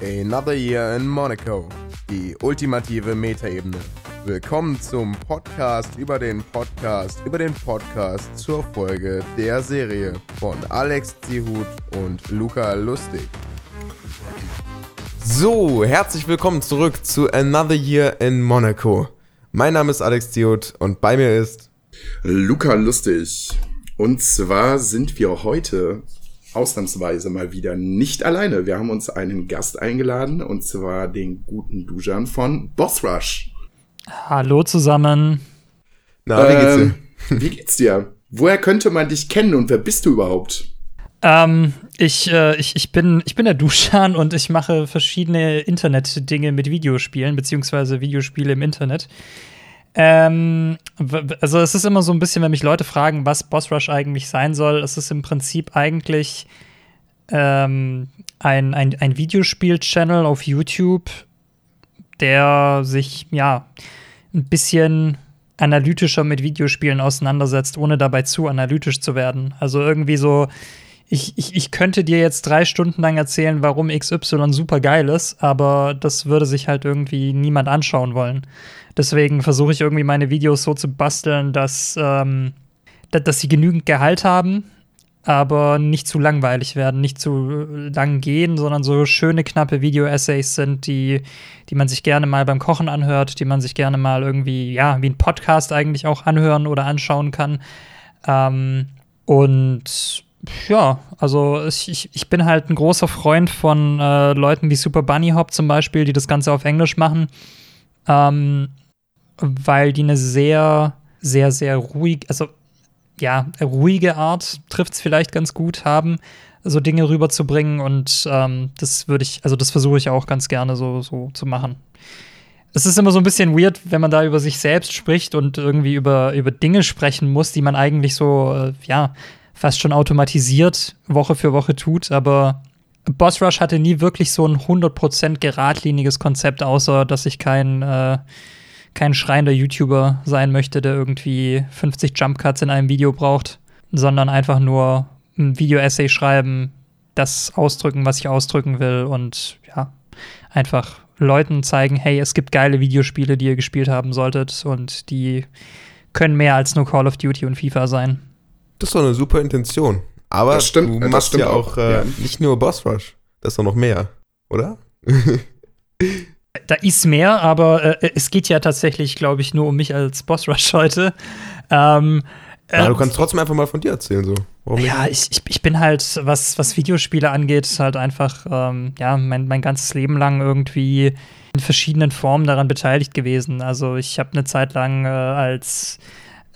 Another Year in Monaco. Die ultimative Metaebene. Willkommen zum Podcast über den Podcast über den Podcast zur Folge der Serie von Alex Zihut und Luca Lustig. So, herzlich willkommen zurück zu Another Year in Monaco. Mein Name ist Alex Zihut und bei mir ist Luca Lustig. Und zwar sind wir heute ausnahmsweise mal wieder nicht alleine. Wir haben uns einen Gast eingeladen und zwar den guten Dujan von Boss Rush. Hallo zusammen. Na, wie geht's dir? Ähm, wie geht's dir? Woher könnte man dich kennen und wer bist du überhaupt? Ähm, ich, äh, ich, ich, bin, ich bin der Duschan und ich mache verschiedene Internet-Dinge mit Videospielen, beziehungsweise Videospiele im Internet. Ähm, also es ist immer so ein bisschen, wenn mich Leute fragen, was Boss Rush eigentlich sein soll, es ist im Prinzip eigentlich ähm, ein, ein, ein Videospiel-Channel auf YouTube, der sich ja ein bisschen analytischer mit Videospielen auseinandersetzt, ohne dabei zu analytisch zu werden. Also irgendwie so, ich, ich, ich könnte dir jetzt drei Stunden lang erzählen, warum XY super geil ist, aber das würde sich halt irgendwie niemand anschauen wollen. Deswegen versuche ich irgendwie meine Videos so zu basteln, dass, ähm, dass sie genügend Gehalt haben, aber nicht zu langweilig werden, nicht zu lang gehen, sondern so schöne, knappe Video-Essays sind, die, die man sich gerne mal beim Kochen anhört, die man sich gerne mal irgendwie, ja, wie ein Podcast eigentlich auch anhören oder anschauen kann. Ähm, und ja, also ich, ich bin halt ein großer Freund von äh, Leuten wie Super Bunny Hop zum Beispiel, die das Ganze auf Englisch machen. Ähm, weil die eine sehr, sehr, sehr ruhig, also ja, ruhige Art trifft es vielleicht ganz gut haben, so Dinge rüberzubringen und ähm, das würde ich, also das versuche ich auch ganz gerne so, so zu machen. Es ist immer so ein bisschen weird, wenn man da über sich selbst spricht und irgendwie über, über Dinge sprechen muss, die man eigentlich so, äh, ja, fast schon automatisiert Woche für Woche tut, aber Boss Rush hatte nie wirklich so ein 100% geradliniges Konzept, außer dass ich kein äh, kein schreiender YouTuber sein möchte, der irgendwie 50 Jump Cuts in einem Video braucht, sondern einfach nur ein Video-Essay schreiben, das ausdrücken, was ich ausdrücken will und ja, einfach Leuten zeigen, hey, es gibt geile Videospiele, die ihr gespielt haben solltet und die können mehr als nur Call of Duty und FIFA sein. Das ist doch eine super Intention. Aber stimmt, du machst ja auch, äh, ja. nicht nur Boss Rush, das ist doch noch mehr, oder? Da ist mehr, aber äh, es geht ja tatsächlich, glaube ich, nur um mich als Boss Rush heute. Ähm, ja, du äh, kannst trotzdem einfach mal von dir erzählen, so. Warum? Ja, ich, ich, ich bin halt, was, was Videospiele angeht, halt einfach, ähm, ja, mein, mein ganzes Leben lang irgendwie in verschiedenen Formen daran beteiligt gewesen. Also ich habe eine Zeit lang äh, als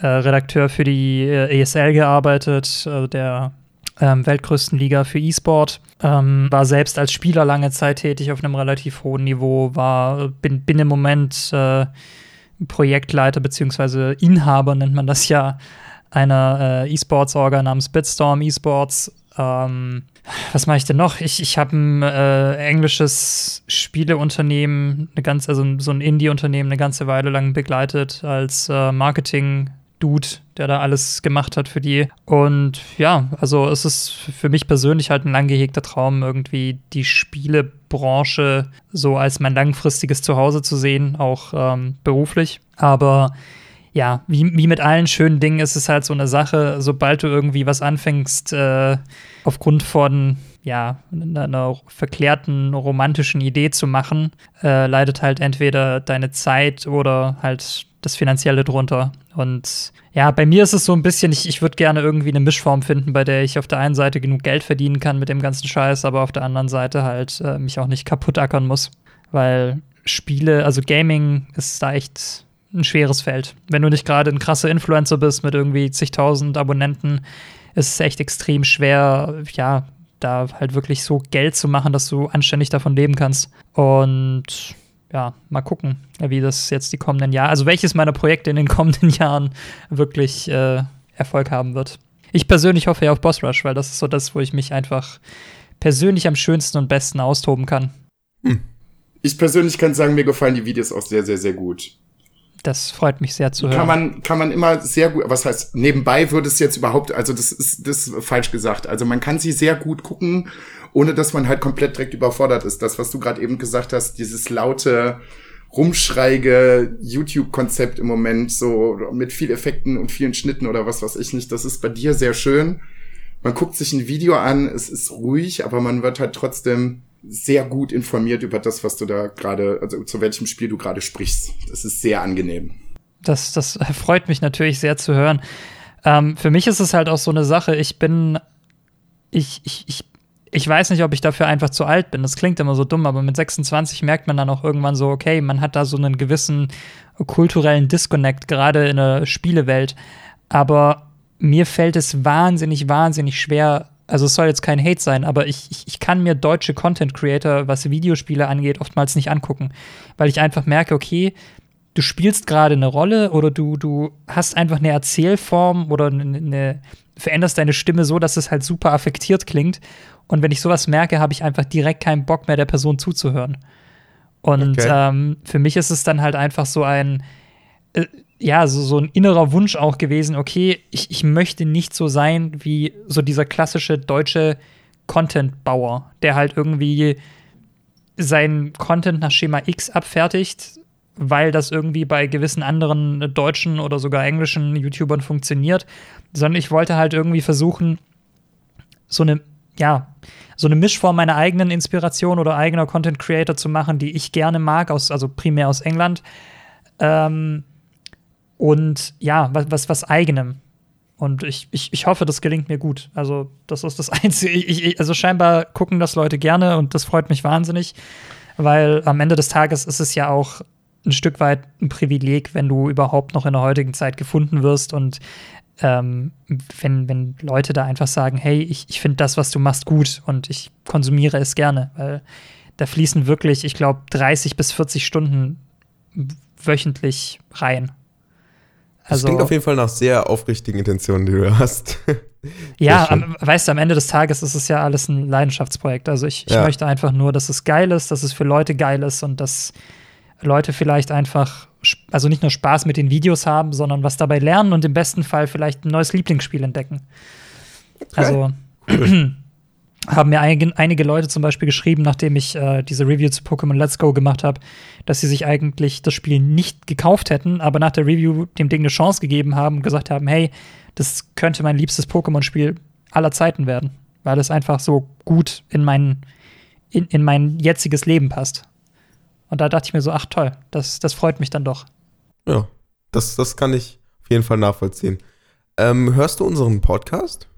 äh, Redakteur für die äh, ESL gearbeitet, also der ähm, weltgrößten Liga für E-Sport. Ähm, war selbst als Spieler lange Zeit tätig auf einem relativ hohen Niveau, war, bin, bin im Moment äh, Projektleiter bzw. Inhaber, nennt man das ja, einer äh, E-Sports-Orga namens Bitstorm E-Sports. Ähm, was mache ich denn noch? Ich, ich habe ein äh, englisches Spieleunternehmen, eine ganz, also so ein Indie-Unternehmen eine ganze Weile lang begleitet als äh, Marketing- Dude, der da alles gemacht hat für die. Und ja, also es ist für mich persönlich halt ein lang gehegter Traum, irgendwie die Spielebranche so als mein langfristiges Zuhause zu sehen, auch ähm, beruflich. Aber ja, wie, wie mit allen schönen Dingen ist es halt so eine Sache, sobald du irgendwie was anfängst, äh, aufgrund von ja, einer verklärten romantischen Idee zu machen, äh, leidet halt entweder deine Zeit oder halt das Finanzielle drunter. Und ja, bei mir ist es so ein bisschen, ich, ich würde gerne irgendwie eine Mischform finden, bei der ich auf der einen Seite genug Geld verdienen kann mit dem ganzen Scheiß, aber auf der anderen Seite halt äh, mich auch nicht kaputt ackern muss. Weil Spiele, also Gaming ist da echt ein schweres Feld. Wenn du nicht gerade ein krasser Influencer bist mit irgendwie zigtausend Abonnenten, ist es echt extrem schwer, ja, da halt wirklich so Geld zu machen, dass du anständig davon leben kannst. Und ja, mal gucken, wie das jetzt die kommenden Jahre, also welches meiner Projekte in den kommenden Jahren wirklich äh, Erfolg haben wird. Ich persönlich hoffe ja auf Boss Rush, weil das ist so das, wo ich mich einfach persönlich am schönsten und besten austoben kann. Hm. Ich persönlich kann sagen, mir gefallen die Videos auch sehr, sehr, sehr gut. Das freut mich sehr zu hören. Kann man, kann man immer sehr gut, was heißt, nebenbei würde es jetzt überhaupt, also das ist, das ist falsch gesagt. Also man kann sie sehr gut gucken ohne dass man halt komplett direkt überfordert ist. Das, was du gerade eben gesagt hast, dieses laute, rumschreige YouTube-Konzept im Moment, so mit viel Effekten und vielen Schnitten oder was weiß ich nicht, das ist bei dir sehr schön. Man guckt sich ein Video an, es ist ruhig, aber man wird halt trotzdem sehr gut informiert über das, was du da gerade, also zu welchem Spiel du gerade sprichst. Das ist sehr angenehm. Das, das freut mich natürlich sehr zu hören. Ähm, für mich ist es halt auch so eine Sache, ich bin, ich, ich, ich, ich weiß nicht, ob ich dafür einfach zu alt bin. Das klingt immer so dumm, aber mit 26 merkt man dann auch irgendwann so, okay, man hat da so einen gewissen kulturellen Disconnect, gerade in der Spielewelt. Aber mir fällt es wahnsinnig, wahnsinnig schwer, also es soll jetzt kein Hate sein, aber ich, ich, ich kann mir deutsche Content Creator, was Videospiele angeht, oftmals nicht angucken, weil ich einfach merke, okay, du spielst gerade eine Rolle oder du, du hast einfach eine Erzählform oder eine, eine, veränderst deine Stimme so, dass es halt super affektiert klingt. Und wenn ich sowas merke, habe ich einfach direkt keinen Bock mehr, der Person zuzuhören. Und okay. ähm, für mich ist es dann halt einfach so ein, äh, ja, so, so ein innerer Wunsch auch gewesen, okay, ich, ich möchte nicht so sein wie so dieser klassische deutsche Content-Bauer, der halt irgendwie seinen Content nach Schema X abfertigt, weil das irgendwie bei gewissen anderen deutschen oder sogar englischen YouTubern funktioniert, sondern ich wollte halt irgendwie versuchen, so eine, ja, so eine Mischform meiner eigenen Inspiration oder eigener Content Creator zu machen, die ich gerne mag, aus, also primär aus England. Ähm, und ja, was, was, was eigenem. Und ich, ich, ich hoffe, das gelingt mir gut. Also, das ist das Einzige. Ich, ich, also, scheinbar gucken das Leute gerne und das freut mich wahnsinnig, weil am Ende des Tages ist es ja auch ein Stück weit ein Privileg, wenn du überhaupt noch in der heutigen Zeit gefunden wirst und ähm, wenn, wenn Leute da einfach sagen, hey, ich, ich finde das, was du machst, gut und ich konsumiere es gerne, weil da fließen wirklich, ich glaube, 30 bis 40 Stunden wöchentlich rein. Also, das klingt auf jeden Fall nach sehr aufrichtigen Intentionen, die du hast. ja, am, weißt du, am Ende des Tages ist es ja alles ein Leidenschaftsprojekt. Also ich, ich ja. möchte einfach nur, dass es geil ist, dass es für Leute geil ist und dass Leute vielleicht einfach, also nicht nur Spaß mit den Videos haben, sondern was dabei lernen und im besten Fall vielleicht ein neues Lieblingsspiel entdecken. Okay. Also haben mir ein, einige Leute zum Beispiel geschrieben, nachdem ich äh, diese Review zu Pokémon Let's Go gemacht habe, dass sie sich eigentlich das Spiel nicht gekauft hätten, aber nach der Review dem Ding eine Chance gegeben haben und gesagt haben, hey, das könnte mein liebstes Pokémon-Spiel aller Zeiten werden, weil es einfach so gut in mein, in, in mein jetziges Leben passt. Und da dachte ich mir so, ach toll, das, das freut mich dann doch. Ja, das, das kann ich auf jeden Fall nachvollziehen. Ähm, hörst du unseren Podcast?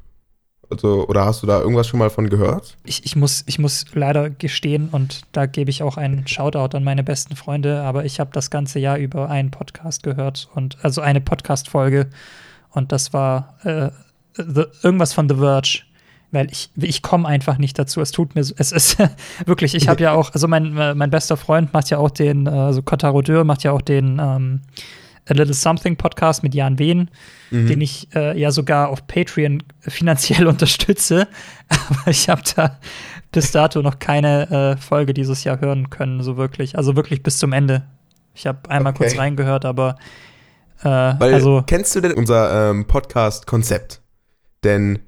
Also, oder hast du da irgendwas schon mal von gehört? Ich, ich, muss, ich muss leider gestehen, und da gebe ich auch einen Shoutout an meine besten Freunde, aber ich habe das ganze Jahr über einen Podcast gehört und also eine Podcast-Folge. Und das war äh, the, irgendwas von The Verge. Weil ich, ich komme einfach nicht dazu. Es tut mir so, es ist wirklich, ich habe ja auch, also mein, mein bester Freund macht ja auch den, also Kotaro Dürr macht ja auch den ähm, A Little Something Podcast mit Jan Wehn, mhm. den ich äh, ja sogar auf Patreon finanziell unterstütze. Aber ich habe da bis dato noch keine äh, Folge dieses Jahr hören können, so wirklich. Also wirklich bis zum Ende. Ich habe einmal okay. kurz reingehört, aber äh, Weil, also kennst du denn unser ähm, Podcast-Konzept? Denn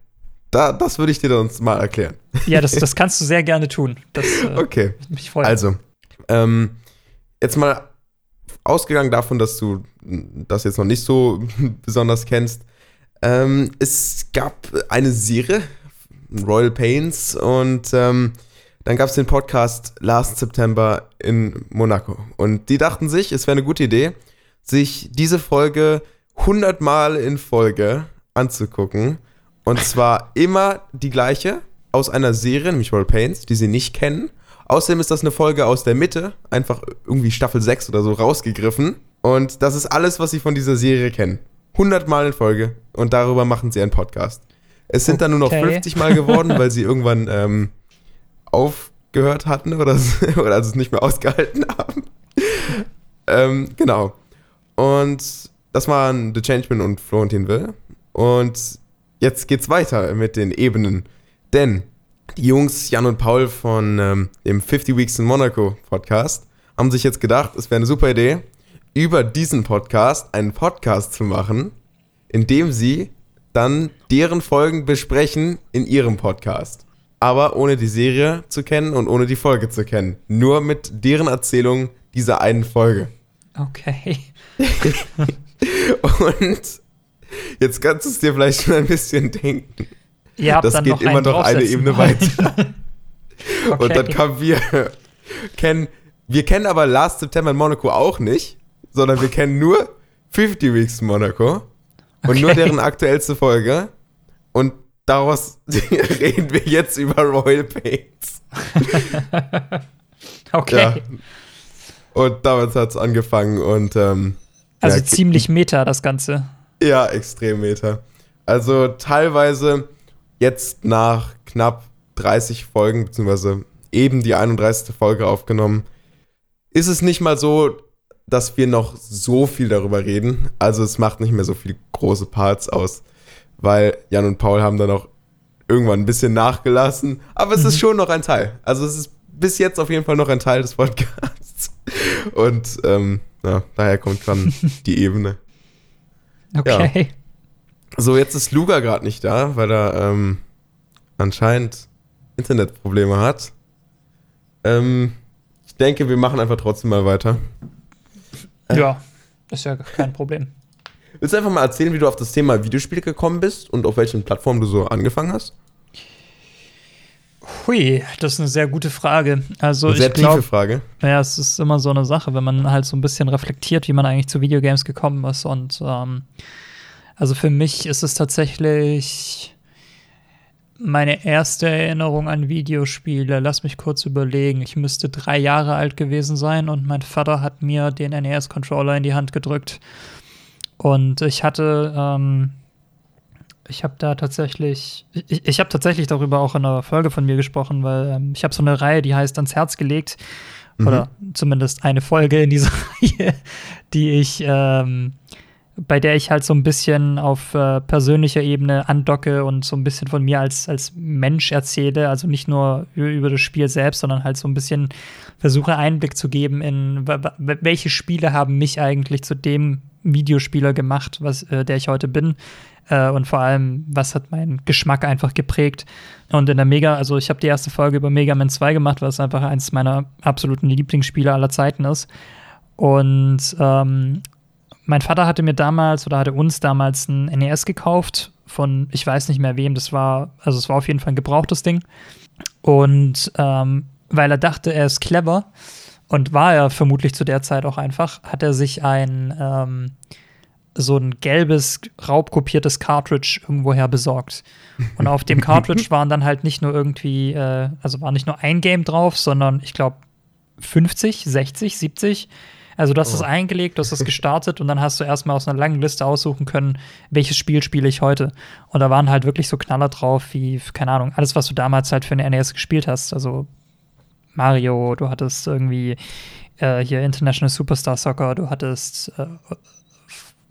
da, das würde ich dir uns mal erklären. Ja, das, das kannst du sehr gerne tun. Das, äh, okay. Mich freut. Also, ähm, jetzt mal ausgegangen davon, dass du das jetzt noch nicht so besonders kennst, ähm, es gab eine Serie, Royal Pains, und ähm, dann gab es den Podcast Last September in Monaco. Und die dachten sich, es wäre eine gute Idee, sich diese Folge 100 Mal in Folge anzugucken. Und zwar immer die gleiche aus einer Serie, nämlich Royal Pains, die sie nicht kennen. Außerdem ist das eine Folge aus der Mitte, einfach irgendwie Staffel 6 oder so rausgegriffen. Und das ist alles, was sie von dieser Serie kennen. 100 Mal in Folge. Und darüber machen sie einen Podcast. Es sind okay. dann nur noch 50 Mal geworden, weil sie irgendwann ähm, aufgehört hatten oder, oder also es nicht mehr ausgehalten haben. ähm, genau. Und das waren The Changeman und Florentin Will. Und jetzt geht's weiter mit den Ebenen. Denn die Jungs Jan und Paul von ähm, dem 50 Weeks in Monaco Podcast haben sich jetzt gedacht, es wäre eine super Idee, über diesen Podcast einen Podcast zu machen, in dem sie dann deren Folgen besprechen in ihrem Podcast. aber ohne die Serie zu kennen und ohne die Folge zu kennen. Nur mit deren Erzählung dieser einen Folge. Okay. und jetzt kannst du es dir vielleicht schon ein bisschen denken. Ihr habt das dann geht noch immer noch eine Ebene weiter. Und dann kamen wir kennen, wir kennen aber Last September in Monaco auch nicht, sondern wir kennen nur 50 Weeks in Monaco und nur Okay. deren aktuellste Folge. Und daraus reden wir jetzt über Royal Pains. Okay. Ja. Und damit hat es angefangen und ähm, Also ja, ziemlich meta, das Ganze. Ja, extrem Meter. Also teilweise jetzt nach knapp 30 Folgen, beziehungsweise eben die 31. Folge aufgenommen, ist es nicht mal so, dass wir noch so viel darüber reden. Also es macht nicht mehr so viele große Parts aus, weil Jan und Paul haben dann auch irgendwann ein bisschen nachgelassen. Aber es ist schon noch ein Teil. Also es ist bis jetzt auf jeden Fall noch ein Teil des Podcasts. Und ähm, ja, daher kommt dann die Ebene. Okay. So, jetzt ist Luca gerade nicht da, weil er ähm, anscheinend Internetprobleme hat. Ähm, ich denke, wir machen einfach trotzdem mal weiter. Ja. ist ja kein Problem. Willst du einfach mal erzählen, wie du auf das Thema Videospiele gekommen bist und auf welchen Plattformen du so angefangen hast? Hui, das ist eine sehr gute Frage. Also Eine sehr ich glaube, tiefe Frage. Ja, es ist immer so eine Sache, wenn man halt so ein bisschen reflektiert, wie man eigentlich zu Videogames gekommen ist. Und ähm, also für mich ist es tatsächlich meine erste Erinnerung an Videospiele. Lass mich kurz überlegen. Ich müsste drei Jahre alt gewesen sein und mein Vater hat mir den NES-Controller in die Hand gedrückt. Und ich hatte, ähm, ich habe da tatsächlich, ich, ich habe tatsächlich darüber auch in einer Folge von mir gesprochen, weil ähm, ich habe so eine Reihe, die heißt ans Herz gelegt oder zumindest eine Folge in dieser Reihe, die ich, ähm, bei der ich halt so ein bisschen auf äh, persönlicher Ebene andocke und so ein bisschen von mir als, als Mensch erzähle, also nicht nur über das Spiel selbst, sondern halt so ein bisschen versuche Einblick zu geben in welche Spiele haben mich eigentlich zu dem Videospieler gemacht, was äh, der ich heute bin äh, und vor allem, was hat meinen Geschmack einfach geprägt. Und in der Mega, also ich habe die erste Folge über Mega Man 2 gemacht, was einfach eins meiner absoluten Lieblingsspiele aller Zeiten ist. Und ähm, mein Vater hatte mir damals oder hatte uns damals ein NES gekauft von, ich weiß nicht mehr wem, das war, also es war auf jeden Fall ein gebrauchtes Ding. Und ähm, weil er dachte, er ist clever und war er vermutlich zu der Zeit auch einfach, hat er sich ein ähm, so ein gelbes, raubkopiertes Cartridge irgendwoher besorgt. Und auf dem Cartridge waren dann halt nicht nur irgendwie, äh, also war nicht nur ein Game drauf, sondern ich glaube 50, 60, 70. Also du hast es eingelegt, du hast es gestartet und dann hast du erstmal aus einer langen Liste aussuchen können, welches Spiel spiele ich heute. Und da waren halt wirklich so Knaller drauf, wie, keine Ahnung, alles, was du damals halt für eine NES gespielt hast. Also Mario, du hattest irgendwie äh, hier International Superstar Soccer, du hattest äh,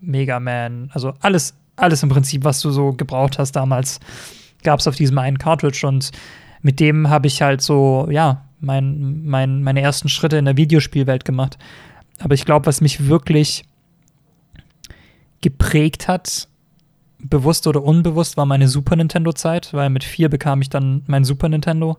Mega Man, also alles, alles im Prinzip, was du so gebraucht hast damals, gab es auf diesem einen Cartridge und mit dem habe ich halt so, ja, mein, mein, meine ersten Schritte in der Videospielwelt gemacht. Aber ich glaube, was mich wirklich geprägt hat, bewusst oder unbewusst, war meine Super Nintendo-Zeit, weil mit vier bekam ich dann mein Super Nintendo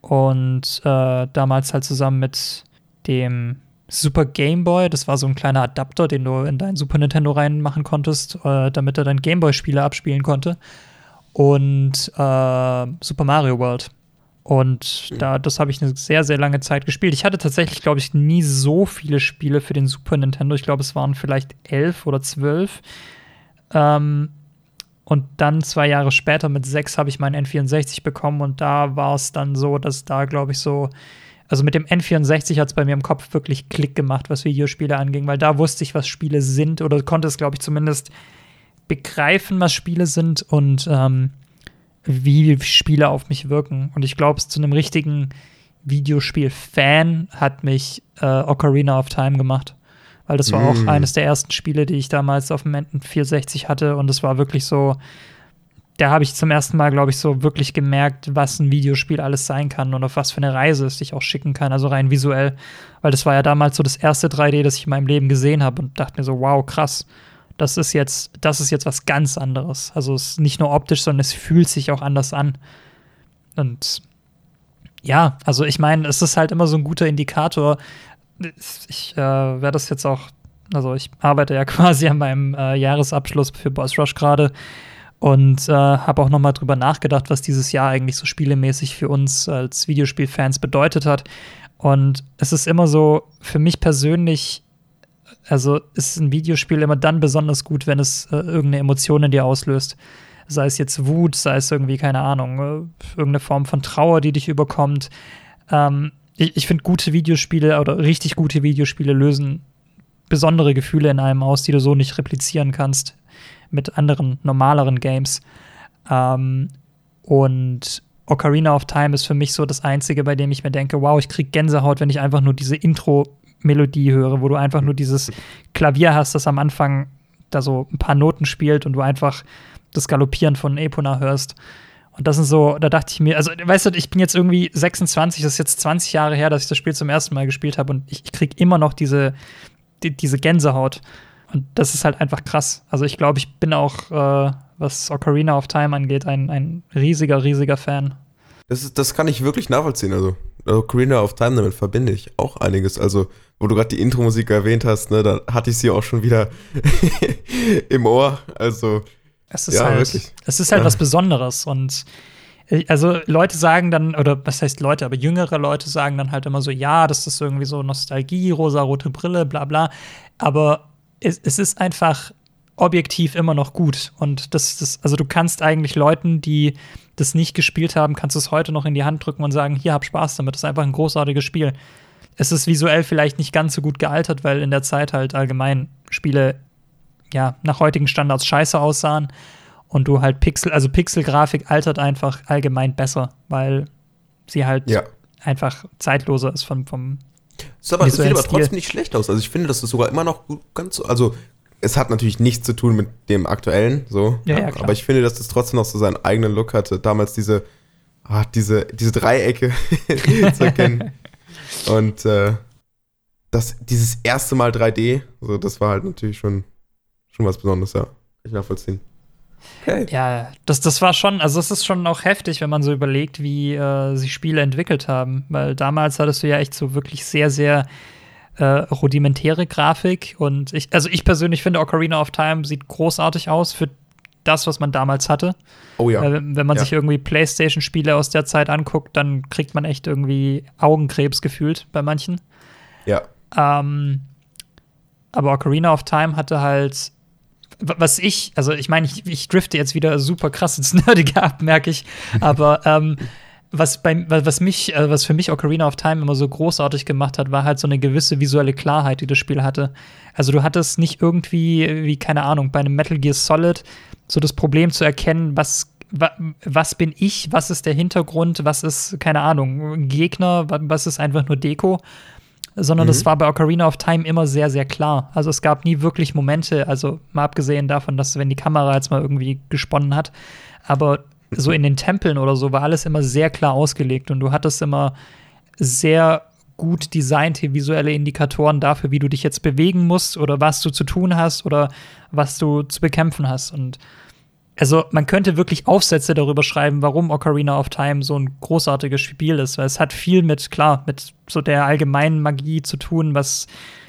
und äh, damals halt zusammen mit dem Super Game Boy, das war so ein kleiner Adapter, den du in dein Super Nintendo reinmachen konntest, äh, damit er dein Game Boy-Spiele abspielen konnte. Und äh, Super Mario World. Und da, das habe ich eine sehr, sehr lange Zeit gespielt. Ich hatte tatsächlich, glaube ich, nie so viele Spiele für den Super Nintendo. Ich glaube, es waren vielleicht elf oder zwölf. Ähm, und dann zwei Jahre später mit sechs habe ich meinen N64 bekommen und da war es dann so, dass da, glaube ich, so, also mit dem N64 hat es bei mir im Kopf wirklich Klick gemacht, was Videospiele anging, weil da wusste ich, was Spiele sind oder konnte es, glaube ich, zumindest begreifen, was Spiele sind und ähm, wie Spiele auf mich wirken. Und ich glaube, zu einem richtigen Videospiel-Fan hat mich äh, Ocarina of Time gemacht. Weil das war Mm. auch eines der ersten Spiele, die ich damals auf dem N64 hatte. Und es war wirklich so, da habe ich zum ersten Mal, glaube ich, so wirklich gemerkt, was ein Videospiel alles sein kann und auf was für eine Reise es dich auch schicken kann, also rein visuell. Weil das war ja damals so das erste 3D, das ich in meinem Leben gesehen habe und dachte mir so, wow, krass. Das ist jetzt, das ist jetzt was ganz anderes. Also es ist nicht nur optisch, sondern es fühlt sich auch anders an. und ja, also ich meine, es ist halt immer so ein guter Indikator. Ich äh, werde das jetzt auch, also ich arbeite ja quasi an meinem äh, Jahresabschluss für Boss Rush gerade und äh, habe auch noch mal drüber nachgedacht, was dieses Jahr eigentlich so spielemäßig für uns als Videospielfans bedeutet hat. Und es ist immer so, für mich persönlich, also ist ein Videospiel immer dann besonders gut, wenn es äh, irgendeine Emotion in dir auslöst. Sei es jetzt Wut, sei es irgendwie, keine Ahnung, äh, irgendeine Form von Trauer, die dich überkommt. Ähm, ich, ich finde, gute Videospiele oder richtig gute Videospiele lösen besondere Gefühle in einem aus, die du so nicht replizieren kannst mit anderen normaleren Games. Ähm, und Ocarina of Time ist für mich so das Einzige, bei dem ich mir denke, wow, ich krieg Gänsehaut, wenn ich einfach nur diese Intro-Melodie höre, wo du einfach nur dieses Klavier hast, das am Anfang da so ein paar Noten spielt und du einfach das Galoppieren von Epona hörst. Und das sind so, da dachte ich mir, also weißt du, ich bin jetzt irgendwie 26, das ist jetzt 20 Jahre her, dass ich das Spiel zum ersten Mal gespielt habe und ich, ich krieg immer noch diese, die, diese Gänsehaut. Und das ist halt einfach krass. Also ich glaube, ich bin auch, äh, was Ocarina of Time angeht, ein, ein riesiger, riesiger Fan. Das, ist, das kann ich wirklich nachvollziehen. Also Ocarina of Time, damit verbinde ich auch einiges. Also, wo du gerade die Intro-Musik erwähnt hast, ne, da hatte ich sie auch schon wieder im Ohr. Also, es ist ja, halt, wirklich. Es ist halt ja. was Besonderes und äh, also Leute sagen dann, oder was heißt Leute, aber jüngere Leute sagen dann halt immer so, ja, das ist irgendwie so Nostalgie, rosa-rote Brille, bla bla. Aber es, es ist einfach objektiv immer noch gut. Und das, das, also du kannst eigentlich Leuten, die das nicht gespielt haben, kannst es heute noch in die Hand drücken und sagen, hier hab Spaß damit. Das ist einfach ein großartiges Spiel. Es ist visuell vielleicht nicht ganz so gut gealtert, weil in der Zeit halt allgemein Spiele ja nach heutigen Standards scheiße aussahen und du halt Pixel, also Pixelgrafik altert einfach allgemein besser, weil sie halt ja. einfach zeitloser ist vom, vom es aber, sieht aber trotzdem nicht schlecht aus. Also ich finde, das ist sogar immer noch ganz, also es hat natürlich nichts zu tun mit dem aktuellen, so. Ja, ja, aber ich finde, dass das trotzdem noch so seinen eigenen Look hatte. Damals diese, ah, diese, diese Dreiecke zu erkennen. Und äh, das, dieses erste Mal 3D, so, das war halt natürlich schon, schon was Besonderes, ja. Ich nachvollziehen. Okay. Ja, das, das war schon, also es ist schon auch heftig, wenn man so überlegt, wie äh, sich Spiele entwickelt haben. Weil damals hattest du ja echt so wirklich sehr, sehr äh, rudimentäre Grafik. Und ich, also ich persönlich finde, Ocarina of Time sieht großartig aus für das, was man damals hatte. Oh ja. Äh, wenn man ja. sich irgendwie PlayStation-Spiele aus der Zeit anguckt, dann kriegt man echt irgendwie Augenkrebs gefühlt bei manchen. Ja. Ähm, aber Ocarina of Time hatte halt was ich, also ich meine, ich, ich drifte jetzt wieder super krass ins Nerdige ab, merke ich. Aber ähm, was, bei, was, mich, äh, was für mich Ocarina of Time immer so großartig gemacht hat, war halt so eine gewisse visuelle Klarheit, die das Spiel hatte. Also du hattest nicht irgendwie, wie keine Ahnung, bei einem Metal Gear Solid so das Problem zu erkennen, was was bin ich, was ist der Hintergrund, was ist, keine Ahnung, Gegner, was ist einfach nur Deko, sondern mhm. das war bei Ocarina of Time immer sehr, sehr klar. Also es gab nie wirklich Momente, also mal abgesehen davon, dass wenn die Kamera jetzt mal irgendwie gesponnen hat, aber so in den Tempeln oder so war alles immer sehr klar ausgelegt und du hattest immer sehr gut designte visuelle Indikatoren dafür, wie du dich jetzt bewegen musst oder was du zu tun hast oder was du zu bekämpfen hast. Und also man könnte wirklich Aufsätze darüber schreiben, warum Ocarina of Time so ein großartiges Spiel ist, weil es hat viel mit, klar, mit so der allgemeinen Magie zu tun, was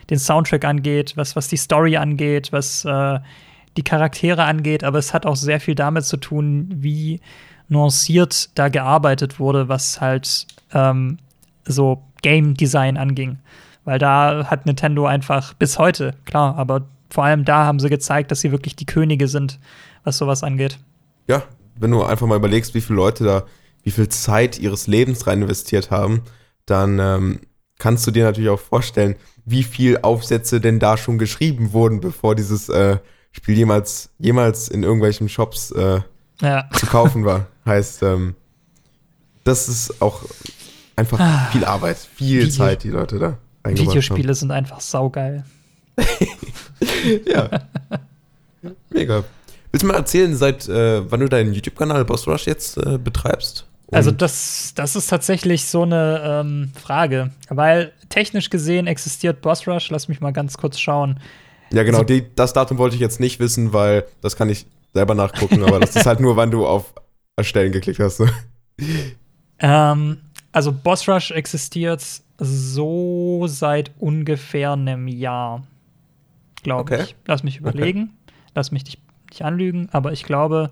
den Soundtrack angeht, was, was die Story angeht, was äh, die Charaktere angeht, aber es hat auch sehr viel damit zu tun, wie nuanciert da gearbeitet wurde, was halt ähm, so Game Design anging. Weil da hat Nintendo einfach bis heute, klar, aber vor allem da haben sie gezeigt, dass sie wirklich die Könige sind was sowas angeht. Ja, wenn du einfach mal überlegst, wie viele Leute da, wie viel Zeit ihres Lebens rein investiert haben, dann ähm, kannst du dir natürlich auch vorstellen, wie viel Aufsätze denn da schon geschrieben wurden, bevor dieses äh, Spiel jemals, jemals in irgendwelchen Shops äh, ja. zu kaufen war. heißt, ähm, das ist auch einfach ah, viel Arbeit, viel Video Zeit, die Leute da eingebaut Videospiele haben. sind einfach saugeil. ja. Mega. Willst du mal erzählen, seit äh, wann du deinen YouTube-Kanal Boss Rush jetzt äh, betreibst? Und also das, das ist tatsächlich so eine ähm, Frage, weil technisch gesehen existiert Boss Rush. Lass mich mal ganz kurz schauen. Ja, genau. Also, die, das Datum wollte ich jetzt nicht wissen, weil das kann ich selber nachgucken, aber das ist halt nur, wann du auf Erstellen geklickt hast. Ähm, also Boss Rush existiert so seit ungefähr einem Jahr, glaube Okay. ich. Lass mich überlegen. Lass mich nicht, nicht anlügen, aber ich glaube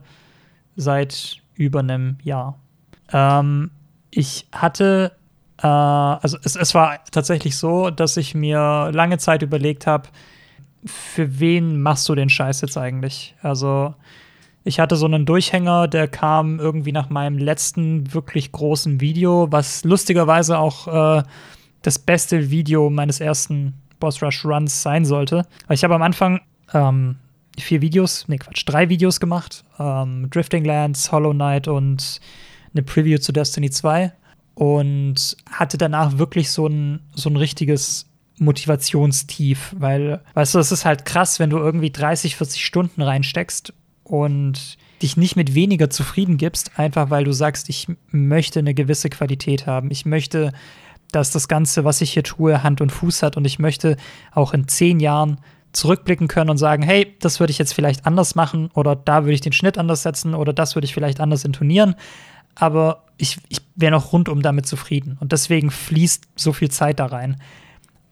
seit über einem Jahr. Ähm, ich hatte, äh, also es, es war tatsächlich so, dass ich mir lange Zeit überlegt habe, für wen machst du den Scheiß jetzt eigentlich? Also ich hatte so einen Durchhänger, der kam irgendwie nach meinem letzten wirklich großen Video, was lustigerweise auch äh, das beste Video meines ersten Boss Rush Runs sein sollte. Ich habe am Anfang ähm, vier Videos, nee Quatsch, drei Videos gemacht. Ähm, Drifting Lands, Hollow Knight und eine Preview zu Destiny 2 und hatte danach wirklich so ein, so ein richtiges Motivationstief, weil, weißt du, es ist halt krass, wenn du irgendwie 30, 40 Stunden reinsteckst und dich nicht mit weniger zufrieden gibst, einfach weil du sagst, ich möchte eine gewisse Qualität haben. Ich möchte, dass das Ganze, was ich hier tue, Hand und Fuß hat und ich möchte auch in zehn Jahren zurückblicken können und sagen, hey, das würde ich jetzt vielleicht anders machen oder da würde ich den Schnitt anders setzen oder das würde ich vielleicht anders intonieren. Aber ich, ich wäre noch rundum damit zufrieden. Und deswegen fließt so viel Zeit da rein.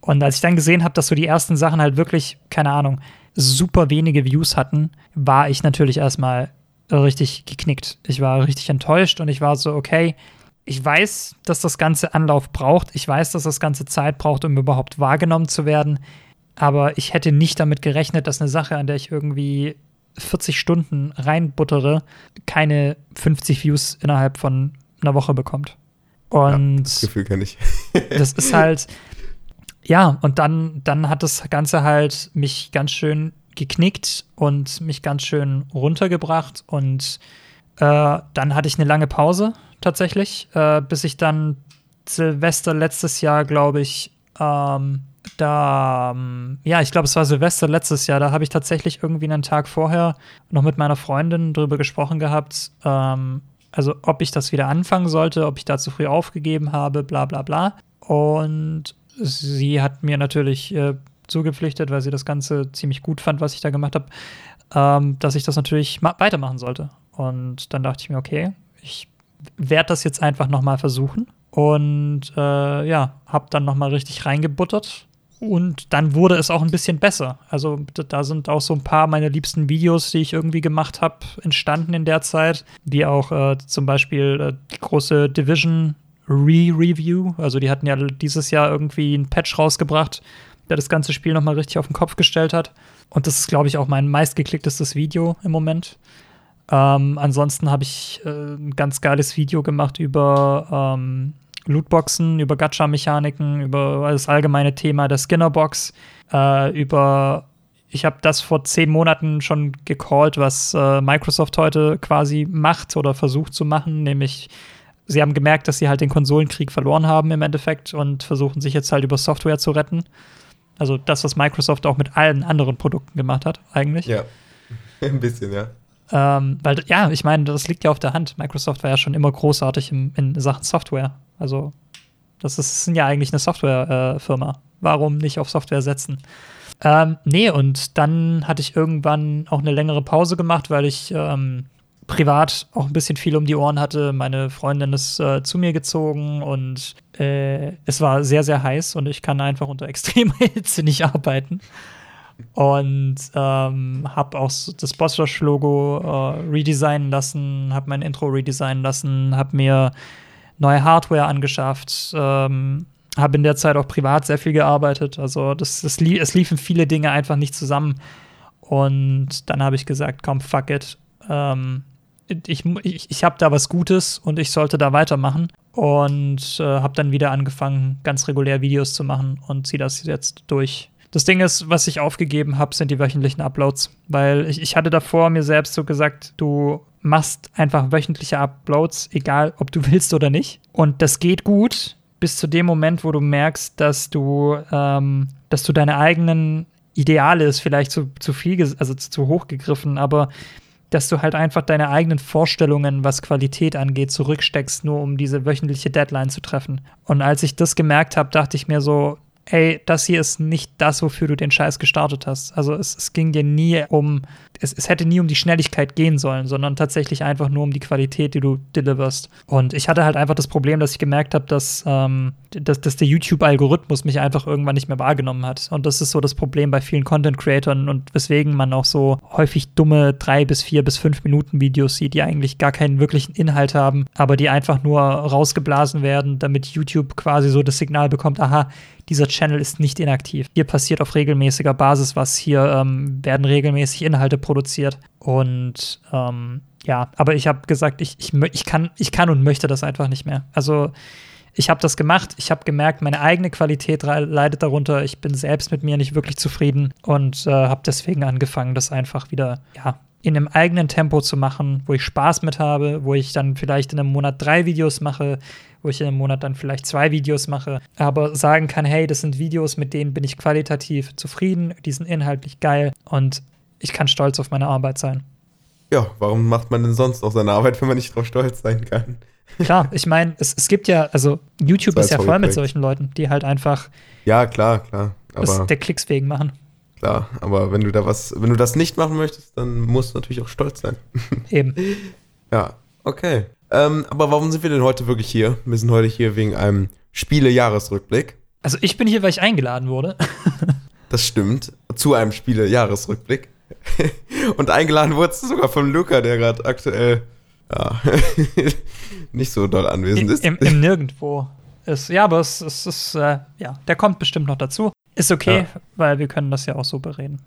Und als ich dann gesehen habe, dass so die ersten Sachen halt wirklich, keine Ahnung, super wenige Views hatten, war ich natürlich erstmal richtig geknickt. Ich war richtig enttäuscht und ich war so, okay, ich weiß, dass das Ganze Anlauf braucht. Ich weiß, dass das Ganze Zeit braucht, um überhaupt wahrgenommen zu werden. Aber ich hätte nicht damit gerechnet, dass eine Sache, an der ich irgendwie 40 Stunden reinbuttere, keine 50 Views innerhalb von einer Woche bekommt. Und Das Gefühl kenne ich. das ist halt, ja, und dann, dann hat das Ganze halt mich ganz schön geknickt und mich ganz schön runtergebracht. Und äh, dann hatte ich eine lange Pause tatsächlich, äh, bis ich dann Silvester letztes Jahr, glaube ich, ähm, da, ähm, ja, ich glaube, es war Silvester letztes Jahr, da habe ich tatsächlich irgendwie einen Tag vorher noch mit meiner Freundin drüber gesprochen gehabt, ähm, also ob ich das wieder anfangen sollte, ob ich da zu früh aufgegeben habe, bla bla bla. Und sie hat mir natürlich äh, zugepflichtet, weil sie das Ganze ziemlich gut fand, was ich da gemacht habe, ähm, dass ich das natürlich ma- weitermachen sollte. Und dann dachte ich mir, okay, ich werde das jetzt einfach noch mal versuchen. Und äh, ja, habe dann noch mal richtig reingebuttert. Und dann wurde es auch ein bisschen besser. Also da sind auch so ein paar meiner liebsten Videos, die ich irgendwie gemacht habe, entstanden in der Zeit. Wie auch äh, zum Beispiel äh, die große Division Re-Review. Also die hatten ja dieses Jahr irgendwie einen Patch rausgebracht, der das ganze Spiel noch mal richtig auf den Kopf gestellt hat. Und das ist, glaube ich, auch mein meistgeklicktestes Video im Moment. Ähm, ansonsten habe ich äh, ein ganz geiles Video gemacht über ähm, Lootboxen, über Gacha-Mechaniken, über das allgemeine Thema der Skinnerbox, äh, über ich habe das vor zehn Monaten schon gecallt, was äh, Microsoft heute quasi macht oder versucht zu machen, nämlich sie haben gemerkt, dass sie halt den Konsolenkrieg verloren haben im Endeffekt und versuchen sich jetzt halt über Software zu retten. Also das, was Microsoft auch mit allen anderen Produkten gemacht hat, eigentlich. Ja. Ein bisschen, ja. Ähm, weil, ja, ich meine, das liegt ja auf der Hand. Microsoft war ja schon immer großartig im, in Sachen Software. Also, das ist, sind ja eigentlich eine Softwarefirma. Warum nicht auf Software setzen? Ähm, nee, und dann hatte ich irgendwann auch eine längere Pause gemacht, weil ich ähm, privat auch ein bisschen viel um die Ohren hatte. Meine Freundin ist äh, zu mir gezogen und äh, es war sehr, sehr heiß und ich kann einfach unter extremer Hitze nicht arbeiten. Und ähm, habe auch das Boss Rush Logo äh, redesignen lassen, habe mein Intro redesignen lassen, habe mir neue Hardware angeschafft, ähm, habe in der Zeit auch privat sehr viel gearbeitet. Also das, das lie es liefen viele Dinge einfach nicht zusammen. Und dann habe ich gesagt, komm, fuck it. Ähm, ich ich, ich habe da was Gutes und ich sollte da weitermachen. Und äh, habe dann wieder angefangen, ganz regulär Videos zu machen und ziehe das jetzt durch. Das Ding ist, was ich aufgegeben habe, sind die wöchentlichen Uploads. Weil ich, ich hatte davor mir selbst so gesagt, du machst einfach wöchentliche Uploads, egal ob du willst oder nicht. Und das geht gut bis zu dem Moment, wo du merkst, dass du, ähm, dass du deine eigenen Ideale ist vielleicht zu, zu viel, also zu, zu hoch gegriffen, aber dass du halt einfach deine eigenen Vorstellungen, was Qualität angeht, zurücksteckst, nur um diese wöchentliche Deadline zu treffen. Und als ich das gemerkt habe, dachte ich mir so, ey, das hier ist nicht das, wofür du den Scheiß gestartet hast. Also es, es ging dir nie um es, es hätte nie um die Schnelligkeit gehen sollen, sondern tatsächlich einfach nur um die Qualität, die du deliverst. Und ich hatte halt einfach das Problem, dass ich gemerkt habe, dass, ähm, dass, dass der YouTube-Algorithmus mich einfach irgendwann nicht mehr wahrgenommen hat. Und das ist so das Problem bei vielen Content-Creatern und weswegen man auch so häufig dumme drei bis vier bis fünf Minuten Videos sieht, die eigentlich gar keinen wirklichen Inhalt haben, aber die einfach nur rausgeblasen werden, damit YouTube quasi so das Signal bekommt, aha, dieser Channel ist nicht inaktiv. Hier passiert auf regelmäßiger Basis was, hier ähm, werden regelmäßig Inhalte produziert. Und ähm, ja, aber ich habe gesagt, ich, ich, ich, kann, ich kann und möchte das einfach nicht mehr. Also ich habe das gemacht, ich habe gemerkt, meine eigene Qualität leidet darunter, ich bin selbst mit mir nicht wirklich zufrieden und äh, habe deswegen angefangen, das einfach wieder, ja, in einem eigenen Tempo zu machen, wo ich Spaß mit habe, wo ich dann vielleicht in einem Monat drei Videos mache, wo ich in einem Monat dann vielleicht zwei Videos mache, aber sagen kann, hey, das sind Videos, mit denen bin ich qualitativ zufrieden, die sind inhaltlich geil und ich kann stolz auf meine Arbeit sein. Ja, warum macht man denn sonst auch seine Arbeit, wenn man nicht drauf stolz sein kann? Klar, ich meine, es, es gibt ja, also YouTube ist ja voll mit solchen Leuten, die halt einfach ja, klar, klar. Aber der Klicks wegen machen. Klar, aber wenn du da was, wenn du das nicht machen möchtest, dann musst du natürlich auch stolz sein. Eben. ja, okay. Ähm, aber warum sind wir denn heute wirklich hier? Wir sind heute hier wegen einem Spiele-Jahresrückblick. Also ich bin hier, weil ich eingeladen wurde. das stimmt. Zu einem Spiele-Jahresrückblick. Und eingeladen wurde es sogar von Luca, der gerade aktuell ja, nicht so doll anwesend ist. Im, im Nirgendwo. Ist, ja, aber es, es ist, äh, ja, der kommt bestimmt noch dazu. Ist okay, ja. weil wir können das ja auch so bereden.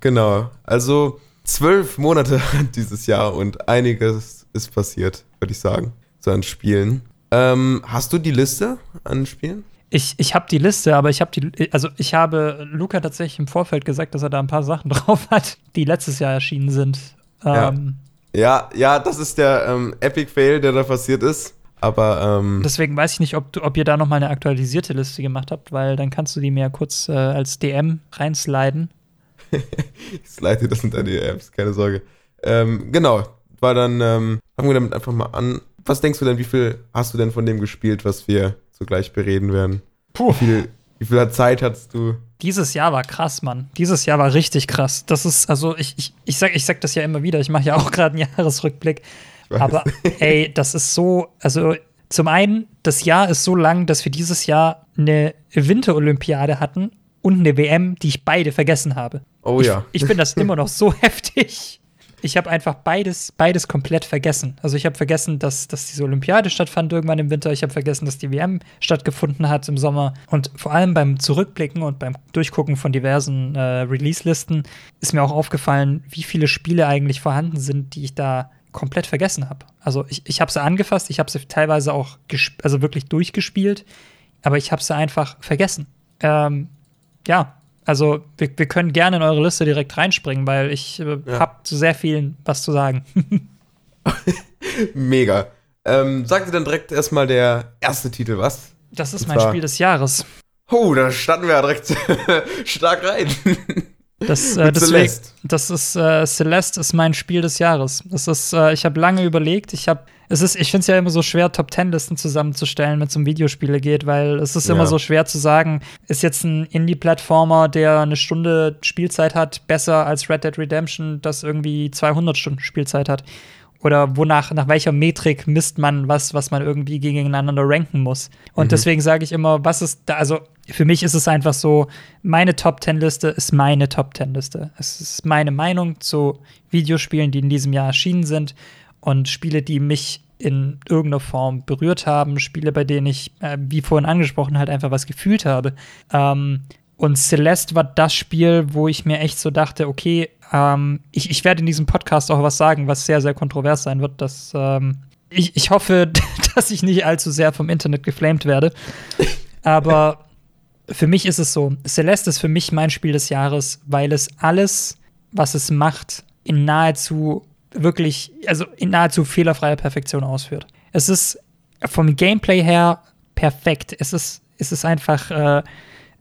Genau. Also zwölf Monate dieses Jahr und einiges ist passiert würde ich sagen, so an Spielen. Ähm, hast du die Liste an Spielen? Ich, ich habe die Liste, aber ich habe die, also ich habe Luca tatsächlich im Vorfeld gesagt, dass er da ein paar Sachen drauf hat, die letztes Jahr erschienen sind. Ähm, ja. ja, ja, das ist der ähm, Epic Fail, der da passiert ist. Aber ähm, deswegen weiß ich nicht, ob, du, ob ihr da noch mal eine aktualisierte Liste gemacht habt, weil dann kannst du die mir kurz äh, als DM reinsliden. ich slide das sind deine DMs, keine Sorge. Ähm, genau, war dann, ähm, fangen wir damit einfach mal an. Was denkst du denn, wie viel hast du denn von dem gespielt, was wir so gleich bereden werden? Puh. Wie viel, wie viel Zeit hattest du? Dieses Jahr war krass, Mann. Dieses Jahr war richtig krass. Das ist, also ich, ich, ich, sag, ich sag das ja immer wieder, ich mache ja auch gerade einen Jahresrückblick. Aber ey, das ist so, also zum einen, das Jahr ist so lang, dass wir dieses Jahr eine Winterolympiade hatten und eine WM, die ich beide vergessen habe. Oh ich, ja. Ich finde das immer noch so heftig ich habe einfach beides, beides komplett vergessen. Also ich habe vergessen, dass, dass diese Olympiade stattfand irgendwann im Winter. Ich habe vergessen, dass die WM stattgefunden hat im Sommer. Und vor allem beim Zurückblicken und beim Durchgucken von diversen äh, Release-Listen ist mir auch aufgefallen, wie viele Spiele eigentlich vorhanden sind, die ich da komplett vergessen habe. Also ich, ich habe sie angefasst, ich habe sie teilweise auch also wirklich durchgespielt, aber ich habe sie einfach vergessen. Ähm, ja, also, wir, wir können gerne in eure Liste direkt reinspringen, weil ich äh, ja. habe zu sehr vielen was zu sagen. Mega. Ähm, sagt ihr dann direkt erstmal der erste Titel was? Das ist mein Spiel des Jahres. Oh, da starten wir ja direkt stark rein. Das, äh, deswegen, das ist äh, Celeste ist mein Spiel des Jahres. Das ist, äh, ich habe lange überlegt. Ich habe, es ist, ich finde es ja immer so schwer, Top Ten Listen zusammenzustellen, wenn es um Videospiele geht, weil es ist ja. immer so schwer zu sagen, ist jetzt ein Indie-Plattformer, der eine Stunde Spielzeit hat, besser als Red Dead Redemption, das irgendwie 200 Stunden Spielzeit hat oder wonach, nach welcher Metrik misst man was, was man irgendwie gegeneinander ranken muss. Und mhm. deswegen sage ich immer, was ist da, also für mich ist es einfach so, meine Top Ten Liste ist meine Top Ten Liste. Es ist meine Meinung zu Videospielen, die in diesem Jahr erschienen sind und Spiele, die mich in irgendeiner Form berührt haben, Spiele, bei denen ich, äh, wie vorhin angesprochen, halt einfach was gefühlt habe. Ähm, und Celeste war das Spiel, wo ich mir echt so dachte, okay, ähm, ich, ich werde in diesem Podcast auch was sagen, was sehr, sehr kontrovers sein wird. Dass, ähm, ich, ich hoffe, dass ich nicht allzu sehr vom Internet geflamed werde. Aber für mich ist es so, Celeste ist für mich mein Spiel des Jahres, weil es alles, was es macht, in nahezu wirklich, also in nahezu fehlerfreier Perfektion ausführt. Es ist vom Gameplay her perfekt. Es ist, es ist einfach äh,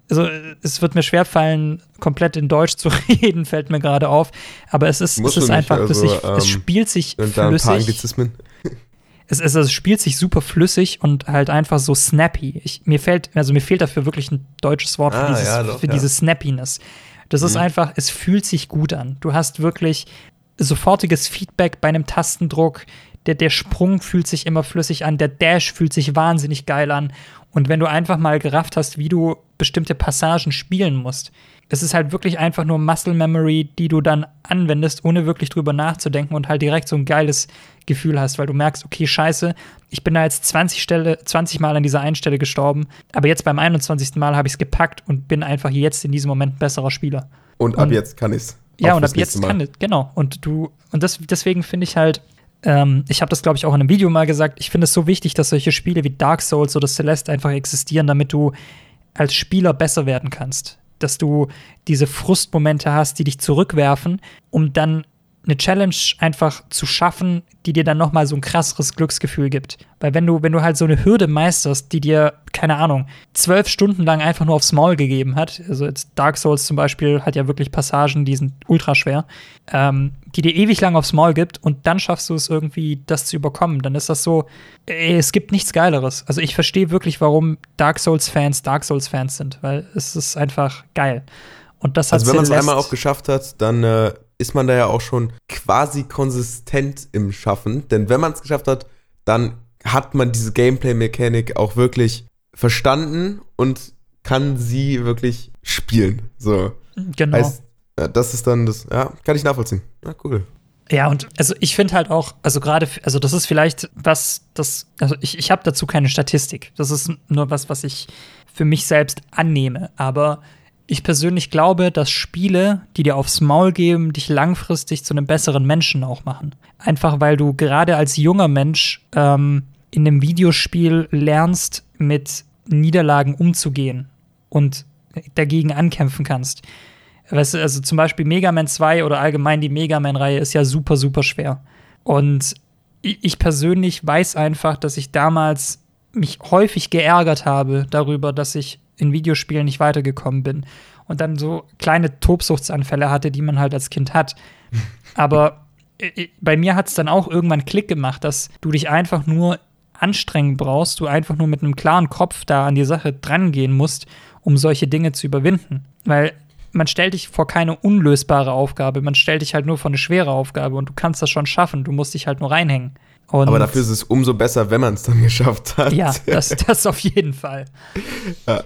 also es wird mir schwerfallen, komplett in Deutsch zu reden, fällt mir gerade auf. Aber es ist, es ist einfach also, flüssig. Ähm, es spielt sich flüssig. Es, es, es, spielt sich super flüssig und halt einfach so snappy. Ich, mir fällt, also mir fehlt dafür wirklich ein deutsches Wort ah, für, dieses, ja, doch, für ja. diese Snappiness. Das mhm. ist einfach, es fühlt sich gut an. Du hast wirklich sofortiges Feedback bei einem Tastendruck. Der, der Sprung fühlt sich immer flüssig an, der Dash fühlt sich wahnsinnig geil an. Und wenn du einfach mal gerafft hast, wie du bestimmte Passagen spielen musst, es ist halt wirklich einfach nur Muscle Memory, die du dann anwendest, ohne wirklich drüber nachzudenken und halt direkt so ein geiles Gefühl hast, weil du merkst, okay, scheiße, ich bin da jetzt 20, Stelle, 20 Mal an dieser einen Stelle gestorben, aber jetzt beim 21. Mal habe ich es gepackt und bin einfach jetzt in diesem Moment ein besserer Spieler. Und ab und, jetzt kann ich es. Ja, und ab jetzt kann ich, genau. Und du, und das, deswegen finde ich halt, ähm, ich habe das, glaube ich, auch in einem Video mal gesagt, ich finde es so wichtig, dass solche Spiele wie Dark Souls oder Celeste einfach existieren, damit du als Spieler besser werden kannst dass du diese Frustmomente hast, die dich zurückwerfen, um dann eine Challenge einfach zu schaffen, die dir dann noch mal so ein krasseres Glücksgefühl gibt. Weil wenn du, wenn du halt so eine Hürde meisterst, die dir, keine Ahnung, zwölf Stunden lang einfach nur aufs Maul gegeben hat, also jetzt Dark Souls zum Beispiel hat ja wirklich Passagen, die sind ultra schwer, ähm, die dir ewig lang aufs Maul gibt und dann schaffst du es irgendwie, das zu überkommen, dann ist das so, ey, es gibt nichts Geileres. Also ich verstehe wirklich, warum Dark Souls-Fans Dark Souls-Fans sind, weil es ist einfach geil. Und das hat also wenn man es einmal auch geschafft hat, dann äh, ist man da ja auch schon quasi konsistent im Schaffen. Denn wenn man es geschafft hat, dann hat man diese Gameplay-Mechanik auch wirklich verstanden und kann sie wirklich spielen. So. Genau. Heißt, das ist dann das, ja, kann ich nachvollziehen. Ja, cool. Ja, und also ich finde halt auch, also gerade, also das ist vielleicht was, das, also ich, ich habe dazu keine Statistik. Das ist nur was, was ich für mich selbst annehme. Aber ich persönlich glaube, dass Spiele, die dir aufs Maul geben, dich langfristig zu einem besseren Menschen auch machen. Einfach weil du gerade als junger Mensch ähm, in einem Videospiel lernst, mit Niederlagen umzugehen und dagegen ankämpfen kannst. Weißt du, also zum Beispiel Mega Man 2 oder allgemein die Mega Man-Reihe ist ja super, super schwer. Und ich persönlich weiß einfach, dass ich damals mich häufig geärgert habe darüber, dass ich in Videospielen nicht weitergekommen bin und dann so kleine Tobsuchtsanfälle hatte, die man halt als Kind hat. Aber äh, äh, bei mir hat es dann auch irgendwann Klick gemacht, dass du dich einfach nur anstrengen brauchst, du einfach nur mit einem klaren Kopf da an die Sache drangehen musst, um solche Dinge zu überwinden. Weil man stellt dich vor keine unlösbare Aufgabe, man stellt dich halt nur vor eine schwere Aufgabe und du kannst das schon schaffen, du musst dich halt nur reinhängen. Und Aber dafür ist es umso besser, wenn man es dann geschafft hat. Ja, das, das auf jeden Fall. Ja.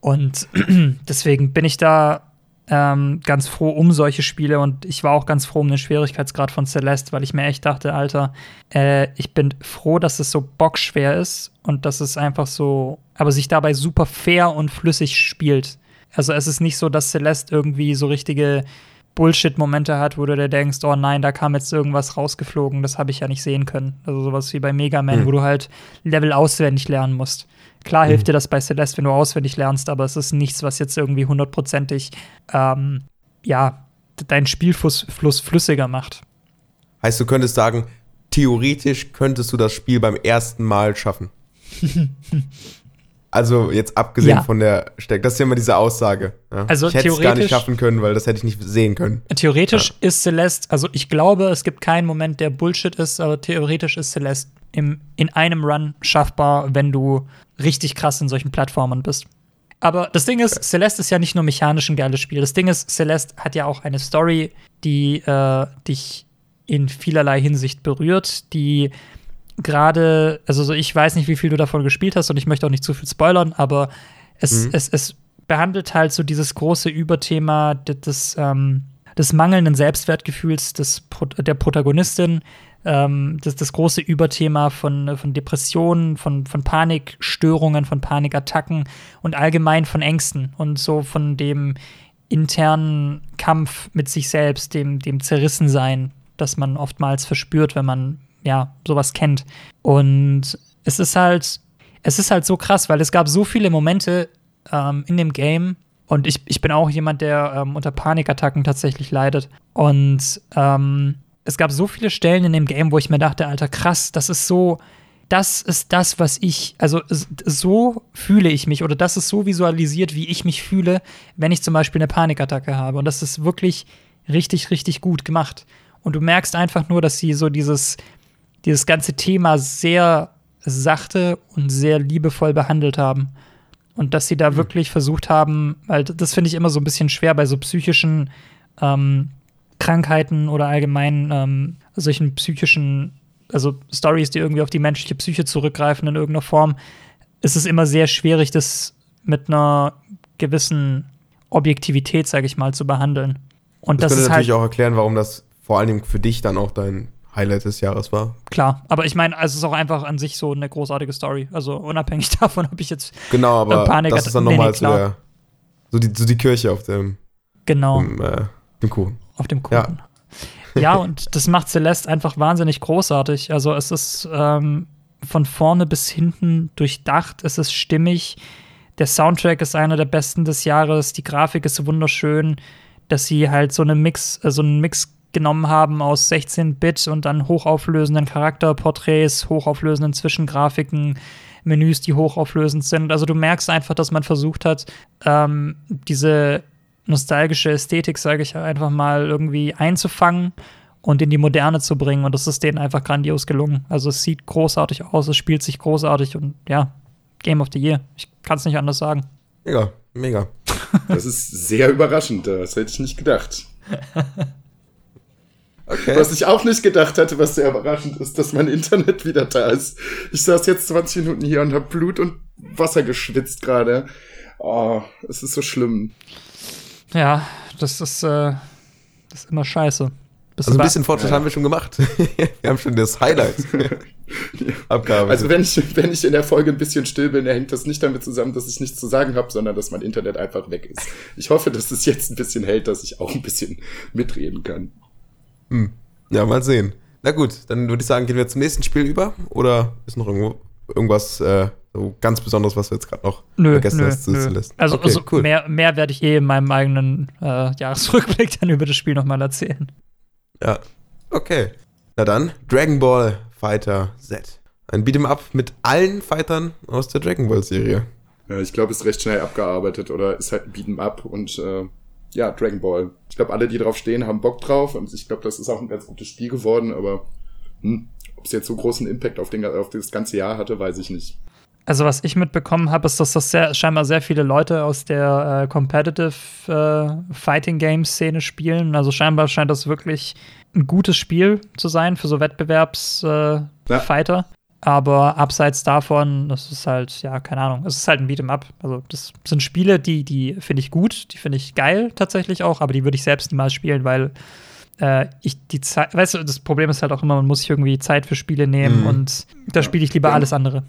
Und deswegen bin ich da ähm, ganz froh um solche Spiele und ich war auch ganz froh um den Schwierigkeitsgrad von Celeste, weil ich mir echt dachte, Alter, äh, ich bin froh, dass es so bockschwer ist und dass es einfach so, aber sich dabei super fair und flüssig spielt. Also es ist nicht so, dass Celeste irgendwie so richtige Bullshit-Momente hat, wo du dir denkst, oh nein, da kam jetzt irgendwas rausgeflogen, das habe ich ja nicht sehen können. Also sowas wie bei Mega Man, mhm. wo du halt Level auswendig lernen musst. Klar hilft mhm. dir das bei Celeste, wenn du auswendig lernst, aber es ist nichts, was jetzt irgendwie hundertprozentig, ähm, ja, deinen Spielfluss Fluss flüssiger macht. Heißt, du könntest sagen, theoretisch könntest du das Spiel beim ersten Mal schaffen. also jetzt abgesehen ja. von der Steck, das ist ja immer diese Aussage. Ja? Also ich hätte es gar nicht schaffen können, weil das hätte ich nicht sehen können. Theoretisch ja. ist Celeste, also ich glaube, es gibt keinen Moment, der Bullshit ist, aber theoretisch ist Celeste im, in einem Run schaffbar, wenn du richtig krass in solchen Plattformen bist. Aber das Ding ist, Celeste ist ja nicht nur mechanisch ein geiles Spiel. Das Ding ist, Celeste hat ja auch eine Story, die äh, dich in vielerlei Hinsicht berührt, die gerade, also so ich weiß nicht, wie viel du davon gespielt hast und ich möchte auch nicht zu viel spoilern, aber es, mhm. es, es behandelt halt so dieses große Überthema des, ähm, des mangelnden Selbstwertgefühls des, der Protagonistin, ähm, das, das große Überthema von, von Depressionen, von, von Panikstörungen, von Panikattacken und allgemein von Ängsten und so von dem internen Kampf mit sich selbst, dem, dem Zerrissensein, das man oftmals verspürt, wenn man ja sowas kennt. Und es ist halt, es ist halt so krass, weil es gab so viele Momente ähm, in dem Game, und ich, ich bin auch jemand, der ähm, unter Panikattacken tatsächlich leidet. Und ähm, es gab so viele Stellen in dem Game, wo ich mir dachte, Alter, krass, das ist so, das ist das, was ich, also so fühle ich mich oder das ist so visualisiert, wie ich mich fühle, wenn ich zum Beispiel eine Panikattacke habe. Und das ist wirklich richtig, richtig gut gemacht. Und du merkst einfach nur, dass sie so dieses, dieses ganze Thema sehr sachte und sehr liebevoll behandelt haben. Und dass sie da mhm. wirklich versucht haben, weil das finde ich immer so ein bisschen schwer bei so psychischen ähm, Krankheiten oder allgemein ähm, solchen psychischen, also Stories, die irgendwie auf die menschliche Psyche zurückgreifen in irgendeiner Form, ist es immer sehr schwierig, das mit einer gewissen Objektivität, sage ich mal, zu behandeln. Und das, das könnte natürlich halt, auch erklären, warum das vor allen Dingen für dich dann auch dein Highlight des Jahres war. Klar, aber ich meine, also es ist auch einfach an sich so eine großartige Story. Also unabhängig davon, ob ich jetzt genau, aber Panik das ist dann nochmal nee, nee, so, der, so, die, so die Kirche auf dem, genau. dem, äh, dem Kuchen. Auf dem Kuchen. Ja. ja, und das macht Celeste einfach wahnsinnig großartig. Also es ist ähm, von vorne bis hinten durchdacht, es ist stimmig. Der Soundtrack ist einer der besten des Jahres, die Grafik ist wunderschön, dass sie halt so eine Mix, äh, so einen Mix genommen haben aus 16-Bit und dann hochauflösenden Charakterporträts, hochauflösenden Zwischengrafiken, Menüs, die hochauflösend sind. Also du merkst einfach, dass man versucht hat, ähm, diese nostalgische Ästhetik, sage ich einfach mal, irgendwie einzufangen und in die Moderne zu bringen. Und das ist denen einfach grandios gelungen. Also es sieht großartig aus, es spielt sich großartig und ja, Game of the Year. Ich kann es nicht anders sagen. Mega, mega. Das ist sehr überraschend, das hätte ich nicht gedacht. Okay. Was ich auch nicht gedacht hatte, was sehr überraschend ist, dass mein Internet wieder da ist. Ich saß jetzt 20 Minuten hier und habe Blut und Wasser geschwitzt gerade. Oh, es ist so schlimm. Ja, das ist, äh, das ist immer scheiße. Bis also ein bisschen Fortschritt ja. haben wir schon gemacht. wir haben schon das Highlight abgearbeitet. Also wenn ich, wenn ich in der Folge ein bisschen still bin, hängt das nicht damit zusammen, dass ich nichts zu sagen habe, sondern dass mein Internet einfach weg ist. Ich hoffe, dass es jetzt ein bisschen hält, dass ich auch ein bisschen mitreden kann. Hm. Ja, mal sehen. Na gut, dann würde ich sagen, gehen wir zum nächsten Spiel über. Oder ist noch irgendwo irgendwas äh, so ganz Besonderes, was wir jetzt gerade noch nö, vergessen nö, hast zu listen? Also, okay, also cool. mehr, mehr werde ich eh in meinem eigenen äh, Jahresrückblick dann über das Spiel nochmal erzählen. Ja. Okay. Na dann, Dragon Ball Fighter Z. Ein Beat'em Up mit allen Fightern aus der Dragon Ball Serie. Ja, ich glaube, ist recht schnell abgearbeitet oder ist halt ein Beat'em Up und äh, ja, Dragon Ball. Ich glaube, alle, die drauf stehen, haben Bock drauf und ich glaube, das ist auch ein ganz gutes Spiel geworden, aber hm, ob es jetzt so großen Impact auf, den, auf das ganze Jahr hatte, weiß ich nicht. Also was ich mitbekommen habe, ist, dass das sehr, scheinbar sehr viele Leute aus der äh, Competitive äh, Fighting Game Szene spielen. Also scheinbar scheint das wirklich ein gutes Spiel zu sein für so Wettbewerbsfighter. Äh, ja. Aber abseits davon, das ist halt, ja, keine Ahnung, es ist halt ein Beat'em Up. Also, das sind Spiele, die, die finde ich gut, die finde ich geil tatsächlich auch, aber die würde ich selbst niemals spielen, weil äh, ich die Zeit, weißt du, das Problem ist halt auch immer, man muss sich irgendwie Zeit für Spiele nehmen mhm. und da spiele ich lieber alles andere.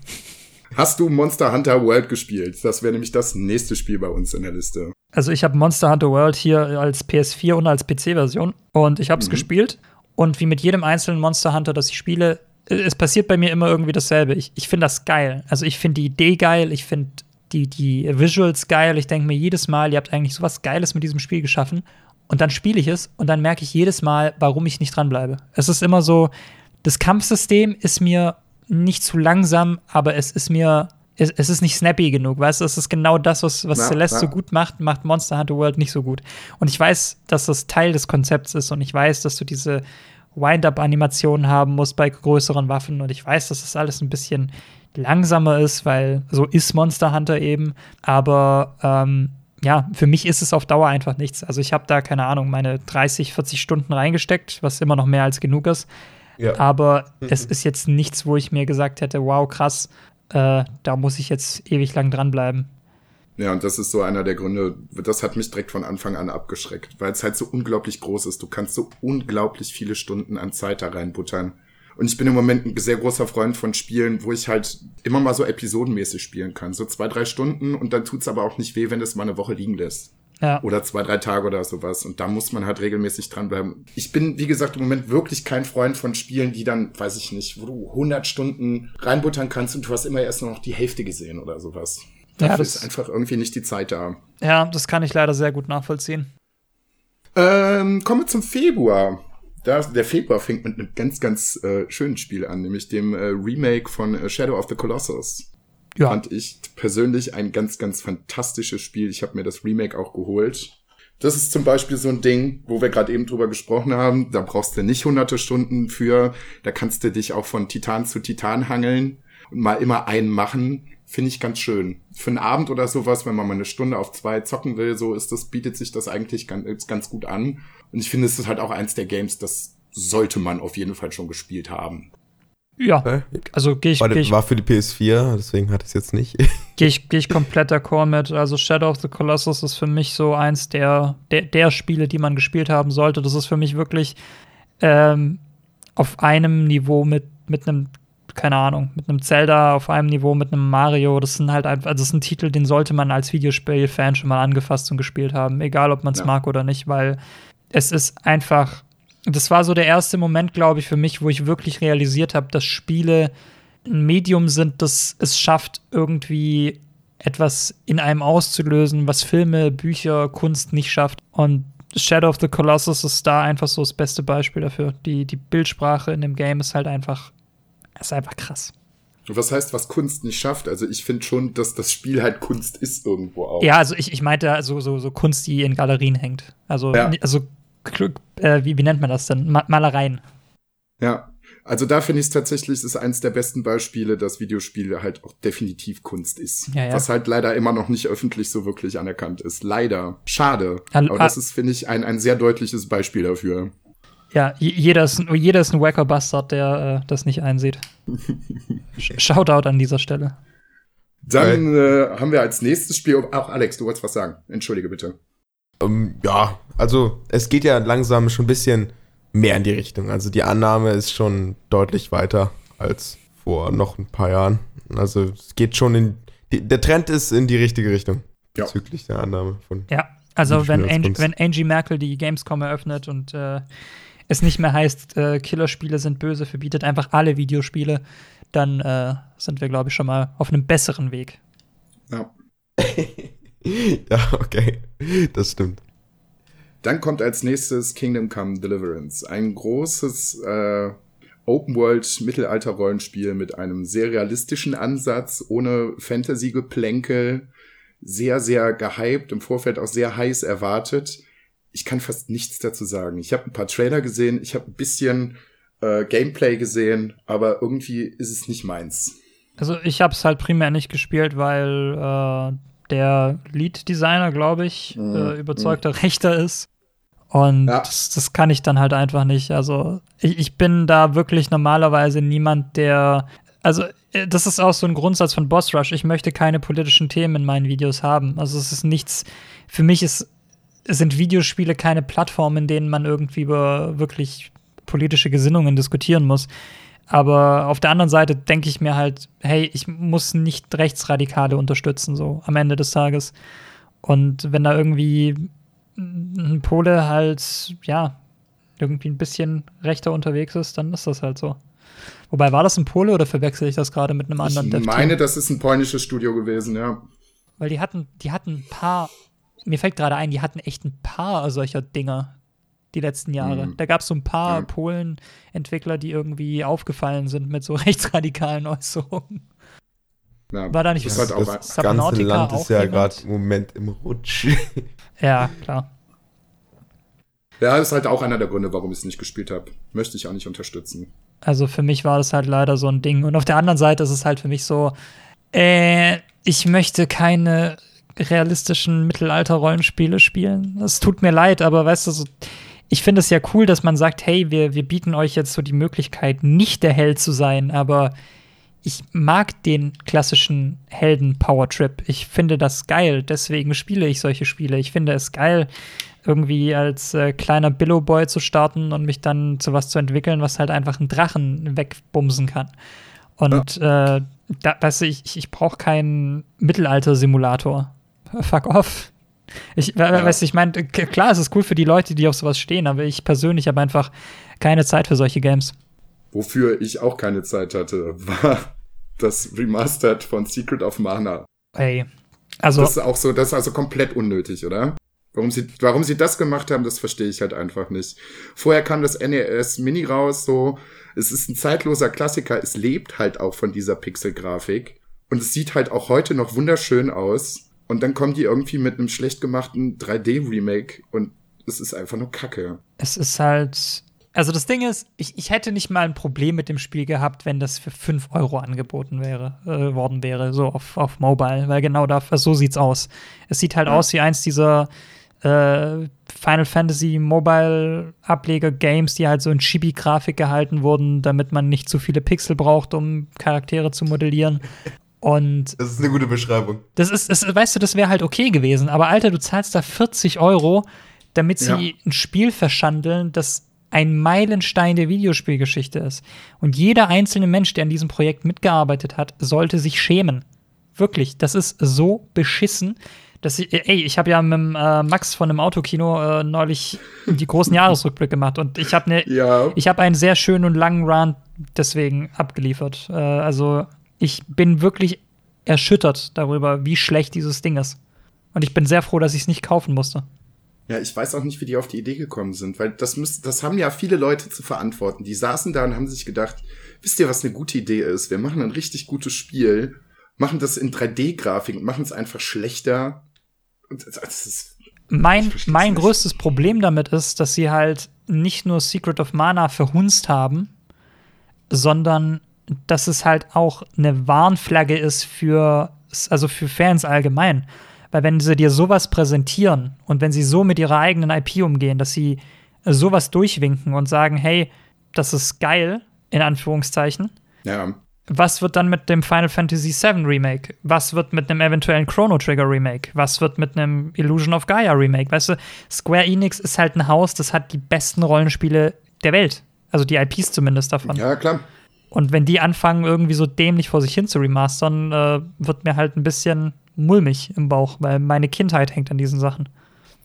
Hast du Monster Hunter World gespielt? Das wäre nämlich das nächste Spiel bei uns in der Liste. Also ich habe Monster Hunter World hier als PS4 und als PC-Version und ich habe es mhm. gespielt. Und wie mit jedem einzelnen Monster Hunter, das ich spiele, es passiert bei mir immer irgendwie dasselbe. Ich, ich finde das geil. Also ich finde die Idee geil, ich finde die, die Visuals geil. Ich denke mir jedes Mal, ihr habt eigentlich sowas Geiles mit diesem Spiel geschaffen. Und dann spiele ich es und dann merke ich jedes Mal, warum ich nicht dranbleibe. Es ist immer so, das Kampfsystem ist mir nicht zu langsam, aber es ist mir, es, es ist nicht snappy genug, weißt du? Es ist genau das, was, was na, Celeste na. so gut macht, macht Monster Hunter World nicht so gut. Und ich weiß, dass das Teil des Konzepts ist und ich weiß, dass du diese Wind-Up-Animationen haben musst bei größeren Waffen und ich weiß, dass das alles ein bisschen langsamer ist, weil so ist Monster Hunter eben, aber ähm, ja, für mich ist es auf Dauer einfach nichts. Also ich habe da, keine Ahnung, meine 30, 40 Stunden reingesteckt, was immer noch mehr als genug ist. Ja. Aber es ist jetzt nichts, wo ich mir gesagt hätte, wow, krass, äh, da muss ich jetzt ewig lang dranbleiben. Ja, und das ist so einer der Gründe, das hat mich direkt von Anfang an abgeschreckt, weil es halt so unglaublich groß ist. Du kannst so unglaublich viele Stunden an Zeit da reinbuttern. Und ich bin im Moment ein sehr großer Freund von Spielen, wo ich halt immer mal so episodenmäßig spielen kann. So zwei, drei Stunden und dann tut's aber auch nicht weh, wenn es mal eine Woche liegen lässt. Ja. Oder zwei, drei Tage oder sowas. Und da muss man halt regelmäßig dranbleiben. Ich bin, wie gesagt, im Moment wirklich kein Freund von Spielen, die dann, weiß ich nicht, wo du 100 Stunden reinbuttern kannst und du hast immer erst noch die Hälfte gesehen oder sowas. Dafür ja, das ist einfach irgendwie nicht die Zeit da. Ja, das kann ich leider sehr gut nachvollziehen. Ähm, kommen wir zum Februar. Da, der Februar fängt mit einem ganz, ganz äh, schönen Spiel an, nämlich dem äh, Remake von äh, Shadow of the Colossus ja. fand ich persönlich ein ganz, ganz fantastisches Spiel. Ich habe mir das Remake auch geholt. Das ist zum Beispiel so ein Ding, wo wir gerade eben drüber gesprochen haben. Da brauchst du nicht hunderte Stunden für. Da kannst du dich auch von Titan zu Titan hangeln und mal immer einen machen. Finde ich ganz schön. Für einen Abend oder sowas, wenn man mal eine Stunde auf zwei zocken will, so ist das, bietet sich das eigentlich ganz, ganz gut an. Und ich finde, es ist halt auch eins der Games, das sollte man auf jeden Fall schon gespielt haben. Ja, also gehe ich, war, geh ich. War für die PS4, deswegen ich es jetzt nicht. Gehe ich, geh ich komplett d'accord mit. Also Shadow of the Colossus ist für mich so eins der, der, der Spiele, die man gespielt haben sollte. Das ist für mich wirklich ähm, auf einem Niveau mit, mit einem keine Ahnung, mit einem Zelda auf einem Niveau, mit einem Mario. Das sind halt einfach, also das ist ein Titel, den sollte man als Videospiel-Fan schon mal angefasst und gespielt haben, egal ob man es ja. mag oder nicht, weil es ist einfach, das war so der erste Moment, glaube ich, für mich, wo ich wirklich realisiert habe, dass Spiele ein Medium sind, das es schafft, irgendwie etwas in einem auszulösen, was Filme, Bücher, Kunst nicht schafft. Und Shadow of the Colossus ist da einfach so das beste Beispiel dafür. Die, die Bildsprache in dem Game ist halt einfach das ist einfach krass. Was heißt, was Kunst nicht schafft? Also ich finde schon, dass das Spiel halt Kunst ist irgendwo auch. Ja, also ich, ich meinte so, so, so Kunst, die in Galerien hängt. Also, ja. also äh, wie, wie nennt man das denn? Ma Malereien. Ja, also da finde ich es tatsächlich, ist eins der besten Beispiele, dass Videospiele halt auch definitiv Kunst ist. Ja, ja. Was halt leider immer noch nicht öffentlich so wirklich anerkannt ist. Leider. Schade. Aber das ist, finde ich, ein, ein sehr deutliches Beispiel dafür. Ja, jeder ist, jeder ist ein wacker Bastard, der äh, das nicht einsieht. Shoutout an dieser Stelle. Dann äh, haben wir als nächstes Spiel, auch Alex, du wolltest was sagen. Entschuldige bitte. Um, ähm, ja, also es geht ja langsam schon ein bisschen mehr in die Richtung. Also die Annahme ist schon deutlich weiter als vor noch ein paar Jahren. Also es geht schon in, die, der Trend ist in die richtige Richtung. Ja. Bezüglich der Annahme von. Ja, also wenn, Angie, wenn Angie Merkel die Gamescom eröffnet und äh, es nicht mehr heißt, äh, Killerspiele sind böse, verbietet einfach alle Videospiele, dann äh, sind wir, glaube ich, schon mal auf einem besseren Weg. Ja. ja, okay. Das stimmt. Dann kommt als nächstes Kingdom Come Deliverance. Ein großes äh, Open-World-Mittelalter-Rollenspiel mit einem sehr realistischen Ansatz, ohne Fantasy-Geplänkel. Sehr, sehr gehypt, im Vorfeld auch sehr heiß erwartet ich kann fast nichts dazu sagen. Ich habe ein paar Trailer gesehen, ich habe ein bisschen äh, Gameplay gesehen, aber irgendwie ist es nicht meins. Also ich habe es halt primär nicht gespielt, weil äh, der Lead-Designer, glaube ich, mm, äh, überzeugter mm. Rechter ist. Und ja. das, das, kann ich dann halt einfach nicht. Also ich, ich bin da wirklich normalerweise niemand, der also äh, das ist auch so ein Grundsatz von Boss Rush. Ich möchte keine politischen Themen in meinen Videos haben. Also es ist nichts, für mich ist sind Videospiele keine Plattformen, in denen man irgendwie über wirklich politische Gesinnungen diskutieren muss. Aber auf der anderen Seite denke ich mir halt, hey, ich muss nicht Rechtsradikale unterstützen, so am Ende des Tages. Und wenn da irgendwie ein Pole halt, ja, irgendwie ein bisschen rechter unterwegs ist, dann ist das halt so. Wobei, war das ein Pole oder verwechsel ich das gerade mit einem anderen Ich meine, das ist ein polnisches Studio gewesen, ja. Weil die hatten, die hatten ein paar mir fällt gerade ein, die hatten echt ein paar solcher Dinger die letzten Jahre. Mhm. Da gab es so ein paar ja. Polen-Entwickler, die irgendwie aufgefallen sind mit so rechtsradikalen Äußerungen. Ja, War da nicht das, halt auch das ganze Land ist ja gerade im Moment im Rutsch. ja, klar. Ja, das ist halt auch einer der Gründe, warum ich es nicht gespielt habe. Möchte ich auch nicht unterstützen. Also für mich war das halt leider so ein Ding. Und auf der anderen Seite ist es halt für mich so, äh, ich möchte keine realistischen Mittelalter-Rollenspiele spielen. Es tut mir leid, aber weißt du, so, ich finde es ja cool, dass man sagt, hey, wir, wir bieten euch jetzt so die Möglichkeit, nicht der Held zu sein, aber ich mag den klassischen Helden-Power-Trip. Ich finde das geil, deswegen spiele ich solche Spiele. Ich finde es geil, irgendwie als äh, kleiner Billow-Boy zu starten und mich dann zu was zu entwickeln, was halt einfach einen Drachen wegbumsen kann. Und ja. äh, da, weißt du, ich, ich brauche keinen Mittelalter-Simulator fuck off. Ich, ja. weißt du, ich meine, klar, es ist cool für die Leute, die auf sowas stehen, aber ich persönlich habe einfach keine Zeit für solche Games. Wofür ich auch keine Zeit hatte, war das Remastered von Secret of Mana. Hey, also. Das ist auch so, das ist also komplett unnötig, oder? Warum sie, warum sie das gemacht haben, das verstehe ich halt einfach nicht. Vorher kam das NES Mini raus, so. Es ist ein zeitloser Klassiker. Es lebt halt auch von dieser Pixel-Grafik. Und es sieht halt auch heute noch wunderschön aus. Und dann kommen die irgendwie mit einem schlecht gemachten 3D-Remake und es ist einfach nur Kacke. Es ist halt, Also das Ding ist, ich, ich hätte nicht mal ein Problem mit dem Spiel gehabt, wenn das für 5 Euro angeboten wäre, äh, worden wäre, so auf, auf Mobile, weil genau dafür, so sieht's aus. Es sieht halt ja. aus wie eins dieser äh, Final Fantasy Mobile Ableger Games, die halt so in Chibi-Grafik gehalten wurden, damit man nicht zu viele Pixel braucht, um Charaktere zu modellieren. Und das ist eine gute Beschreibung. Das ist, das, weißt du, das wäre halt okay gewesen. Aber Alter, du zahlst da 40 Euro, damit sie ja. ein Spiel verschandeln, das ein Meilenstein der Videospielgeschichte ist. Und jeder einzelne Mensch, der an diesem Projekt mitgearbeitet hat, sollte sich schämen. Wirklich, das ist so beschissen. Dass ich, ey, ich habe ja mit äh, Max von einem Autokino äh, neulich die großen Jahresrückblick gemacht und ich habe ne, ja. ich habe einen sehr schönen und langen Run deswegen abgeliefert. Äh, also ich bin wirklich erschüttert darüber, wie schlecht dieses Ding ist. Und ich bin sehr froh, dass ich es nicht kaufen musste. Ja, ich weiß auch nicht, wie die auf die Idee gekommen sind, weil das müssen, das haben ja viele Leute zu verantworten. Die saßen da und haben sich gedacht, wisst ihr, was eine gute Idee ist? Wir machen ein richtig gutes Spiel, machen das in 3D-Grafik und machen es einfach schlechter. mein mein größtes Problem damit ist, dass sie halt nicht nur Secret of Mana verhunzt haben, sondern dass es halt auch eine Warnflagge ist für, also für Fans allgemein. Weil wenn sie dir sowas präsentieren und wenn sie so mit ihrer eigenen IP umgehen, dass sie sowas durchwinken und sagen, hey, das ist geil, in Anführungszeichen. Ja. Was wird dann mit dem Final Fantasy VII Remake? Was wird mit einem eventuellen Chrono Trigger Remake? Was wird mit einem Illusion of Gaia Remake? Weißt du, Square Enix ist halt ein Haus, das hat die besten Rollenspiele der Welt. Also die IPs zumindest davon. Ja, klar. Und wenn die anfangen, irgendwie so dämlich vor sich hin zu remastern, äh, wird mir halt ein bisschen mulmig im Bauch, weil meine Kindheit hängt an diesen Sachen.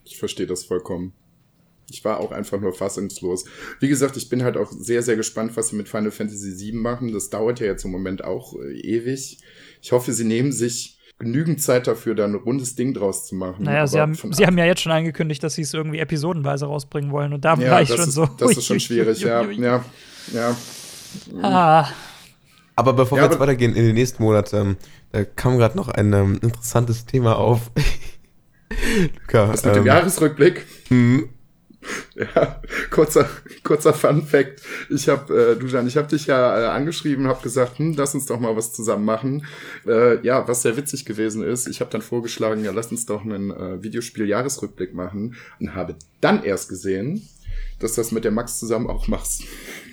Ich verstehe das vollkommen. Ich war auch einfach nur fassungslos. Wie gesagt, ich bin halt auch sehr, sehr gespannt, was sie mit Final Fantasy VII machen. Das dauert ja jetzt im Moment auch äh, ewig. Ich hoffe, sie nehmen sich genügend Zeit dafür, da ein rundes Ding draus zu machen. Naja, sie haben, sie haben ja jetzt schon angekündigt, dass sie es irgendwie episodenweise rausbringen wollen. Und da ja, war ich schon ist, so. Das ist schon schwierig, ja. Ja, ja. Ah. Aber bevor ja, wir jetzt weitergehen in den nächsten Monaten, ähm, da kam gerade noch ein ähm, interessantes Thema auf. Luca, Was mit ähm, dem Jahresrückblick? Mhm. Ja, kurzer, kurzer Fun Fact. Ich habe, äh, Dujan, ich habe dich ja äh, angeschrieben, habe gesagt, hm, lass uns doch mal was zusammen machen. Äh, ja, was sehr witzig gewesen ist, ich habe dann vorgeschlagen, ja, lass uns doch einen äh, Videospiel-Jahresrückblick machen und habe dann erst gesehen, dass du das mit der Max zusammen auch machst.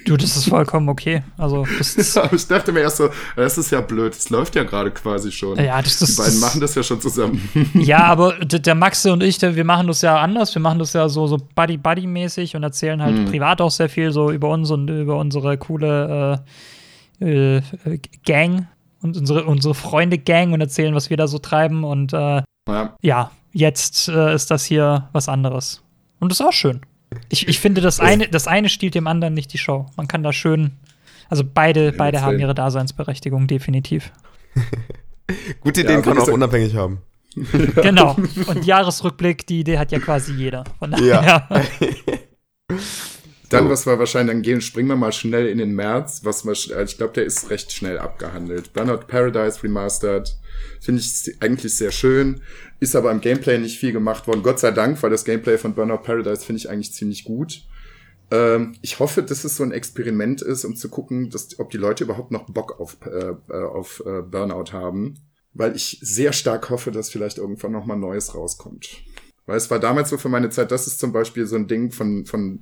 Du, das ist vollkommen okay. Also, das ist ich dachte mir erst so, das ist ja blöd, das läuft ja gerade quasi schon. Ja, das ist, Die beiden machen das ja schon zusammen. Ja, aber der Maxe und ich, wir machen das ja anders. Wir machen das ja so, so Buddy-Buddy-mäßig und erzählen halt mhm. privat auch sehr viel so über uns und über unsere coole äh, äh, Gang und unsere, unsere Freunde-Gang und erzählen, was wir da so treiben. Und äh, ja. ja. jetzt äh, ist das hier was anderes. Und das ist auch schön. Ich, ich finde, das eine, das eine stiehlt dem anderen nicht die Show. Man kann da schön. Also beide, beide haben ihre Daseinsberechtigung, definitiv. Gute Ideen ja, kann man auch unabhängig haben. genau. Und Jahresrückblick, die Idee hat ja quasi jeder. Von daher. Ja. Dann, was wir wahrscheinlich dann gehen, springen wir mal schnell in den März. Was wir, ich glaube, der ist recht schnell abgehandelt. Burnout Paradise Remastered. Finde ich eigentlich sehr schön. Ist aber im Gameplay nicht viel gemacht worden. Gott sei Dank, weil das Gameplay von Burnout Paradise finde ich eigentlich ziemlich gut. Ähm, ich hoffe, dass es so ein Experiment ist, um zu gucken, dass, ob die Leute überhaupt noch Bock auf, äh, äh auf äh, Burnout haben. Weil ich sehr stark hoffe, dass vielleicht irgendwann noch mal Neues rauskommt. Weil es war damals so für meine Zeit, das ist zum Beispiel so ein Ding von, von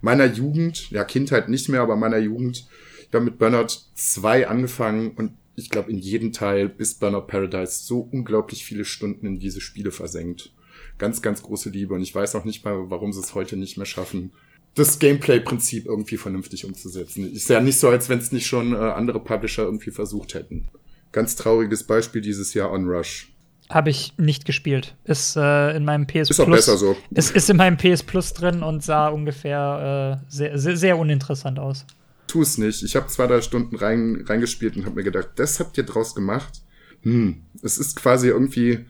meiner Jugend, ja, Kindheit nicht mehr, aber meiner Jugend. Ich habe mit Burnout 2 angefangen und ich glaube, in jedem Teil bis Burnout Paradise so unglaublich viele Stunden in diese Spiele versenkt. Ganz, ganz große Liebe. Und ich weiß auch nicht mal, warum sie es heute nicht mehr schaffen, das Gameplay-Prinzip irgendwie vernünftig umzusetzen. Ist ja nicht so, als wenn es nicht schon äh, andere Publisher irgendwie versucht hätten. Ganz trauriges Beispiel dieses Jahr Onrush. Habe ich nicht gespielt. Ist äh, in meinem PS ist Plus. Ist auch besser so. Ist, ist in meinem PS Plus drin und sah ungefähr äh, sehr, sehr, sehr uninteressant aus tu es nicht. Ich habe zwei, drei Stunden rein, reingespielt und habe mir gedacht, das habt ihr draus gemacht. Hm, es ist quasi irgendwie,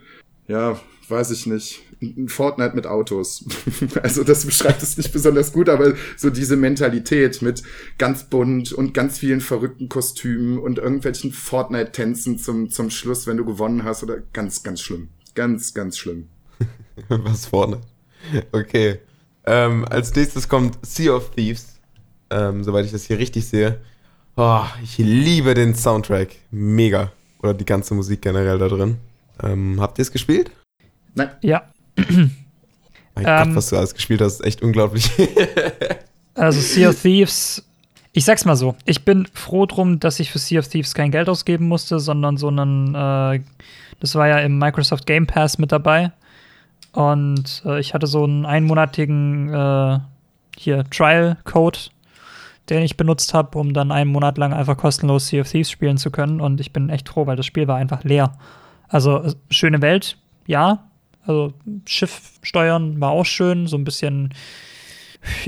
ja, weiß ich nicht, ein Fortnite mit Autos. also das beschreibt es nicht besonders gut, aber so diese Mentalität mit ganz bunt und ganz vielen verrückten Kostümen und irgendwelchen Fortnite-Tänzen zum, zum Schluss, wenn du gewonnen hast, oder ganz, ganz schlimm. Ganz, ganz schlimm. Was Fortnite? Okay. Ähm, als nächstes kommt Sea of Thieves ähm, soweit ich das hier richtig sehe. Oh, ich liebe den Soundtrack. Mega. Oder die ganze Musik generell da drin. Ähm, habt ihr es gespielt? Nein. Ja. Mein Ähm. Gott, was du alles gespielt hast, ist echt unglaublich. Also Sea of Thieves, ich sag's mal so, ich bin froh drum, dass ich für Sea of Thieves kein Geld ausgeben musste, sondern so einen, äh, das war ja im Microsoft Game Pass mit dabei. Und äh, ich hatte so einen einmonatigen äh, hier Trial-Code, den ich benutzt habe, um dann einen Monat lang einfach kostenlos Sea of Thieves spielen zu können. Und ich bin echt froh, weil das Spiel war einfach leer. Also äh, schöne Welt, ja. Also Schiff steuern war auch schön, so ein bisschen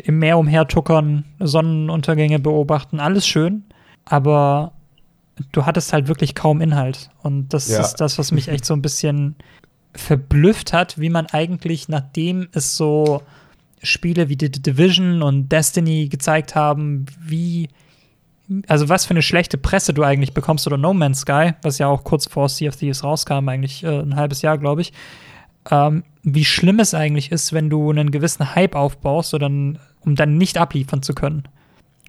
im Meer umhertuckern, Sonnenuntergänge beobachten, alles schön, aber du hattest halt wirklich kaum Inhalt. Und das Ja. ist das, was mich echt so ein bisschen verblüfft hat, wie man eigentlich, nachdem es so Spiele wie The Division und Destiny gezeigt haben, wie, also was für eine schlechte Presse du eigentlich bekommst oder No Man's Sky, was ja auch kurz vor Sea of Thieves rauskam, eigentlich äh, ein halbes Jahr, glaube ich, ähm, wie schlimm es eigentlich ist, wenn du einen gewissen Hype aufbaust, oder, um dann nicht abliefern zu können.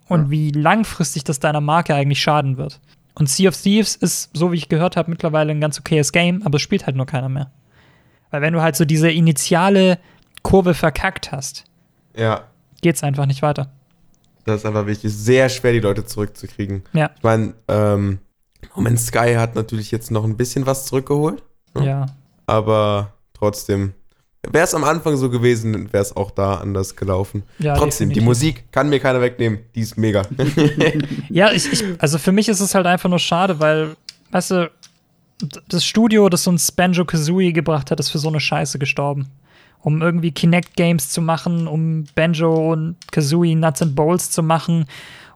Und Ja. wie langfristig das deiner Marke eigentlich schaden wird. Und Sea of Thieves ist, so wie ich gehört habe, mittlerweile ein ganz okayes Game, aber es spielt halt nur keiner mehr. Weil wenn du halt so diese initiale Kurve verkackt hast, ja, geht's einfach nicht weiter. das ist einfach wichtig. Sehr schwer, die Leute zurückzukriegen. Ja. Ich meine, ähm, Moment Sky hat natürlich jetzt noch ein bisschen was zurückgeholt, Ja. Ja. aber trotzdem. Wäre es am Anfang so gewesen, wäre es auch da anders gelaufen. ja trotzdem, die definitiv. Musik kann mir keiner wegnehmen. Die ist mega. Ja, ich, ich, also für mich ist es halt einfach nur schade, weil, weißt du, das Studio, das uns Banjo Kazooie gebracht hat, ist für so eine Scheiße gestorben. Um irgendwie Kinect-Games zu machen, um Banjo und Kazooie Nuts and Bowls zu machen,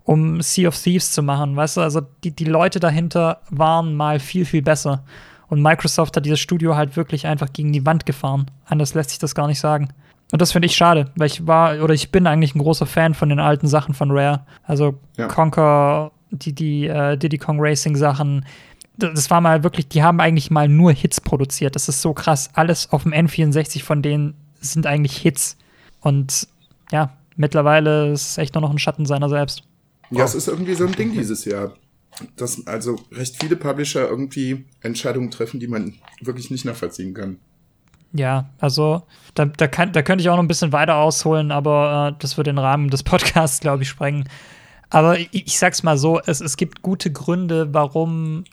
um Sea of Thieves zu machen, weißt du, also die, die Leute dahinter waren mal viel, viel besser. Und Microsoft hat dieses Studio halt wirklich einfach gegen die Wand gefahren. Anders lässt sich das gar nicht sagen. Und das finde ich schade, weil ich war oder ich bin eigentlich ein großer Fan von den alten Sachen von Rare. Also Ja. Conker, die, die äh, Diddy Kong Racing Sachen. Das war mal wirklich, die haben eigentlich mal nur Hits produziert. Das ist so krass. Alles auf dem N64 von denen sind eigentlich Hits. Und ja, mittlerweile ist es echt nur noch ein Schatten seiner selbst. Ja, es ist irgendwie so ein Ding dieses Jahr. Dass also recht viele Publisher irgendwie Entscheidungen treffen, die man wirklich nicht nachvollziehen kann. Ja, also da, da, kann, da könnte ich auch noch ein bisschen weiter ausholen, aber äh, das würde den Rahmen des Podcasts, glaube ich, sprengen. Aber ich, ich sag's mal so, es, es gibt gute Gründe, warum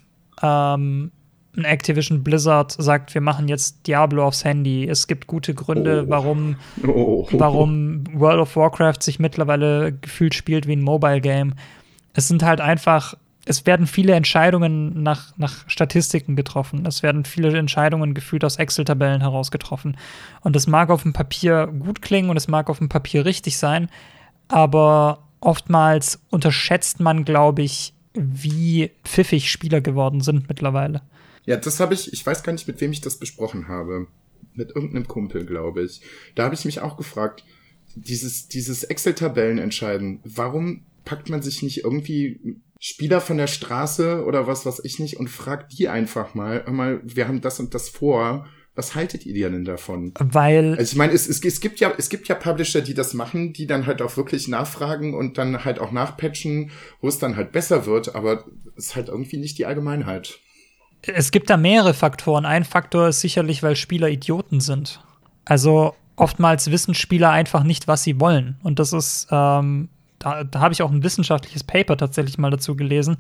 ähm, ein Activision Blizzard sagt, wir machen jetzt Diablo aufs Handy. Es gibt gute Gründe, Oh. warum, Oh. warum World of Warcraft sich mittlerweile gefühlt spielt wie ein Mobile Game. Es sind halt einfach, es werden viele Entscheidungen nach, nach Statistiken getroffen. Es werden viele Entscheidungen gefühlt aus Excel-Tabellen heraus getroffen. Und das mag auf dem Papier gut klingen und es mag auf dem Papier richtig sein, aber oftmals unterschätzt man, glaube ich, wie pfiffig Spieler geworden sind mittlerweile. Ja, das habe ich, ich weiß gar nicht, mit wem ich das besprochen habe. Mit irgendeinem Kumpel, glaube ich. Da habe ich mich auch gefragt, dieses, dieses Excel-Tabellen entscheiden, warum packt man sich nicht irgendwie Spieler von der Straße oder was weiß ich nicht und fragt die einfach mal, mal, wir haben das und das vor, was haltet ihr denn davon? Weil Also ich meine, es, es, es gibt ja, es gibt ja Publisher, die das machen, die dann halt auch wirklich nachfragen und dann halt auch nachpatchen, wo es dann halt besser wird, aber es ist halt irgendwie nicht die Allgemeinheit. Es gibt da mehrere Faktoren. Ein Faktor ist sicherlich, weil Spieler Idioten sind. Also oftmals wissen Spieler einfach nicht, was sie wollen. Und das ist, ähm, da, da habe ich auch ein wissenschaftliches Paper tatsächlich mal dazu gelesen,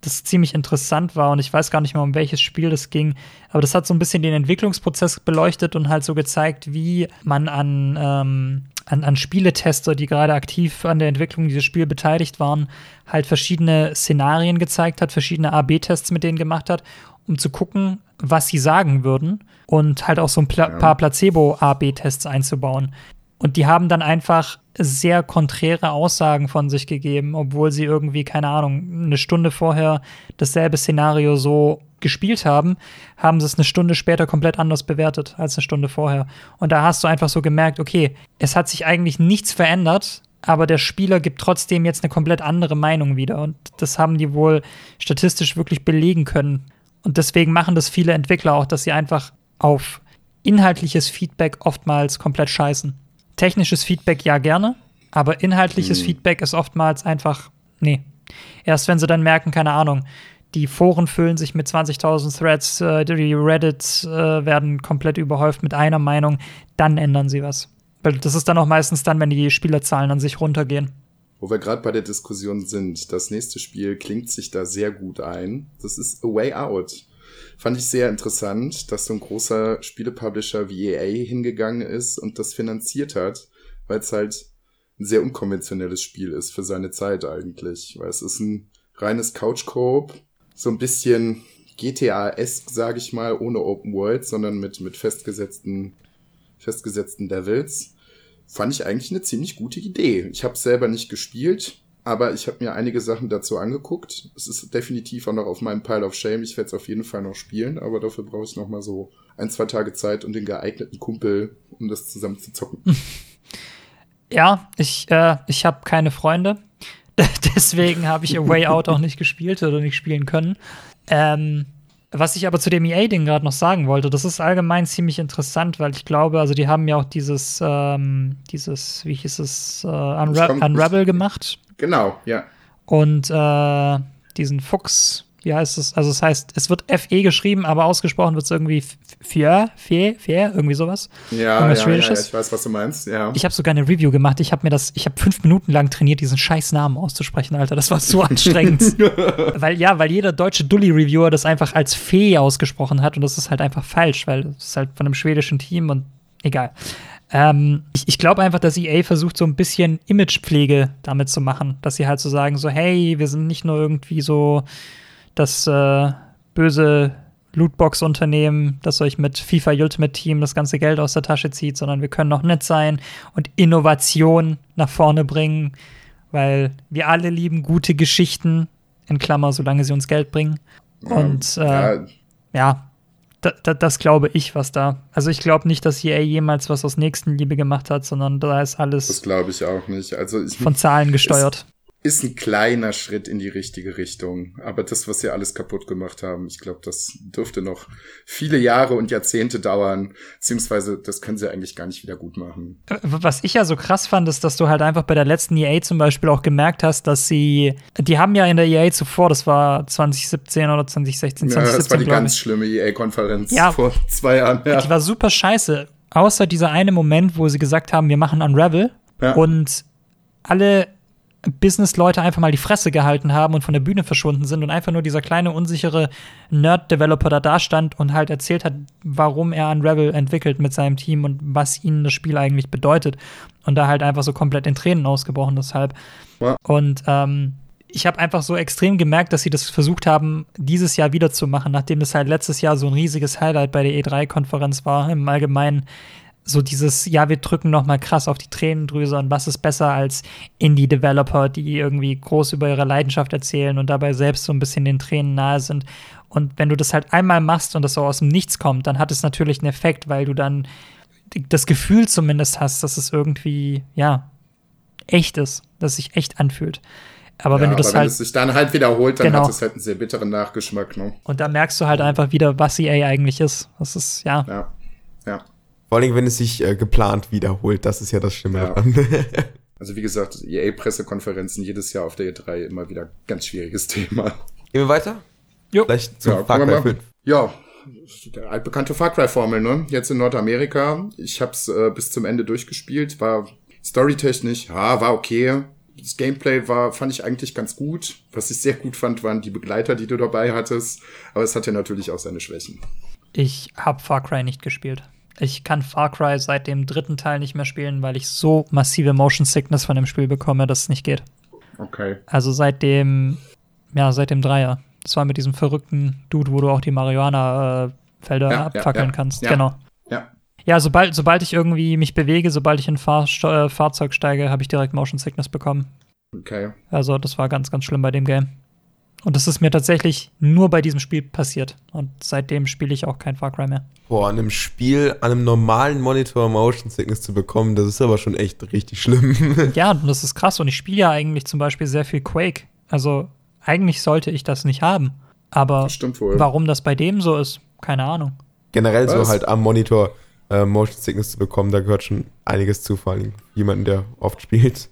das ziemlich interessant war. Und ich weiß gar nicht mehr, um welches Spiel das ging. Aber das hat so ein bisschen den Entwicklungsprozess beleuchtet und halt so gezeigt, wie man an, ähm, an, an Spieletester, die gerade aktiv an der Entwicklung dieses Spiels beteiligt waren, halt verschiedene Szenarien gezeigt hat, verschiedene A-B-Tests mit denen gemacht hat, um zu gucken, was sie sagen würden und halt auch so ein Pla Ja. paar Placebo-A-B-Tests einzubauen. Und die haben dann einfach sehr konträre Aussagen von sich gegeben, obwohl sie irgendwie, keine Ahnung, eine Stunde vorher dasselbe Szenario so gespielt haben, haben sie es eine Stunde später komplett anders bewertet als eine Stunde vorher. Und da hast du einfach so gemerkt, okay, es hat sich eigentlich nichts verändert, aber der Spieler gibt trotzdem jetzt eine komplett andere Meinung wieder. Und das haben die wohl statistisch wirklich belegen können. Und deswegen machen das viele Entwickler auch, dass sie einfach auf inhaltliches Feedback oftmals komplett scheißen. Technisches Feedback ja gerne, aber inhaltliches Mhm. Feedback ist oftmals einfach, nee. Erst wenn sie dann merken, keine Ahnung, die Foren füllen sich mit 20.000 Threads, äh, die Reddit äh, werden komplett überhäuft mit einer Meinung, dann ändern sie was. Weil das ist dann auch meistens dann, wenn die Spielerzahlen an sich runtergehen. Wo wir gerade bei der Diskussion sind, das nächste Spiel klingt sich da sehr gut ein. Das ist A Way Out. Fand ich sehr interessant, dass so ein großer Spielepublisher wie EA hingegangen ist und das finanziert hat, weil es halt ein sehr unkonventionelles Spiel ist für seine Zeit eigentlich. Weil es ist ein reines Couch-Coop, so ein bisschen GTA-esque, sage ich mal, ohne Open World, sondern mit, mit festgesetzten, festgesetzten Levels fand ich eigentlich eine ziemlich gute Idee. Ich habe selber nicht gespielt, aber ich habe mir einige Sachen dazu angeguckt. Es ist definitiv auch noch auf meinem Pile of Shame. Ich werde es auf jeden Fall noch spielen, aber dafür brauche ich noch mal so ein, zwei Tage Zeit und den geeigneten Kumpel, um das zusammen zu zocken. Ja, ich, äh, ich habe keine Freunde. Deswegen habe ich A Way Out auch nicht gespielt oder nicht spielen können. Ähm, was ich aber zu dem EA-Ding gerade noch sagen wollte, das ist allgemein ziemlich interessant, weil ich glaube, also die haben ja auch dieses, ähm, dieses, wie hieß es, äh, Unra Unravel gemacht genau, ja. und äh, diesen Fuchs, wie heißt es? Also es heißt, es wird FE geschrieben, aber ausgesprochen wird es irgendwie Fier, Fier, Fier, irgendwie sowas. Ja, ja, ja, ich weiß, was du meinst. Ja. Ich habe sogar eine Review gemacht. Ich habe mir das, ich habe fünf Minuten lang trainiert, diesen scheiß Namen auszusprechen, Alter. Das war so anstrengend. weil ja, weil jeder deutsche Dully-Reviewer das einfach als Fee ausgesprochen hat und das ist halt einfach falsch, weil es ist halt von einem schwedischen Team und egal. Ähm, ich ich glaube einfach, dass EA versucht, so ein bisschen Imagepflege damit zu machen, dass sie halt so sagen, so hey, wir sind nicht nur irgendwie so das äh, böse Lootbox-Unternehmen, das euch mit FIFA Ultimate Team das ganze Geld aus der Tasche zieht, sondern wir können auch nett sein und Innovation nach vorne bringen, weil wir alle lieben gute Geschichten, in Klammer, solange sie uns Geld bringen. Und äh, ja, ja, da, da, das glaube ich, was da. Also ich glaube nicht, dass EA jemals was aus Nächstenliebe gemacht hat, sondern da ist das alles glaube ich auch nicht. Also ich, von Zahlen gesteuert. Ist ein kleiner Schritt in die richtige Richtung. Aber das, was sie alles kaputt gemacht haben, ich glaube, das dürfte noch viele Jahre und Jahrzehnte dauern. Beziehungsweise, das können sie eigentlich gar nicht wieder gut machen. Was ich ja so krass fand, ist, dass du halt einfach bei der letzten EA zum Beispiel auch gemerkt hast, dass sie, die haben ja in der EA zuvor, das war 2017 oder 2016, Ja, das war 2017, die ganz schlimme EA-Konferenz Ja. vor zwei Jahren. Ja. die war super scheiße. Außer dieser eine Moment, wo sie gesagt haben, wir machen Unravel Ja. und alle Business-Leute einfach mal die Fresse gehalten haben und von der Bühne verschwunden sind und einfach nur dieser kleine, unsichere Nerd-Developer da dastand und halt erzählt hat, warum er Unravel entwickelt mit seinem Team und was ihnen das Spiel eigentlich bedeutet. Und da halt einfach so komplett in Tränen ausgebrochen deshalb. Ja. Und ähm, ich habe einfach so extrem gemerkt, dass sie das versucht haben, dieses Jahr wieder zu machen, nachdem das halt letztes Jahr so ein riesiges Highlight bei der E3-Konferenz war im Allgemeinen so dieses, ja, wir drücken noch mal krass auf die Tränendrüse und was ist besser als Indie-Developer, die irgendwie groß über ihre Leidenschaft erzählen und dabei selbst so ein bisschen den Tränen nahe sind. Und wenn du das halt einmal machst und das so aus dem Nichts kommt, dann hat es natürlich einen Effekt, weil du dann das Gefühl zumindest hast, dass es irgendwie, ja, echt ist, dass es sich echt anfühlt. Aber wenn ja, du das wenn halt es sich dann halt wiederholt, dann Genau. hat es halt einen sehr bitteren Nachgeschmack. Ne? Und da merkst du halt einfach wieder, was EA eigentlich ist. Das ist, ja. Ja. Vor allem, wenn es sich äh, geplant wiederholt, das ist ja das Schlimme Ja. daran. Also wie gesagt, EA-Pressekonferenzen jedes Jahr auf der E3 immer wieder ganz schwieriges Thema. Gehen wir weiter? Jo. Vielleicht zu Ja, Far Cry mal. 5. Ja, der altbekannte Far Cry-Formel, ne? Jetzt in Nordamerika. Ich hab's äh, bis zum Ende durchgespielt. War storytechnisch, ja, war okay. Das Gameplay war, fand ich eigentlich ganz gut. Was ich sehr gut fand, waren die Begleiter, die du dabei hattest. Aber es hatte natürlich auch seine Schwächen. Ich habe Far Cry nicht gespielt. Ich kann Far Cry seit dem dritten Teil nicht mehr spielen, weil ich so massive Motion Sickness von dem Spiel bekomme, dass es nicht geht. Okay. Also seit dem, ja, seit dem Dreier. Das war mit diesem verrückten Dude, wo du auch die Marihuana-Felder Ja, abfackeln ja. kannst. Ja. Genau. Ja. Ja, sobald, sobald ich irgendwie mich bewege, sobald ich in ein Fahr äh, Fahrzeug steige, habe ich direkt Motion Sickness bekommen. Okay. Also das war ganz, ganz schlimm bei dem Game. Und das ist mir tatsächlich nur bei diesem Spiel passiert. Und seitdem spiele ich auch kein Far Cry mehr. Boah, an einem Spiel, an einem normalen Monitor Motion Sickness zu bekommen, das ist aber schon echt richtig schlimm. Ja, und das ist krass. Und ich spiele ja eigentlich zum Beispiel sehr viel Quake. Also eigentlich sollte ich das nicht haben. Aber Das stimmt wohl. warum das bei dem so ist, keine Ahnung. Generell so Was? halt am Monitor äh, Motion Sickness zu bekommen, da gehört schon einiges zu, vor allem jemanden, der oft spielt.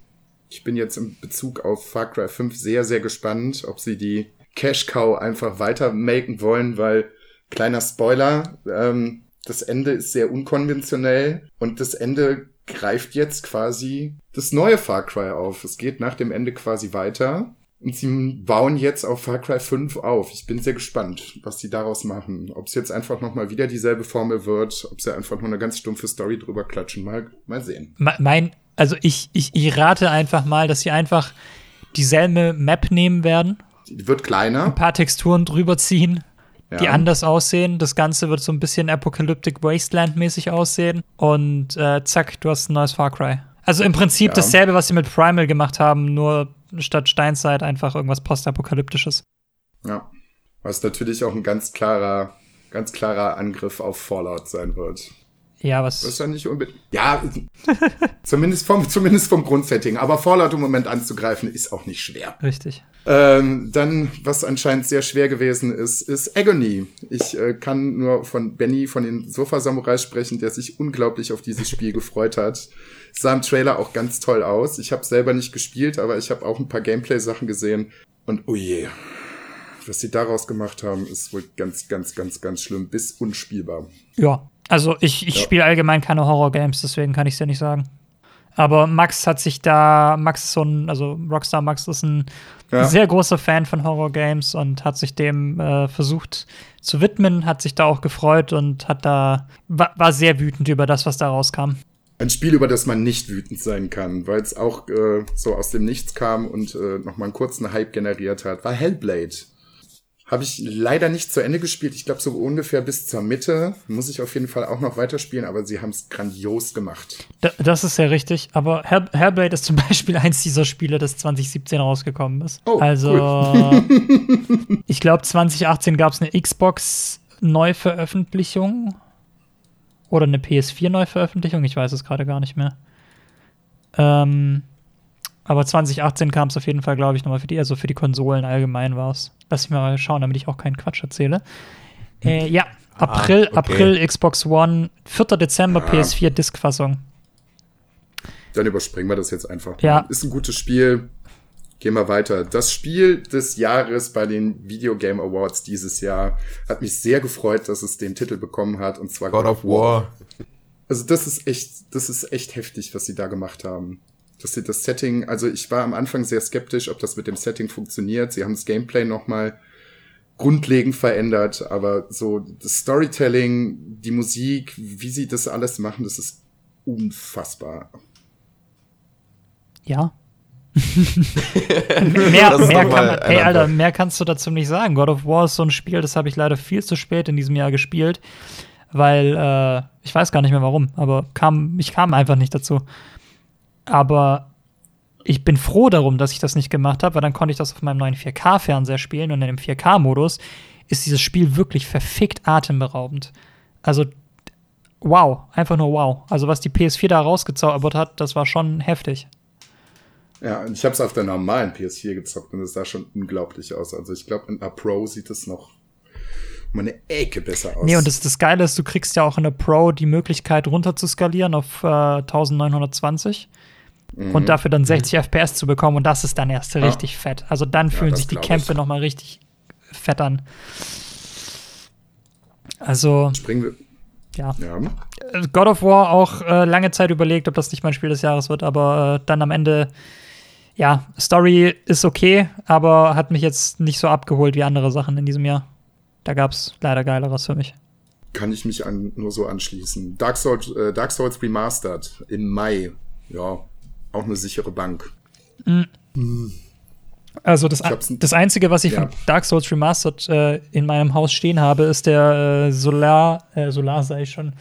Ich bin jetzt in Bezug auf Far Cry 5 sehr, sehr gespannt, ob sie die Cash Cow einfach weiter maken wollen, weil kleiner Spoiler, ähm, das Ende ist sehr unkonventionell und das Ende greift jetzt quasi das neue Far Cry auf. Es geht nach dem Ende quasi weiter. Und sie bauen jetzt auf Far Cry 5 auf. Ich bin sehr gespannt, was sie daraus machen. Ob es jetzt einfach nochmal wieder dieselbe Formel wird, ob sie einfach nur eine ganz stumpfe Story drüber klatschen. Mal, mal sehen. Mein, also ich, ich, ich rate einfach mal, dass sie einfach dieselbe Map nehmen werden. Die wird kleiner. Ein paar Texturen drüber ziehen, ja. die anders aussehen. Das Ganze wird so ein bisschen Apocalyptic Wasteland-mäßig aussehen. Und äh, zack, du hast ein neues Far Cry. Also im Prinzip ja. dasselbe, was sie mit Primal gemacht haben, nur statt Steinzeit einfach irgendwas postapokalyptisches. Ja. Was natürlich auch ein ganz klarer, ganz klarer Angriff auf Fallout sein wird. Ja, was. Das ist ja nicht unbedingt. Ja, zumindest, vom, zumindest vom Grundsetting. Aber Fallout im Moment anzugreifen, ist auch nicht schwer. Richtig. Ähm, dann, was anscheinend sehr schwer gewesen ist, ist Agony. Ich äh, kann nur von Benny von den Sofa-Samurais sprechen, der sich unglaublich auf dieses Spiel gefreut hat. Sah im Trailer auch ganz toll aus. Ich habe selber nicht gespielt, aber ich habe auch ein paar Gameplay-Sachen gesehen. Und oh je, was sie daraus gemacht haben, ist wohl ganz, ganz, ganz, ganz schlimm bis unspielbar. Ja, also ich, ich ja. spiele allgemein keine Horror-Games, deswegen kann ich es ja nicht sagen. Aber Max hat sich da, Max ist so ein, also Rockstar Max ist ein ja. sehr großer Fan von Horror-Games und hat sich dem äh, versucht zu widmen, hat sich da auch gefreut und hat da, war, war sehr wütend über das, was da rauskam. Ein Spiel, über das man nicht wütend sein kann, weil es auch äh, so aus dem Nichts kam und äh, nochmal einen kurzen Hype generiert hat, war Hellblade. Habe ich leider nicht zu Ende gespielt. Ich glaube, so ungefähr bis zur Mitte muss ich auf jeden Fall auch noch weiterspielen, aber sie haben es grandios gemacht. das ist ja richtig. Aber Hell Hellblade ist zum Beispiel eins dieser Spiele, das 2017 rausgekommen ist. Oh, also, cool. ich glaube, 2018 gab es eine Xbox-Neuveröffentlichung. Oder eine PS4-Neuveröffentlichung. Ich weiß es gerade gar nicht mehr. Ähm, aber 2018 kam es auf jeden Fall, glaube ich, nochmal für die, also für die Konsolen allgemein war es. Lass mich mal schauen, damit ich auch keinen Quatsch erzähle. Äh, ja, April, ah, okay. April Xbox One, 4. Dezember ah. PS4 Diskfassung. Dann überspringen wir das jetzt einfach. Ja. Ist ein gutes Spiel. Gehen wir weiter. Das Spiel des Jahres bei den Video Game Awards dieses Jahr hat mich sehr gefreut, dass es den Titel bekommen hat und zwar God, God of War. Also das ist echt, das ist echt heftig, was sie da gemacht haben dass sie das Setting, also ich war am Anfang sehr skeptisch, ob das mit dem Setting funktioniert. Sie haben das Gameplay nochmal grundlegend verändert, aber so das Storytelling, die Musik, wie sie das alles machen, das ist unfassbar. Ja. Mehr, mehr, kann man, hey, Alter, mehr kannst du dazu nicht sagen. God of War ist so ein Spiel, das habe ich leider viel zu spät in diesem Jahr gespielt, weil äh, ich weiß gar nicht mehr warum, aber kam, ich kam einfach nicht dazu. Aber ich bin froh darum, dass ich das nicht gemacht habe, weil dann konnte ich das auf meinem neuen 4K-Fernseher spielen und in dem 4K-Modus ist dieses Spiel wirklich verfickt atemberaubend. Also, wow, einfach nur wow. Also, was die PS4 da rausgezaubert hat, das war schon heftig. Ja, ich habe es auf der normalen PS4 gezockt und es sah schon unglaublich aus. Also, ich glaube, in der Pro sieht es noch um eine Ecke besser aus. Nee, und das, das Geile ist, du kriegst ja auch in der Pro die Möglichkeit runter zu skalieren auf äh, 1920 mhm. und dafür dann 60 mhm. FPS zu bekommen und das ist dann erst ja. richtig fett. Also dann fühlen ja, sich die Kämpfe noch mal richtig fett an. Also springen wir ja. ja. Äh, God of War auch äh, lange Zeit überlegt, ob das nicht mein Spiel des Jahres wird, aber äh, dann am Ende ja, Story ist okay, aber hat mich jetzt nicht so abgeholt wie andere Sachen in diesem Jahr. Da gab es leider geileres für mich. Kann ich mich an, nur so anschließen. Dark Souls, äh, Dark Souls Remastered im Mai. Ja, auch eine sichere Bank. Mhm. Also das, das Einzige, was ich ja. von Dark Souls Remastered äh, in meinem Haus stehen habe, ist der äh, Solar, äh, Solar sei ich schon,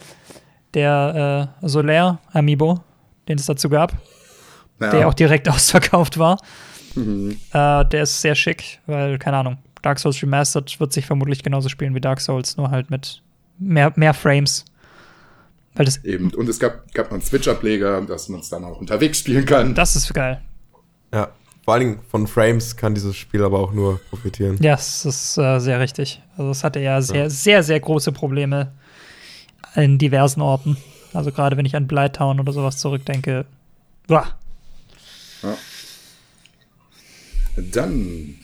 der äh, Solar Amiibo, den es dazu gab, ja. der auch direkt ausverkauft war. Mhm. Äh, der ist sehr schick, weil, keine Ahnung, Dark Souls Remastered wird sich vermutlich genauso spielen wie Dark Souls, nur halt mit mehr, mehr Frames. Weil das Eben, und es gab, gab einen Switch-Ableger, dass man es dann auch unterwegs spielen kann. Das ist geil. Ja, vor allen Dingen von Frames kann dieses Spiel aber auch nur profitieren. Ja, das ist äh, sehr richtig. Also es hatte ja sehr, ja. sehr, sehr große Probleme in diversen Orten. Also gerade wenn ich an Blighttown oder sowas zurückdenke. Boah. Ja. Dann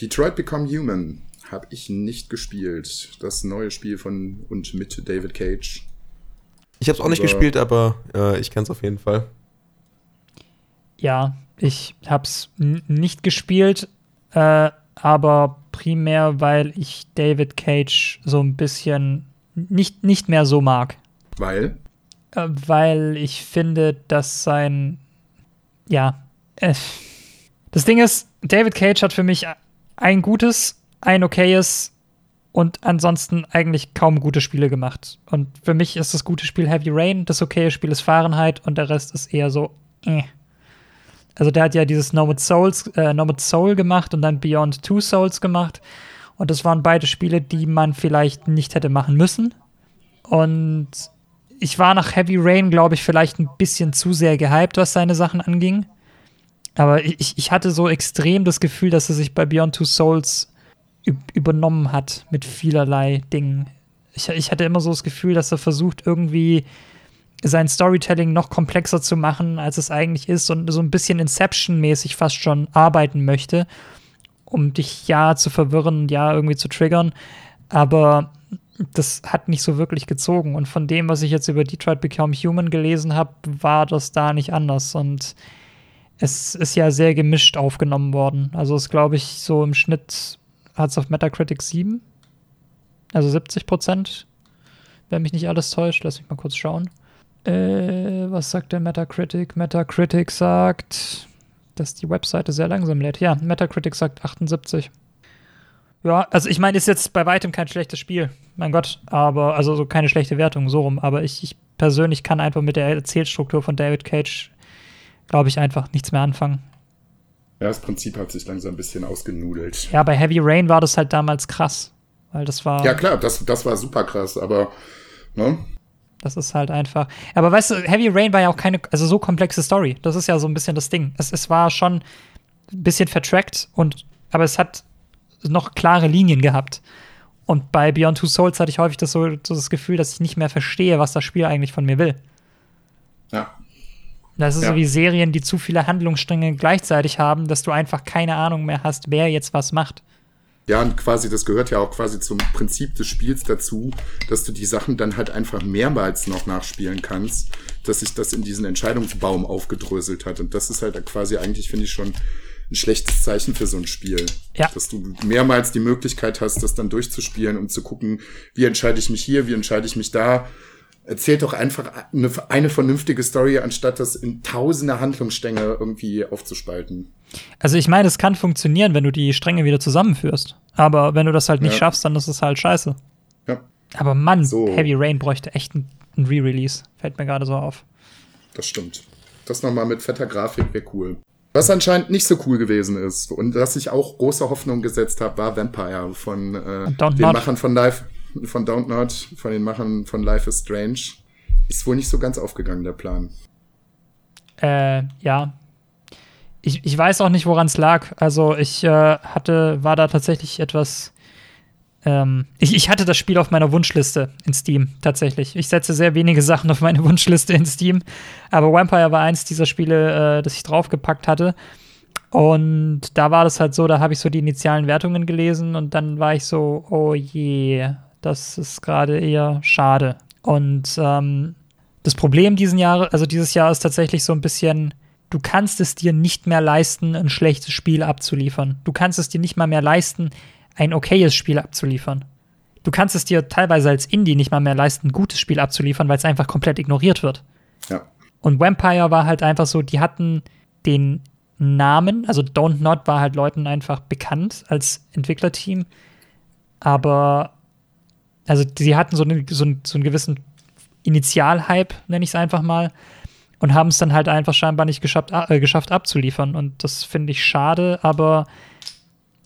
Detroit Become Human habe ich nicht gespielt. Das neue Spiel von und mit David Cage. Ich habe es auch nicht gespielt, aber äh, ich kenne es auf jeden Fall. Ja, ich habe es nicht gespielt, äh, aber primär, weil ich David Cage so ein bisschen nicht, nicht mehr so mag. Weil? Äh, weil ich finde, dass sein. Ja. Das Ding ist, David Cage hat für mich ein gutes, ein okayes und ansonsten eigentlich kaum gute Spiele gemacht. Und für mich ist das gute Spiel Heavy Rain, das okaye Spiel ist Fahrenheit und der Rest ist eher so. Äh. Also der hat ja dieses Nomad Souls, äh, Nomad Soul gemacht und dann Beyond Two Souls gemacht. Und das waren beide Spiele, die man vielleicht nicht hätte machen müssen. Und ich war nach Heavy Rain, glaube ich, vielleicht ein bisschen zu sehr gehypt, was seine Sachen anging. Aber ich, ich hatte so extrem das Gefühl, dass er sich bei Beyond Two Souls übernommen hat mit vielerlei Dingen. Ich, ich hatte immer so das Gefühl, dass er versucht, irgendwie sein Storytelling noch komplexer zu machen, als es eigentlich ist und so ein bisschen Inception-mäßig fast schon arbeiten möchte, um dich ja zu verwirren, ja irgendwie zu triggern. Aber das hat nicht so wirklich gezogen. Und von dem, was ich jetzt über Detroit Become Human gelesen habe, war das da nicht anders. Und es ist ja sehr gemischt aufgenommen worden. Also es glaube ich so im Schnitt hat es auf Metacritic 7. Also 70 Prozent, wenn mich nicht alles täuscht. Lass mich mal kurz schauen. Äh, was sagt der Metacritic? Metacritic sagt, dass die Webseite sehr langsam lädt. Ja, Metacritic sagt 78. Ja, also ich meine, ist jetzt bei weitem kein schlechtes Spiel. Mein Gott, aber, also so keine schlechte Wertung, so rum. Aber ich, ich persönlich kann einfach mit der Erzählstruktur von David Cage, glaube ich, einfach nichts mehr anfangen. Ja, das Prinzip hat sich langsam ein bisschen ausgenudelt. Ja, bei Heavy Rain war das halt damals krass. Weil das war. Ja, klar, das, das war super krass, aber, ne? Das ist halt einfach. Aber weißt du, Heavy Rain war ja auch keine, also so komplexe Story. Das ist ja so ein bisschen das Ding. Es, es war schon ein bisschen vertrackt und, aber es hat noch klare Linien gehabt. Und bei Beyond Two Souls hatte ich häufig das so, so das Gefühl, dass ich nicht mehr verstehe, was das Spiel eigentlich von mir will. Ja. Das ist Ja. so wie Serien, die zu viele Handlungsstränge gleichzeitig haben, dass du einfach keine Ahnung mehr hast, wer jetzt was macht. Ja, und quasi, das gehört ja auch quasi zum Prinzip des Spiels dazu, dass du die Sachen dann halt einfach mehrmals noch nachspielen kannst, dass sich das in diesen Entscheidungsbaum aufgedröselt hat. Und das ist halt quasi eigentlich, finde ich, schon ein schlechtes Zeichen für so ein Spiel. Ja. Dass du mehrmals die Möglichkeit hast, das dann durchzuspielen, um zu gucken, wie entscheide ich mich hier, wie entscheide ich mich da. Erzählt doch einfach eine, eine vernünftige Story, anstatt das in tausende Handlungsstränge irgendwie aufzuspalten. Also ich meine, es kann funktionieren, wenn du die Stränge wieder zusammenführst. Aber wenn du das halt nicht Ja. schaffst, dann ist es halt scheiße. Ja, Aber Mann, So. Heavy Rain bräuchte echt ein, ein Re-Release. Fällt mir gerade so auf. das stimmt. Das nochmal mit fetter Grafik wäre cool. Was anscheinend nicht so cool gewesen ist und dass ich auch große Hoffnung gesetzt habe, war Vampire von äh, den Not. Machern von Life, von Don't Not, von den Machern von Life is Strange. Ist wohl nicht so ganz aufgegangen, der Plan. Äh, ja. Ich, ich weiß auch nicht, woran es lag. Also ich äh, hatte, war da tatsächlich etwas. Ähm, ich, ich hatte das Spiel auf meiner Wunschliste in Steam, tatsächlich. Ich setze sehr wenige Sachen auf meine Wunschliste in Steam. Aber Vampire war eins dieser Spiele, äh, das ich draufgepackt hatte. Und da war das halt so, da habe ich so die initialen Wertungen gelesen und dann war ich so, oh je, das ist gerade eher schade. Und ähm, das Problem diesen Jahr, also dieses Jahr ist tatsächlich so ein bisschen, du kannst es dir nicht mehr leisten, ein schlechtes Spiel abzuliefern. Du kannst es dir nicht mal mehr leisten, ein okayes Spiel abzuliefern. Du kannst es dir teilweise als Indie nicht mal mehr leisten, ein gutes Spiel abzuliefern, weil es einfach komplett ignoriert wird. Ja. Und Vampire war halt einfach so, die hatten den Namen, also Don't Not war halt Leuten einfach bekannt als Entwicklerteam, aber also sie hatten so, eine, so, einen, so einen gewissen Initialhype, nenne ich es einfach mal, und haben es dann halt einfach scheinbar nicht geschafft, äh, geschafft abzuliefern. Und das finde ich schade, aber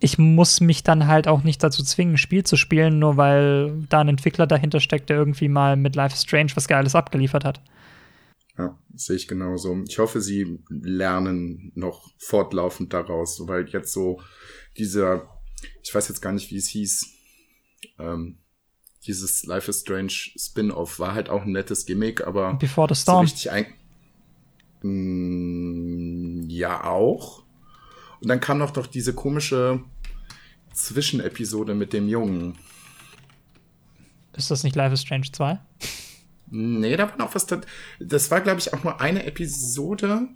ich muss mich dann halt auch nicht dazu zwingen, ein Spiel zu spielen, nur weil da ein Entwickler dahinter steckt, der irgendwie mal mit Life is Strange was Geiles abgeliefert hat. Ja, sehe ich genauso. Ich hoffe, sie lernen noch fortlaufend daraus, weil jetzt so dieser, ich weiß jetzt gar nicht, wie es hieß, ähm, dieses Life is Strange Spin-off war halt auch ein nettes Gimmick, aber Before the so Storm. richtig ein Mm, ja auch. Und dann kam noch doch diese komische Zwischenepisode mit dem Jungen. Ist das nicht Life is Strange 2? Nee, da war noch was. Da, das war, glaube ich, auch nur eine Episode.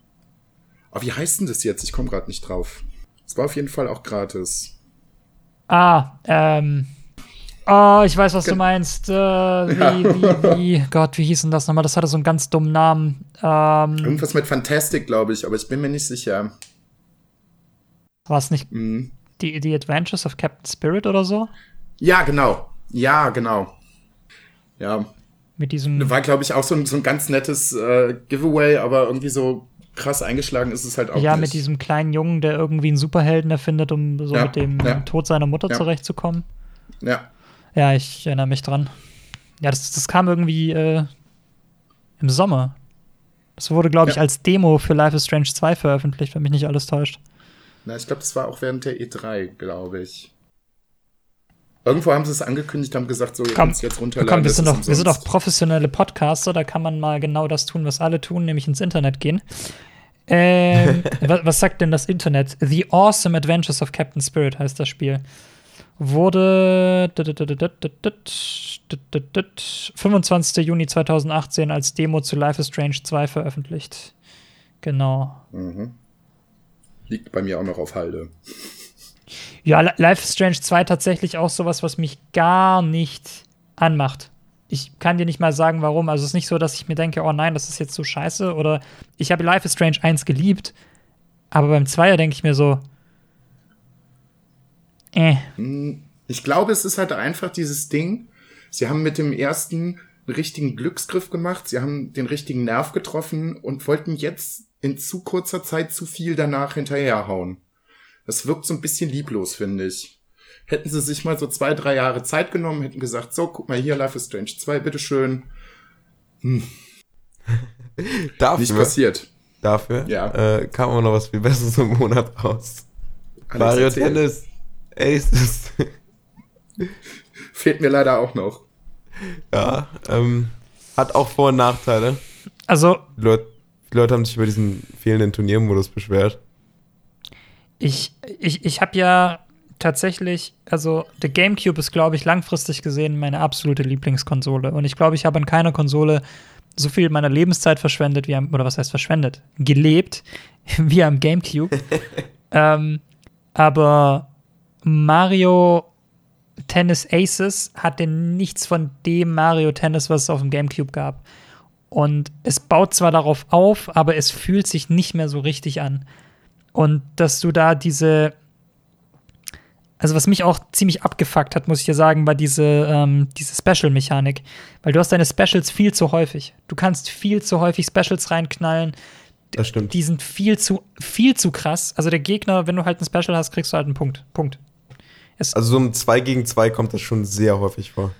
Aber wie heißt denn das jetzt? Ich komme gerade nicht drauf. Es war auf jeden Fall auch gratis. Ah, ähm. Oh, ich weiß, was du meinst. Äh, wie, Ja. wie, wie, Gott, wie hieß denn das nochmal? Das hatte so einen ganz dummen Namen. Ähm, Irgendwas mit Fantastic, glaube ich, aber ich bin mir nicht sicher. war es nicht Hm. die, die Adventures of Captain Spirit oder so? Ja, genau. Ja, genau. Ja, Mit diesem. war, glaube ich, auch so ein, so ein ganz nettes äh, Giveaway, aber irgendwie so krass eingeschlagen ist es halt auch ja, nicht. mit diesem kleinen Jungen, der irgendwie einen Superhelden erfindet, um so Ja, mit dem ja. Tod seiner Mutter Ja. zurechtzukommen. Ja, Ja, ich erinnere mich dran. Ja, das, das kam irgendwie äh, im Sommer. Das wurde, glaube ich, Ja. als Demo für Life is Strange 2 veröffentlicht, wenn mich nicht alles täuscht. Na, ich glaube, das war auch während der E3, glaube ich. Irgendwo haben sie es angekündigt, haben gesagt, so, ihr Komm, jetzt runterladen. Komm, wir sind, doch, wir sind doch professionelle Podcaster, da kann man mal genau das tun, was alle tun, nämlich ins Internet gehen. Ähm, was, was sagt denn das Internet? The Awesome Adventures of Captain Spirit heißt das Spiel. Wurde 25. Juni 2018 als Demo zu Life is Strange 2 veröffentlicht. Genau. Mhm. Liegt bei mir auch noch auf Halde. Ja, Li- Life is Strange 2 tatsächlich auch sowas, was mich gar nicht anmacht. Ich kann dir nicht mal sagen, warum. Also es ist nicht so, dass ich mir denke, oh nein, das ist jetzt so scheiße. Oder ich habe Life is Strange 1 geliebt, aber beim Zweier denke ich mir so, äh, Hm, Ich glaube, es ist halt einfach dieses Ding. Sie haben mit dem ersten einen richtigen Glücksgriff gemacht. Sie haben den richtigen Nerv getroffen und wollten jetzt in zu kurzer Zeit zu viel danach hinterherhauen. Das wirkt so ein bisschen lieblos, finde ich. Hätten sie sich mal so zwei, drei Jahre Zeit genommen, hätten gesagt, so, guck mal hier, Life is Strange 2, bitteschön. Dafür, Nicht passiert. dafür Ja. äh, kam auch noch was viel Besseres im Monat raus. Alex, Mario erzähl. Tennis. Aces. Fehlt mir leider auch noch. ja, ähm, hat auch Vor- und Nachteile. also Die Leute, die Leute haben sich über diesen fehlenden Turniermodus beschwert. ich, ich, ich habe ja tatsächlich, also der GameCube ist, glaube ich, langfristig gesehen meine absolute Lieblingskonsole. Und ich glaube, ich habe an keiner Konsole so viel meiner Lebenszeit verschwendet, wie am, oder was heißt verschwendet? Gelebt, wie am GameCube. ähm, aber Mario Tennis Aces hatte nichts von dem Mario Tennis, was es auf dem GameCube gab. Und es baut zwar darauf auf, aber es fühlt sich nicht mehr so richtig an. Und dass du da diese, also was mich auch ziemlich abgefuckt hat, muss ich dir sagen, war diese, ähm, diese Special-Mechanik. Weil du hast deine Specials viel zu häufig. Du kannst viel zu häufig Specials reinknallen. Das stimmt. Die sind viel zu, viel zu krass. Also der Gegner, wenn du halt ein Special hast, kriegst du halt einen Punkt. Punkt. Also so im 2 gegen 2 kommt das schon sehr häufig vor.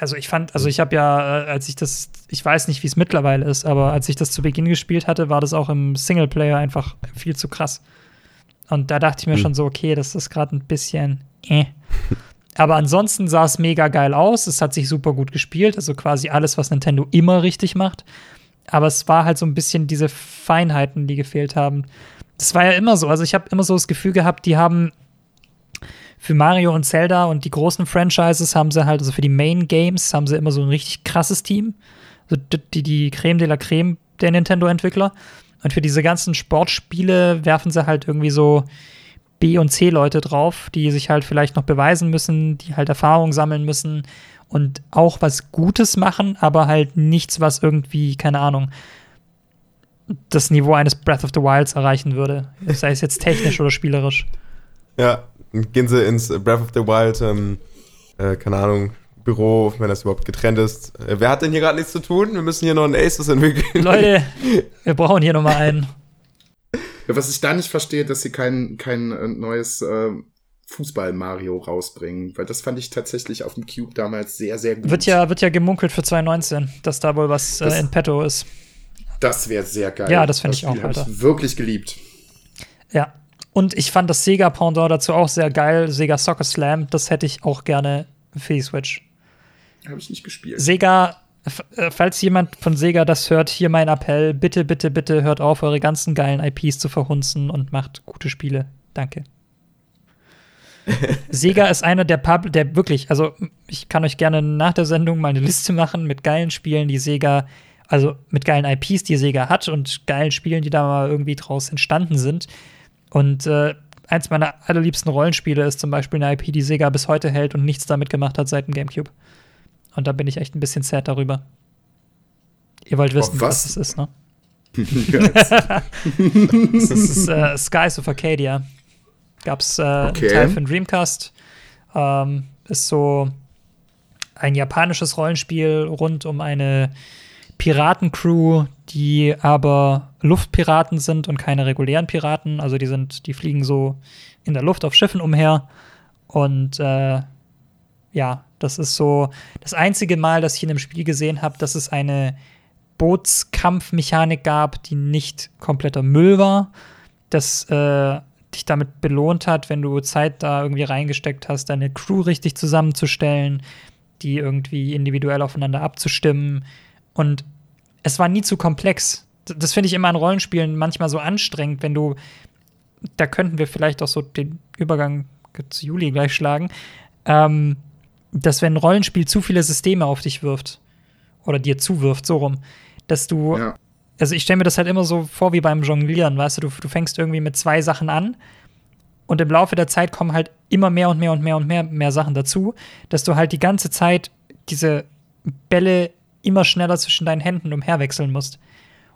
Also ich fand, also ich habe ja, äh, als ich das, ich weiß nicht, wie es mittlerweile ist, aber als ich das zu Beginn gespielt hatte, war das auch im Singleplayer einfach viel zu krass. Und da dachte ich mir Hm. schon so, okay, das ist gerade ein bisschen äh. Aber ansonsten sah es mega geil aus. Es hat sich super gut gespielt. Also quasi alles, was Nintendo immer richtig macht. Aber es war halt so ein bisschen diese Feinheiten, die gefehlt haben. Das war ja immer so. Also ich habe immer so das Gefühl gehabt, die haben für Mario und Zelda und die großen Franchises haben sie halt, also für die Main Games haben sie immer so ein richtig krasses Team. Also die, die Creme de la Creme der Nintendo-Entwickler. Und für diese ganzen Sportspiele werfen sie halt irgendwie so B- und C-Leute drauf, die sich halt vielleicht noch beweisen müssen, die halt Erfahrung sammeln müssen und auch was Gutes machen, aber halt nichts, was irgendwie, keine Ahnung, das Niveau eines Breath of the Wilds erreichen würde. Sei es jetzt technisch oder spielerisch. Ja, gehen sie ins Breath of the Wild, ähm, äh, keine Ahnung, Büro, wenn das überhaupt getrennt ist. Äh, wer hat denn hier gerade nichts zu tun? Wir müssen hier noch einen Aces entwickeln. Leute, wir brauchen hier nochmal einen. Ja, was ich da nicht verstehe, dass sie kein, kein äh, neues äh, Fußball-Mario rausbringen, weil das fand ich tatsächlich auf dem Cube damals sehr, sehr gut. Wird ja, wird ja gemunkelt für 2019, dass da wohl was äh, Das- in petto ist. Das wäre sehr geil. Ja, das find ich auch, Alter. Ich wirklich geliebt. Ja. Und ich fand das Sega-Pendant dazu auch sehr geil, Sega Soccer Slam. Das hätte ich auch gerne für die Switch. Habe ich nicht gespielt. Sega äh, falls jemand von Sega das hört, hier mein Appell, bitte, bitte, bitte hört auf, eure ganzen geilen IPs zu verhunzen und macht gute Spiele. Danke. Sega ist einer der Pub, der wirklich, also ich kann euch gerne nach der Sendung mal eine Liste machen mit geilen Spielen, die Sega, also mit geilen IPs, die Sega hat und geilen Spielen, die da mal irgendwie draus entstanden sind. Und äh, eins meiner allerliebsten Rollenspiele ist zum Beispiel eine IP, die Sega bis heute hält und nichts damit gemacht hat seit dem GameCube. Und da bin ich echt ein bisschen sad darüber. Ihr wollt wissen, oh, was? was es ist, ne? das ist äh, Skies of Arcadia. Gab's äh, okay. einen Teil den Dreamcast. Ähm, ist so ein japanisches Rollenspiel rund um eine Piratencrew, die aber Luftpiraten sind und keine regulären Piraten. Also die sind, die fliegen so in der Luft auf Schiffen umher. Und äh, ja, das ist so das einzige Mal, dass ich in einem Spiel gesehen habe, dass es eine Bootskampfmechanik gab, die nicht kompletter Müll war. Das äh, dich damit belohnt hat, wenn du Zeit da irgendwie reingesteckt hast, deine Crew richtig zusammenzustellen, die irgendwie individuell aufeinander abzustimmen. Und es war nie zu komplex. Das finde ich immer an Rollenspielen manchmal so anstrengend, wenn du, da könnten wir vielleicht auch so den Übergang zu Juli gleich schlagen, ähm, dass wenn ein Rollenspiel zu viele Systeme auf dich wirft oder dir zuwirft, so rum, dass du ja also ich stelle mir das halt immer so vor wie beim Jonglieren, weißt du, du, du fängst irgendwie mit zwei Sachen an und im Laufe der Zeit kommen halt immer mehr und mehr und mehr und mehr, mehr Sachen dazu, dass du halt die ganze Zeit diese Bälle immer schneller zwischen deinen Händen umherwechseln musst.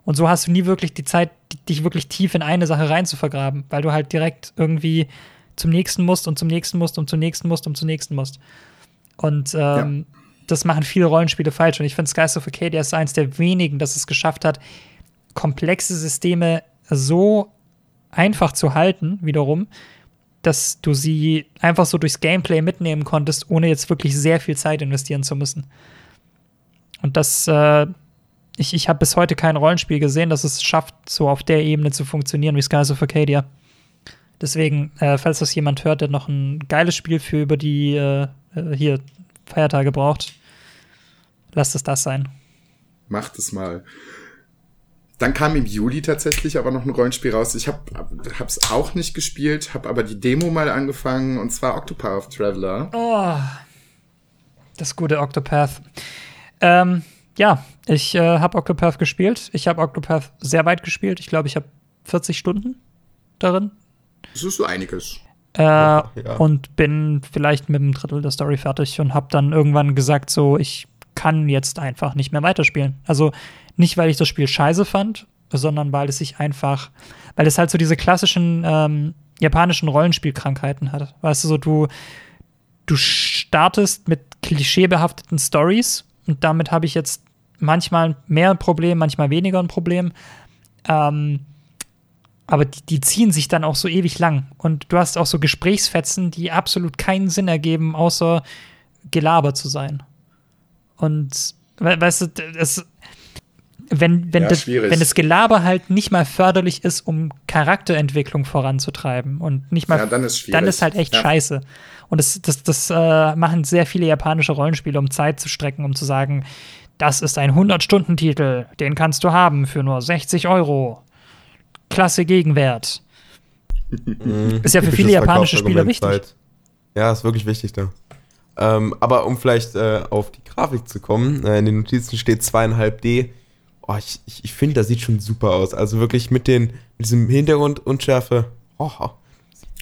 Und so hast du nie wirklich die Zeit, dich wirklich tief in eine Sache rein zu vergraben, weil du halt direkt irgendwie zum nächsten musst und zum nächsten musst und zum nächsten musst und zum nächsten musst. Und ähm, ja. das machen viele Rollenspiele falsch. Und ich finde, Skies of Arcadia ist eins der wenigen, das es geschafft hat, komplexe Systeme so einfach zu halten, wiederum, dass du sie einfach so durchs Gameplay mitnehmen konntest, ohne jetzt wirklich sehr viel Zeit investieren zu müssen. Und das, äh, ich, ich habe bis heute kein Rollenspiel gesehen, das es schafft, so auf der Ebene zu funktionieren wie Skies of Arcadia. Deswegen, äh, falls das jemand hört, der noch ein geiles Spiel für über die äh, äh hier Feiertage braucht, lasst es das sein. Macht es mal. Dann kam im Juli tatsächlich aber noch ein Rollenspiel raus. Ich habe es auch nicht gespielt, habe aber die Demo mal angefangen und zwar Octopath Traveler. Oh, das gute Octopath. Ähm, ja, ich äh, habe Octopath gespielt. Ich habe Octopath sehr weit gespielt. Ich glaube, ich habe 40 Stunden darin. Das ist so einiges. Äh, ja. Und bin vielleicht mit einem Drittel der Story fertig und habe dann irgendwann gesagt, so, ich kann jetzt einfach nicht mehr weiterspielen. Also nicht, weil ich das Spiel scheiße fand, sondern weil es sich einfach, weil es halt so diese klassischen ähm, japanischen Rollenspielkrankheiten hat. Weißt du, so du, du startest mit klischeebehafteten Stories und damit habe ich jetzt manchmal mehr ein Problem, manchmal weniger ein Problem. Ähm, aber die, die, ziehen sich dann auch so ewig lang. Und du hast auch so Gesprächsfetzen, die absolut keinen Sinn ergeben, außer Gelaber zu sein. Und weißt du, es, wenn, wenn, ja, das, wenn das Gelaber halt nicht mal förderlich ist, um Charakterentwicklung voranzutreiben und nicht mal, ja, dann, ist dann ist halt echt ja. scheiße. Und das, das, das äh, machen sehr viele japanische Rollenspiele, um Zeit zu strecken, um zu sagen, das ist ein 100-Stunden-Titel, den kannst du haben für nur 60 Euro. Klasse Gegenwert. Mhm. ist ja für viele japanische Spieler wichtig. Ja, ist wirklich wichtig da. Ähm, aber um vielleicht äh, auf die Grafik zu kommen, äh, in den Notizen steht 2,5D oh, ich, ich, ich finde, das sieht schon super aus. Also wirklich mit, den, mit diesem Hintergrund Unschärfe. Oh,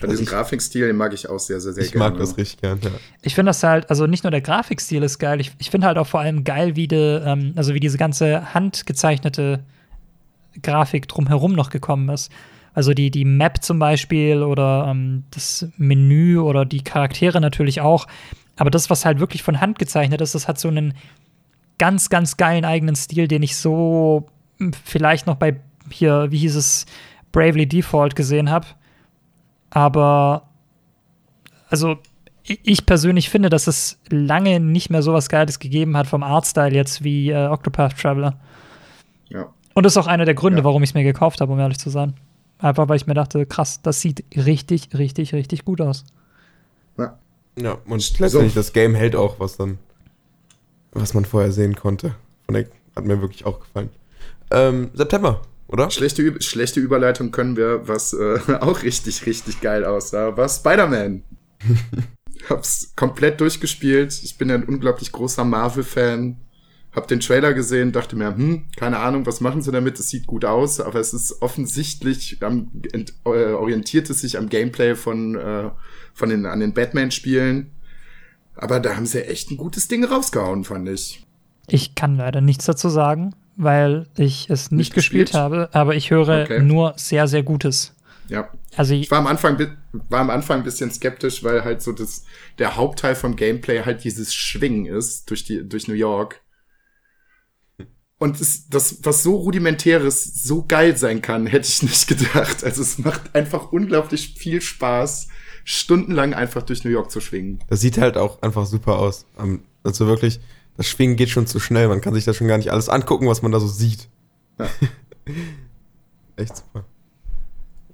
Ja, diesen Grafikstil, den mag ich auch sehr, sehr, sehr ich gerne. Ich mag das richtig gern, ja. Ich finde das halt, also nicht nur der Grafikstil ist geil, ich, ich finde halt auch vor allem geil, wie, de, ähm, also wie diese ganze handgezeichnete Grafik drumherum noch gekommen ist. Also die, die Map zum Beispiel oder ähm, das Menü oder die Charaktere natürlich auch. Aber das, was halt wirklich von Hand gezeichnet ist, das hat so einen ganz, ganz geilen eigenen Stil, den ich so hm, vielleicht noch bei hier, wie hieß es, Bravely Default gesehen habe. Aber also ich persönlich finde, dass es lange nicht mehr so was Geiles gegeben hat vom Artstyle jetzt wie äh, Octopath Traveler. Ja. Und das ist auch einer der Gründe, ja. warum ich es mir gekauft habe, um ehrlich zu sein. Einfach weil ich mir dachte, krass, das sieht richtig, richtig, richtig gut aus. Ja, ja und letztendlich, so. das Game hält auch, was dann was man vorher sehen konnte. Von der hat mir wirklich auch gefallen. Ähm, September, oder? Schlechte, schlechte Überleitung können wir, was äh, auch richtig, richtig geil aussah, war Spider-Man. Hab's komplett durchgespielt. Ich bin ein unglaublich großer Marvel-Fan. Hab den Trailer gesehen, dachte mir, hm, keine Ahnung, was machen sie damit? Es sieht gut aus, aber es ist offensichtlich, am, ent, äh, orientiert es sich am Gameplay von, äh, von den, an den Batman-Spielen. Aber da haben sie echt ein gutes Ding rausgehauen, fand ich. Ich kann leider nichts dazu sagen, weil ich es nicht, nicht gespielt, gespielt, habe, aber ich höre okay. nur sehr, sehr Gutes. Ja. Also ich war am Anfang war am Anfang ein bisschen skeptisch, weil halt so das der Hauptteil vom Gameplay halt dieses Schwingen ist durch die durch New York. Und das, das, was so rudimentäres so geil sein kann, hätte ich nicht gedacht. Also es macht einfach unglaublich viel Spaß, stundenlang einfach durch New York zu schwingen. Das sieht halt auch einfach super aus. Also wirklich, das Schwingen geht schon zu schnell. Man kann sich da schon gar nicht alles angucken, was man da so sieht. Ja. Echt super.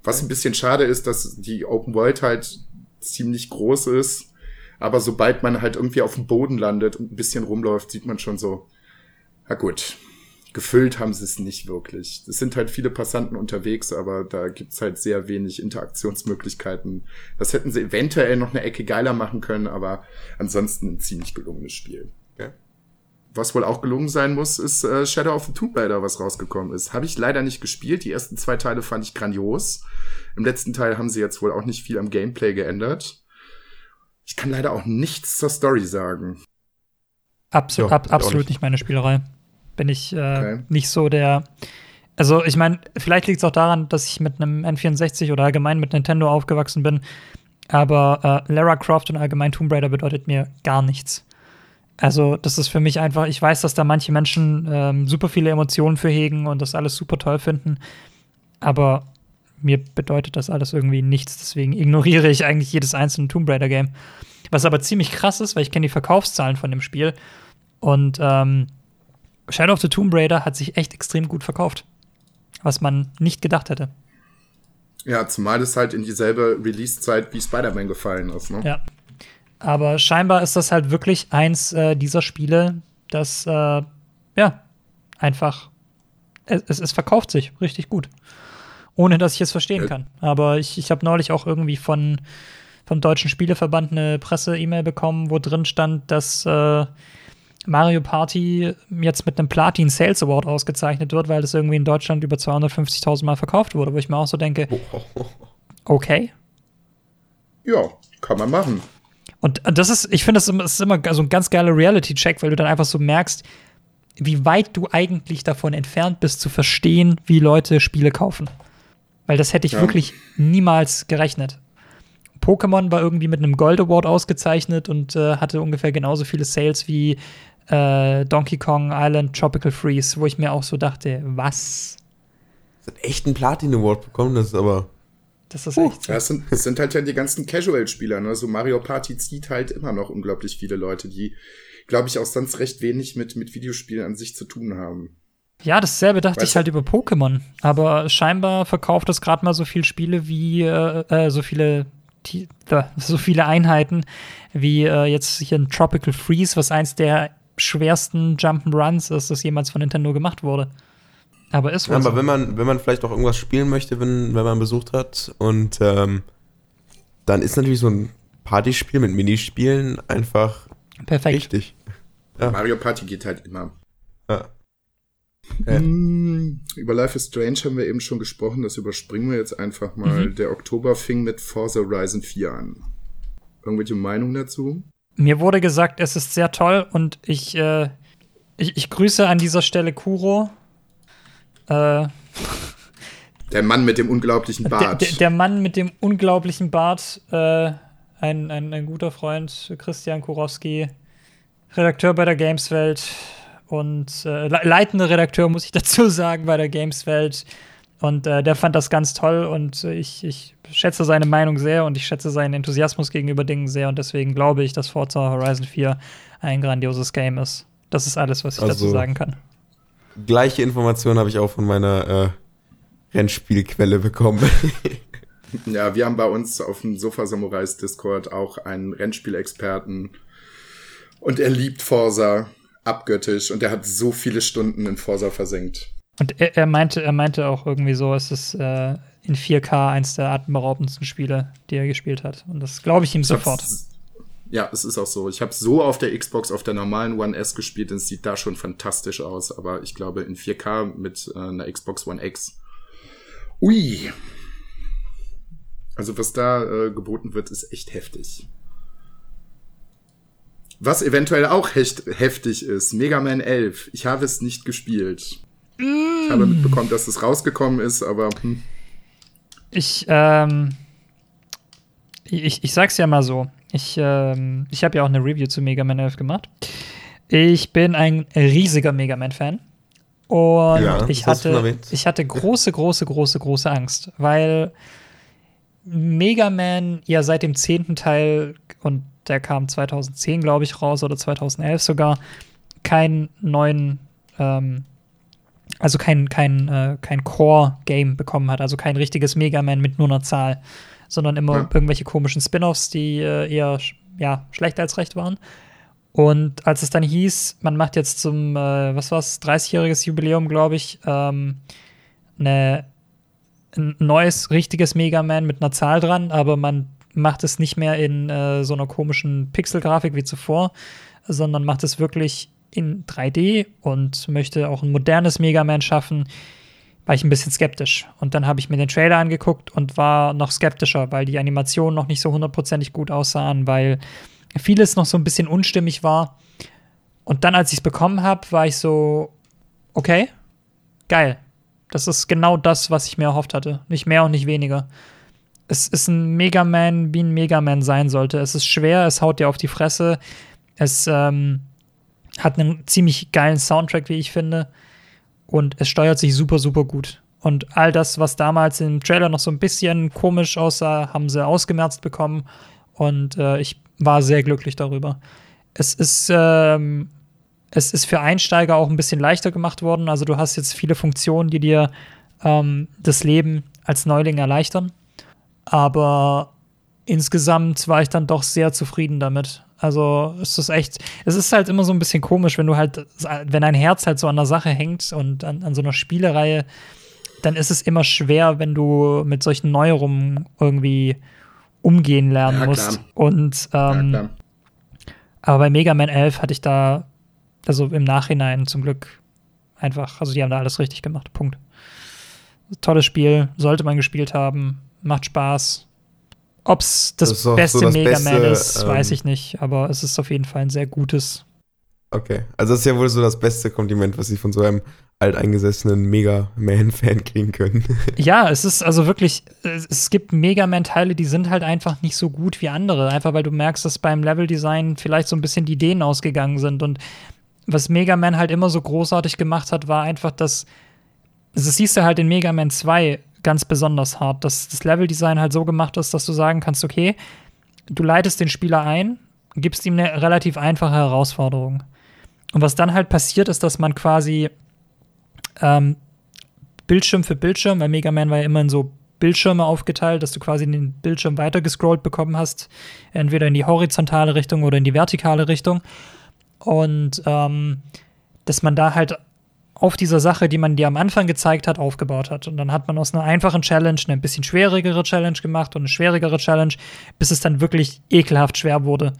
Was ein bisschen schade ist, dass die Open World halt ziemlich groß ist. Aber sobald man halt irgendwie auf dem Boden landet und ein bisschen rumläuft, sieht man schon so, na gut, gefüllt haben sie es nicht wirklich. Es sind halt viele Passanten unterwegs, aber da gibt's halt sehr wenig Interaktionsmöglichkeiten. Das hätten sie eventuell noch eine Ecke geiler machen können, aber ansonsten ein ziemlich gelungenes Spiel. Was wohl auch gelungen sein muss, ist äh, Shadow of the Tomb Raider, was rausgekommen ist. Habe ich leider nicht gespielt. Die ersten zwei Teile fand ich grandios. Im letzten Teil haben sie jetzt wohl auch nicht viel am Gameplay geändert. Ich kann leider auch nichts zur Story sagen. Absol ja, ab, absolut nicht. nicht meine Spielerei bin ich äh, okay. nicht so der. Also, ich meine, vielleicht liegt es auch daran, dass ich mit einem N64 oder allgemein mit Nintendo aufgewachsen bin. Aber äh, Lara Croft und allgemein Tomb Raider bedeutet mir gar nichts. Also, das ist für mich einfach, ich weiß, dass da manche Menschen ähm, super viele Emotionen für hegen und das alles super toll finden. Aber mir bedeutet das alles irgendwie nichts. Deswegen ignoriere ich eigentlich jedes einzelne Tomb Raider-Game. Was aber ziemlich krass ist, weil ich kenne die Verkaufszahlen von dem Spiel. Und ähm, Shadow of the Tomb Raider hat sich echt extrem gut verkauft. Was man nicht gedacht hätte. Ja, zumal es halt in dieselbe Release-Zeit wie Spider-Man gefallen ist, ne? Ja. Aber scheinbar ist das halt wirklich eins äh, dieser Spiele, das, äh, ja, einfach, es, es verkauft sich richtig gut. Ohne dass ich es verstehen kann. Aber ich, ich habe neulich auch irgendwie von, vom Deutschen Spieleverband eine Presse-E-Mail bekommen, wo drin stand, dass äh, Mario Party jetzt mit einem Platin Sales Award ausgezeichnet wird, weil das irgendwie in Deutschland über 250.000 Mal verkauft wurde, wo ich mir auch so denke, okay. Ja, kann man machen. Und das ist, ich finde, das ist immer so ein ganz geiler Reality-Check, weil du dann einfach so merkst, wie weit du eigentlich davon entfernt bist, zu verstehen, wie Leute Spiele kaufen. Weil das hätte ich ja. wirklich niemals gerechnet. Pokémon war irgendwie mit einem Gold Award ausgezeichnet und äh, hatte ungefähr genauso viele Sales wie äh, Donkey Kong Island Tropical Freeze, wo ich mir auch so dachte, was? Das hat echt einen Platin Award bekommen, das ist aber. Das ist echt. So. Es sind, es sind halt ja die ganzen Casual-Spieler, ne? So Mario Party zieht halt immer noch unglaublich viele Leute, die, glaube ich, auch sonst recht wenig mit, mit Videospielen an sich zu tun haben. Ja, dasselbe dachte weißt ich halt über Pokémon. Aber scheinbar verkauft es gerade mal so viele Spiele wie äh, äh, so viele die, so viele Einheiten wie äh, jetzt hier ein Tropical Freeze, was eins der schwersten Jump'n'Runs ist, das jemals von Nintendo gemacht wurde. Aber ist wohl ja, aber so. wenn man, wenn man vielleicht auch irgendwas spielen möchte, wenn, wenn man besucht hat und ähm, dann ist natürlich so ein Partyspiel mit Minispielen einfach Perfekt. richtig. Ja. Mario Party geht halt immer. Ja. Okay. Hm, über Life is Strange haben wir eben schon gesprochen, das überspringen wir jetzt einfach mal. Mhm. Der Oktober fing mit Forza Horizon 4 an. Irgendwelche Meinung dazu? Mir wurde gesagt, es ist sehr toll und ich, äh, ich, ich grüße an dieser Stelle Kuro. Äh, der Mann mit dem unglaublichen Bart. Der, der, der Mann mit dem unglaublichen Bart, äh, ein, ein, ein guter Freund, Christian Kurowski, Redakteur bei der Gameswelt und äh, leitender Redakteur, muss ich dazu sagen, bei der Gameswelt. Und äh, der fand das ganz toll und äh, ich, ich schätze seine Meinung sehr und ich schätze seinen Enthusiasmus gegenüber Dingen sehr und deswegen glaube ich, dass Forza Horizon 4 ein grandioses Game ist. Das ist alles, was ich also, dazu sagen kann. Gleiche Informationen habe ich auch von meiner äh, Rennspielquelle bekommen. ja, wir haben bei uns auf dem Sofa Samurais Discord auch einen Rennspielexperten und er liebt Forza abgöttisch und er hat so viele Stunden in Forsa versenkt. Und er, er, meinte, er meinte auch irgendwie so, es ist äh, in 4K eins der atemberaubendsten Spiele, die er gespielt hat. Und das glaube ich ihm sofort. Ja, es ist auch so. Ich habe so auf der Xbox, auf der normalen One S gespielt und es sieht da schon fantastisch aus. Aber ich glaube in 4K mit äh, einer Xbox One X. Ui. Also was da äh, geboten wird, ist echt heftig. Was eventuell auch hecht, heftig ist, Mega Man 11. Ich habe es nicht gespielt. Mm. Ich habe mitbekommen, dass es rausgekommen ist, aber. Hm. Ich, ähm, ich, ich sag's ja mal so. Ich, ähm, ich habe ja auch eine Review zu Mega Man 11 gemacht. Ich bin ein riesiger Mega Man-Fan. Und ja, ich, hatte, ich hatte große, große, große, große Angst, weil Mega Man ja seit dem zehnten Teil, und der kam 2010, glaube ich, raus, oder 2011 sogar, keinen neuen, ähm, also kein, kein, äh, kein Core-Game bekommen hat, also kein richtiges Mega Man mit nur einer Zahl, sondern immer ja. irgendwelche komischen Spin-offs, die äh, eher ja, schlechter als recht waren. Und als es dann hieß, man macht jetzt zum, äh, was war's, 30-jähriges Jubiläum, glaube ich, ähm, eine ein neues, richtiges Mega Man mit einer Zahl dran, aber man macht es nicht mehr in äh, so einer komischen Pixel-Grafik wie zuvor, sondern macht es wirklich in 3D und möchte auch ein modernes Mega Man schaffen, war ich ein bisschen skeptisch. Und dann habe ich mir den Trailer angeguckt und war noch skeptischer, weil die Animationen noch nicht so hundertprozentig gut aussahen, weil vieles noch so ein bisschen unstimmig war. Und dann, als ich es bekommen habe, war ich so, okay, geil. Das ist genau das, was ich mir erhofft hatte. Nicht mehr und nicht weniger. Es ist ein Mega Man, wie ein Mega Man sein sollte. Es ist schwer, es haut dir auf die Fresse. Es ähm, hat einen ziemlich geilen Soundtrack, wie ich finde. Und es steuert sich super, super gut. Und all das, was damals im Trailer noch so ein bisschen komisch aussah, haben sie ausgemerzt bekommen. Und äh, ich war sehr glücklich darüber. Es ist ähm, es ist für Einsteiger auch ein bisschen leichter gemacht worden. Also du hast jetzt viele Funktionen, die dir ähm, das Leben als Neuling erleichtern. Aber insgesamt war ich dann doch sehr zufrieden damit. Also es ist echt, es ist halt immer so ein bisschen komisch, wenn du halt, wenn dein Herz halt so an der Sache hängt und an, an so einer Spielereihe, dann ist es immer schwer, wenn du mit solchen Neuerungen irgendwie umgehen lernen ja, musst. Und ähm, ja, aber bei Mega Man 11 hatte ich da also im Nachhinein zum Glück einfach, also die haben da alles richtig gemacht. Punkt. Tolles Spiel, sollte man gespielt haben, macht Spaß. Ob es das, das beste so das Mega Man ist, ähm, weiß ich nicht, aber es ist auf jeden Fall ein sehr gutes. Okay, also das ist ja wohl so das beste Kompliment, was ich von so einem alteingesessenen Mega Man-Fan kriegen können. ja, es ist also wirklich, es gibt Mega Man-Teile, die sind halt einfach nicht so gut wie andere. Einfach weil du merkst, dass beim Level-Design vielleicht so ein bisschen die Ideen ausgegangen sind. Und was Mega Man halt immer so großartig gemacht hat, war einfach, dass das siehst du halt in Mega Man 2 ganz besonders hart, dass das Leveldesign halt so gemacht ist, dass du sagen kannst, okay, du leitest den Spieler ein, gibst ihm eine relativ einfache Herausforderung. Und was dann halt passiert, ist, dass man quasi ähm, Bildschirm für Bildschirm, weil Mega Man war ja immer in so Bildschirme aufgeteilt, dass du quasi den Bildschirm weitergescrollt bekommen hast, entweder in die horizontale Richtung oder in die vertikale Richtung. Und ähm, dass man da halt auf dieser Sache, die man dir am Anfang gezeigt hat, aufgebaut hat. Und dann hat man aus einer einfachen Challenge eine ein bisschen schwierigere Challenge gemacht und eine schwierigere Challenge, bis es dann wirklich ekelhaft schwer wurde.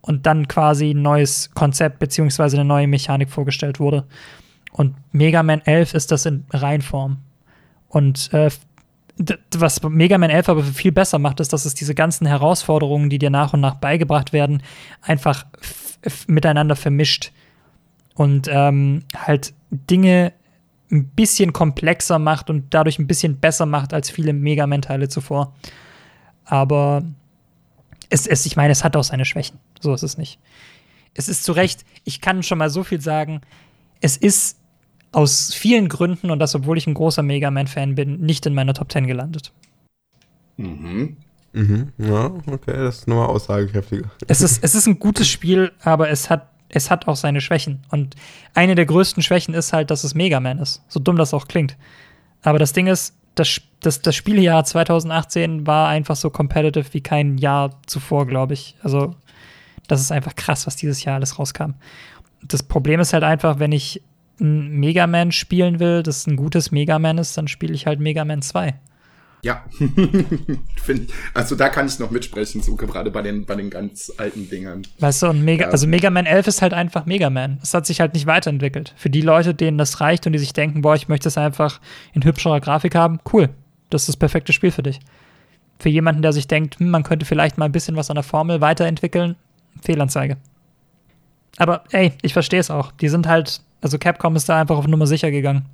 Und dann quasi ein neues Konzept beziehungsweise eine neue Mechanik vorgestellt wurde. Und Mega Man 11 ist das in Reinform. Und äh, was Mega Man 11 aber viel besser macht, ist, dass es diese ganzen Herausforderungen, die dir nach und nach beigebracht werden, einfach miteinander vermischt und ähm, halt Dinge ein bisschen komplexer macht und dadurch ein bisschen besser macht als viele Mega Man-Teile zuvor. Aber es, es, ich meine, es hat auch seine Schwächen. So ist es nicht. Es ist zu Recht, ich kann schon mal so viel sagen, es ist aus vielen Gründen, und das obwohl ich ein großer Mega Man-Fan bin, nicht in meiner Top 10 gelandet. Mhm. Mhm. Ja, okay, das ist nochmal aussagekräftiger. Es ist, es ist ein gutes Spiel, aber es hat, es hat auch seine Schwächen. Und eine der größten Schwächen ist halt, dass es Mega Man ist. So dumm das auch klingt. Aber das Ding ist, das, das, das Spieljahr 2018 war einfach so competitive wie kein Jahr zuvor, glaube ich. Also, das ist einfach krass, was dieses Jahr alles rauskam. das Problem ist halt einfach, wenn ich ein Mega Man spielen will, das ein gutes Mega Man ist, dann spiele ich halt Mega Man 2. Ja, also da kann ich noch mitsprechen, so gerade bei den, bei den ganz alten Dingern. Weißt du, und Mega, ja. also Mega Man 11 ist halt einfach Mega Man. Es hat sich halt nicht weiterentwickelt. Für die Leute, denen das reicht und die sich denken, boah, ich möchte es einfach in hübscherer Grafik haben, cool. Das ist das perfekte Spiel für dich. Für jemanden, der sich denkt, hm, man könnte vielleicht mal ein bisschen was an der Formel weiterentwickeln, Fehlanzeige. Aber ey, ich verstehe es auch. Die sind halt, also Capcom ist da einfach auf Nummer sicher gegangen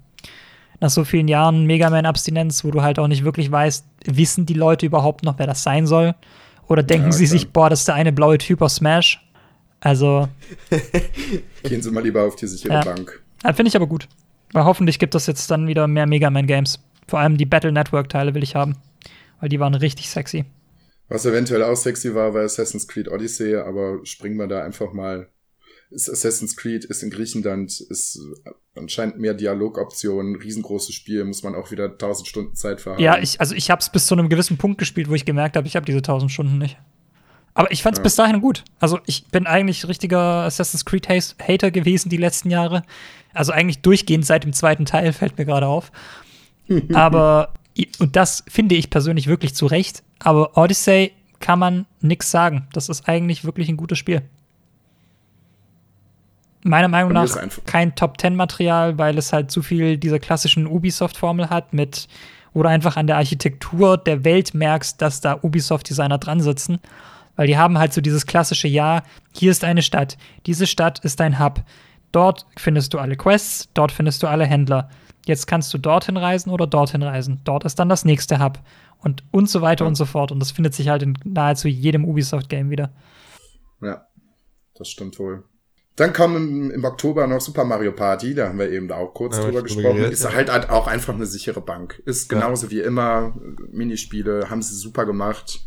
nach so vielen Jahren Mega Man-Abstinenz, wo du halt auch nicht wirklich weißt, wissen die Leute überhaupt noch, wer das sein soll? Oder denken ja, sie sich, boah, das ist der eine blaue Typ aus Smash? Also. Gehen Sie mal lieber auf die sichere ja. Bank. Ja, Finde ich aber gut. Weil hoffentlich gibt es jetzt dann wieder mehr Mega Man-Games. Vor allem die Battle Network-Teile will ich haben. Weil die waren richtig sexy. Was eventuell auch sexy war, war Assassin's Creed Odyssey, aber springen wir da einfach mal ist Assassin's Creed, ist in Griechenland, ist anscheinend mehr Dialogoptionen, riesengroßes Spiel, muss man auch wieder 1000 Stunden Zeit für Ja, ich, also ich habe es bis zu einem gewissen Punkt gespielt, wo ich gemerkt habe, ich habe diese 1000 Stunden nicht. Aber ich fand es ja. bis dahin gut. Also ich bin eigentlich richtiger Assassin's Creed Hater gewesen die letzten Jahre. Also eigentlich durchgehend seit dem zweiten Teil fällt mir gerade auf. Aber und das finde ich persönlich wirklich zu Recht. Aber Odyssey kann man nix sagen. Das ist eigentlich wirklich ein gutes Spiel meiner Meinung nach kein Top-10-Material, weil es halt zu viel dieser klassischen Ubisoft-Formel hat, mit, du einfach an der Architektur der Welt merkst, dass da Ubisoft-Designer dran sitzen. Weil die haben halt so dieses klassische Ja, hier ist eine Stadt, diese Stadt ist ein Hub. Dort findest du alle Quests, dort findest du alle Händler. Jetzt kannst du dorthin reisen oder dorthin reisen. Dort ist dann das nächste Hub. Und, und so weiter ja. und so fort. Und das findet sich halt in nahezu jedem Ubisoft-Game wieder. Ja, das stimmt wohl. Dann kam im, im, Oktober noch Super Mario Party, da haben wir eben da auch kurz ja, drüber gesprochen. Geredet, ist halt, halt auch einfach eine sichere Bank. Ist genauso ja. wie immer. Minispiele haben sie super gemacht.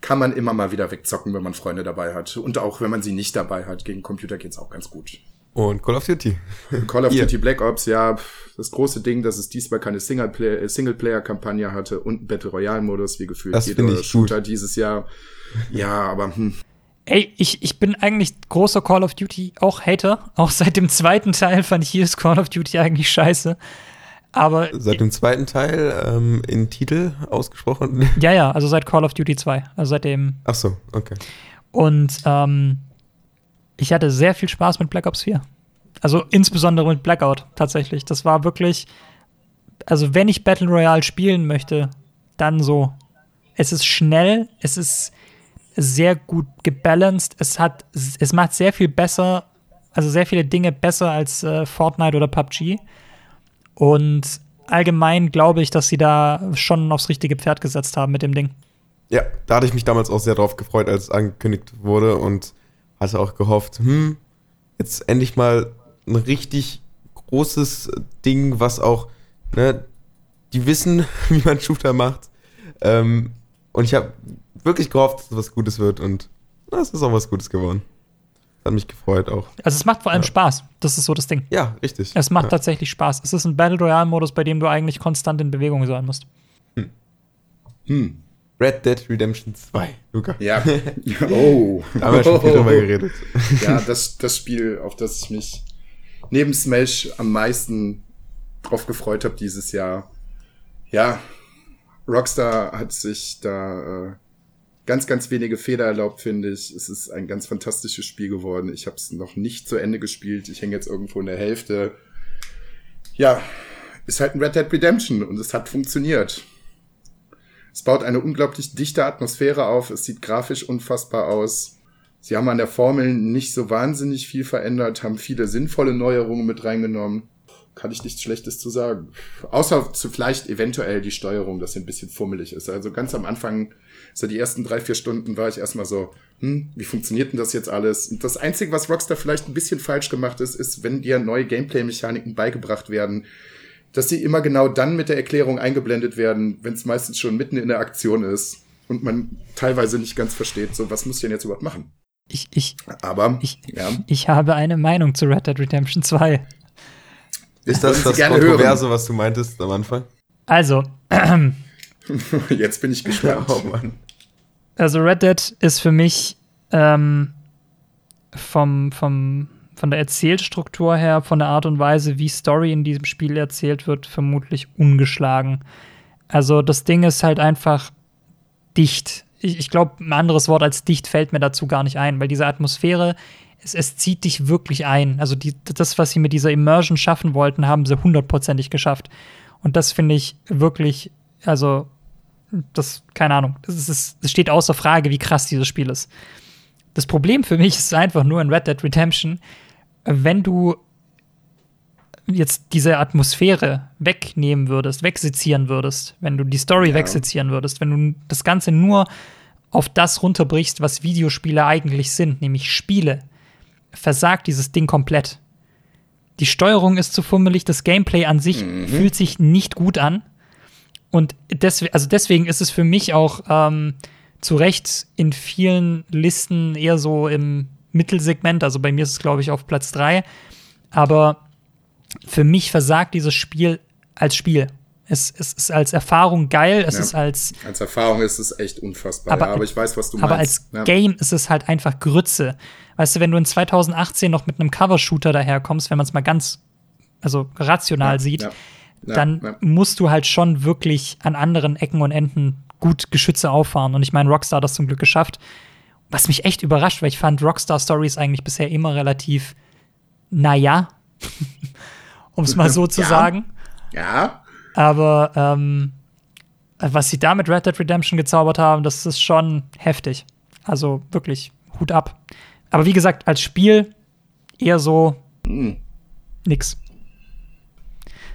Kann man immer mal wieder wegzocken, wenn man Freunde dabei hat. Und auch wenn man sie nicht dabei hat. Gegen Computer geht's auch ganz gut. Und Call of Duty. Call of Duty Black Ops, ja, das große Ding, dass es diesmal keine Singleplayer-Kampagne hatte und Battle Royale-Modus, wie gefühlt das jeder Shooter gut. dieses Jahr. Ja, aber hm, Ey, ich, ich bin eigentlich großer Call of Duty auch Hater. Auch seit dem zweiten Teil fand ich jedes Call of Duty eigentlich scheiße. Aber. Seit dem zweiten Teil ähm, in Titel ausgesprochen? Ja, ja, also seit Call of Duty 2. Also seitdem. Ach so, okay. Und ähm, ich hatte sehr viel Spaß mit Black Ops 4. Also insbesondere mit Blackout tatsächlich. Das war wirklich. Also, wenn ich Battle Royale spielen möchte, dann so. Es ist schnell, es ist sehr gut gebalanced. Es hat, es macht sehr viel besser, also sehr viele Dinge besser als äh, Fortnite oder PUBG. Und allgemein glaube ich, dass sie da schon aufs richtige Pferd gesetzt haben mit dem Ding. Ja, da hatte ich mich damals auch sehr drauf gefreut, als es angekündigt wurde und hatte auch gehofft, hm, jetzt endlich mal ein richtig großes Ding, was auch, ne, die wissen, wie man Shooter macht. Ähm, und ich habe wirklich gehofft, dass es was Gutes wird und na, es ist auch was Gutes geworden. Hat mich gefreut auch. Also es macht vor allem ja. Spaß. Das ist so das Ding. Ja, richtig. Es macht ja. tatsächlich Spaß. Es ist ein Battle Royale-Modus, bei dem du eigentlich konstant in Bewegung sein musst. Hm. Hm. Red Dead Redemption 2, Luca. Ja. Oh. da haben wir schon viel drüber geredet. Ja, das, das Spiel, auf das ich mich neben Smash am meisten drauf gefreut habe dieses Jahr. Ja, Rockstar hat sich da äh, ganz, ganz wenige Fehler erlaubt, finde ich. Es ist ein ganz fantastisches Spiel geworden. Ich habe es noch nicht zu Ende gespielt. Ich hänge jetzt irgendwo in der Hälfte. Ja, ist halt ein Red Dead Redemption und es hat funktioniert. Es baut eine unglaublich dichte Atmosphäre auf. Es sieht grafisch unfassbar aus. Sie haben an der Formel nicht so wahnsinnig viel verändert, haben viele sinnvolle Neuerungen mit reingenommen kann ich nichts Schlechtes zu sagen. Außer zu vielleicht eventuell die Steuerung, dass sie ein bisschen fummelig ist. Also ganz am Anfang, so die ersten drei, vier Stunden war ich erstmal so, hm, wie funktioniert denn das jetzt alles? Und das Einzige, was Rockstar vielleicht ein bisschen falsch gemacht ist, ist, wenn dir neue Gameplay-Mechaniken beigebracht werden, dass sie immer genau dann mit der Erklärung eingeblendet werden, wenn es meistens schon mitten in der Aktion ist und man teilweise nicht ganz versteht, so was muss ich denn jetzt überhaupt machen? Ich, ich, Aber ich, ja. ich habe eine Meinung zu Red Dead Redemption 2. Ist das das Kontroverse, hören. was du meintest am Anfang? Also. Jetzt bin ich gespannt. Oh also Red Dead ist für mich ähm, vom, vom, von der Erzählstruktur her, von der Art und Weise, wie Story in diesem Spiel erzählt wird, vermutlich ungeschlagen. Also das Ding ist halt einfach dicht. Ich, ich glaube, ein anderes Wort als dicht fällt mir dazu gar nicht ein, weil diese Atmosphäre, es, es zieht dich wirklich ein. Also die, das, was sie mit dieser Immersion schaffen wollten, haben sie hundertprozentig geschafft. Und das finde ich wirklich, also das, keine Ahnung, es steht außer Frage, wie krass dieses Spiel ist. Das Problem für mich ist einfach nur in Red Dead Redemption, wenn du jetzt diese Atmosphäre wegnehmen würdest, wegsezieren würdest, wenn du die Story ja. wegsezieren würdest, wenn du das Ganze nur auf das runterbrichst, was Videospiele eigentlich sind, nämlich Spiele, versagt dieses Ding komplett. Die Steuerung ist zu fummelig, das Gameplay an sich mhm. fühlt sich nicht gut an. Und deswegen, also deswegen ist es für mich auch ähm, zu Recht in vielen Listen eher so im Mittelsegment. Also bei mir ist es, glaube ich, auf Platz 3. Aber für mich versagt dieses Spiel als Spiel. Es, es ist als Erfahrung geil, es ja, ist als. Als Erfahrung ist es echt unfassbar, aber, ja, aber ich weiß, was du aber meinst. Aber als. Game ist es halt einfach Grütze. Weißt du, wenn du in 2018 noch mit einem Cover-Shooter daherkommst, wenn man es mal ganz also rational sieht, dann musst du halt schon wirklich an anderen Ecken und Enden gut Geschütze auffahren. Und ich meine, Rockstar hat das zum Glück geschafft. Was mich echt überrascht, weil ich fand Rockstar Stories eigentlich bisher immer relativ, naja, um es mal so zu ja. sagen. Ja. Aber ähm, was sie da mit Red Dead Redemption gezaubert haben, das ist schon heftig. Also wirklich, Hut ab. Aber wie gesagt, als Spiel eher so mhm. nix.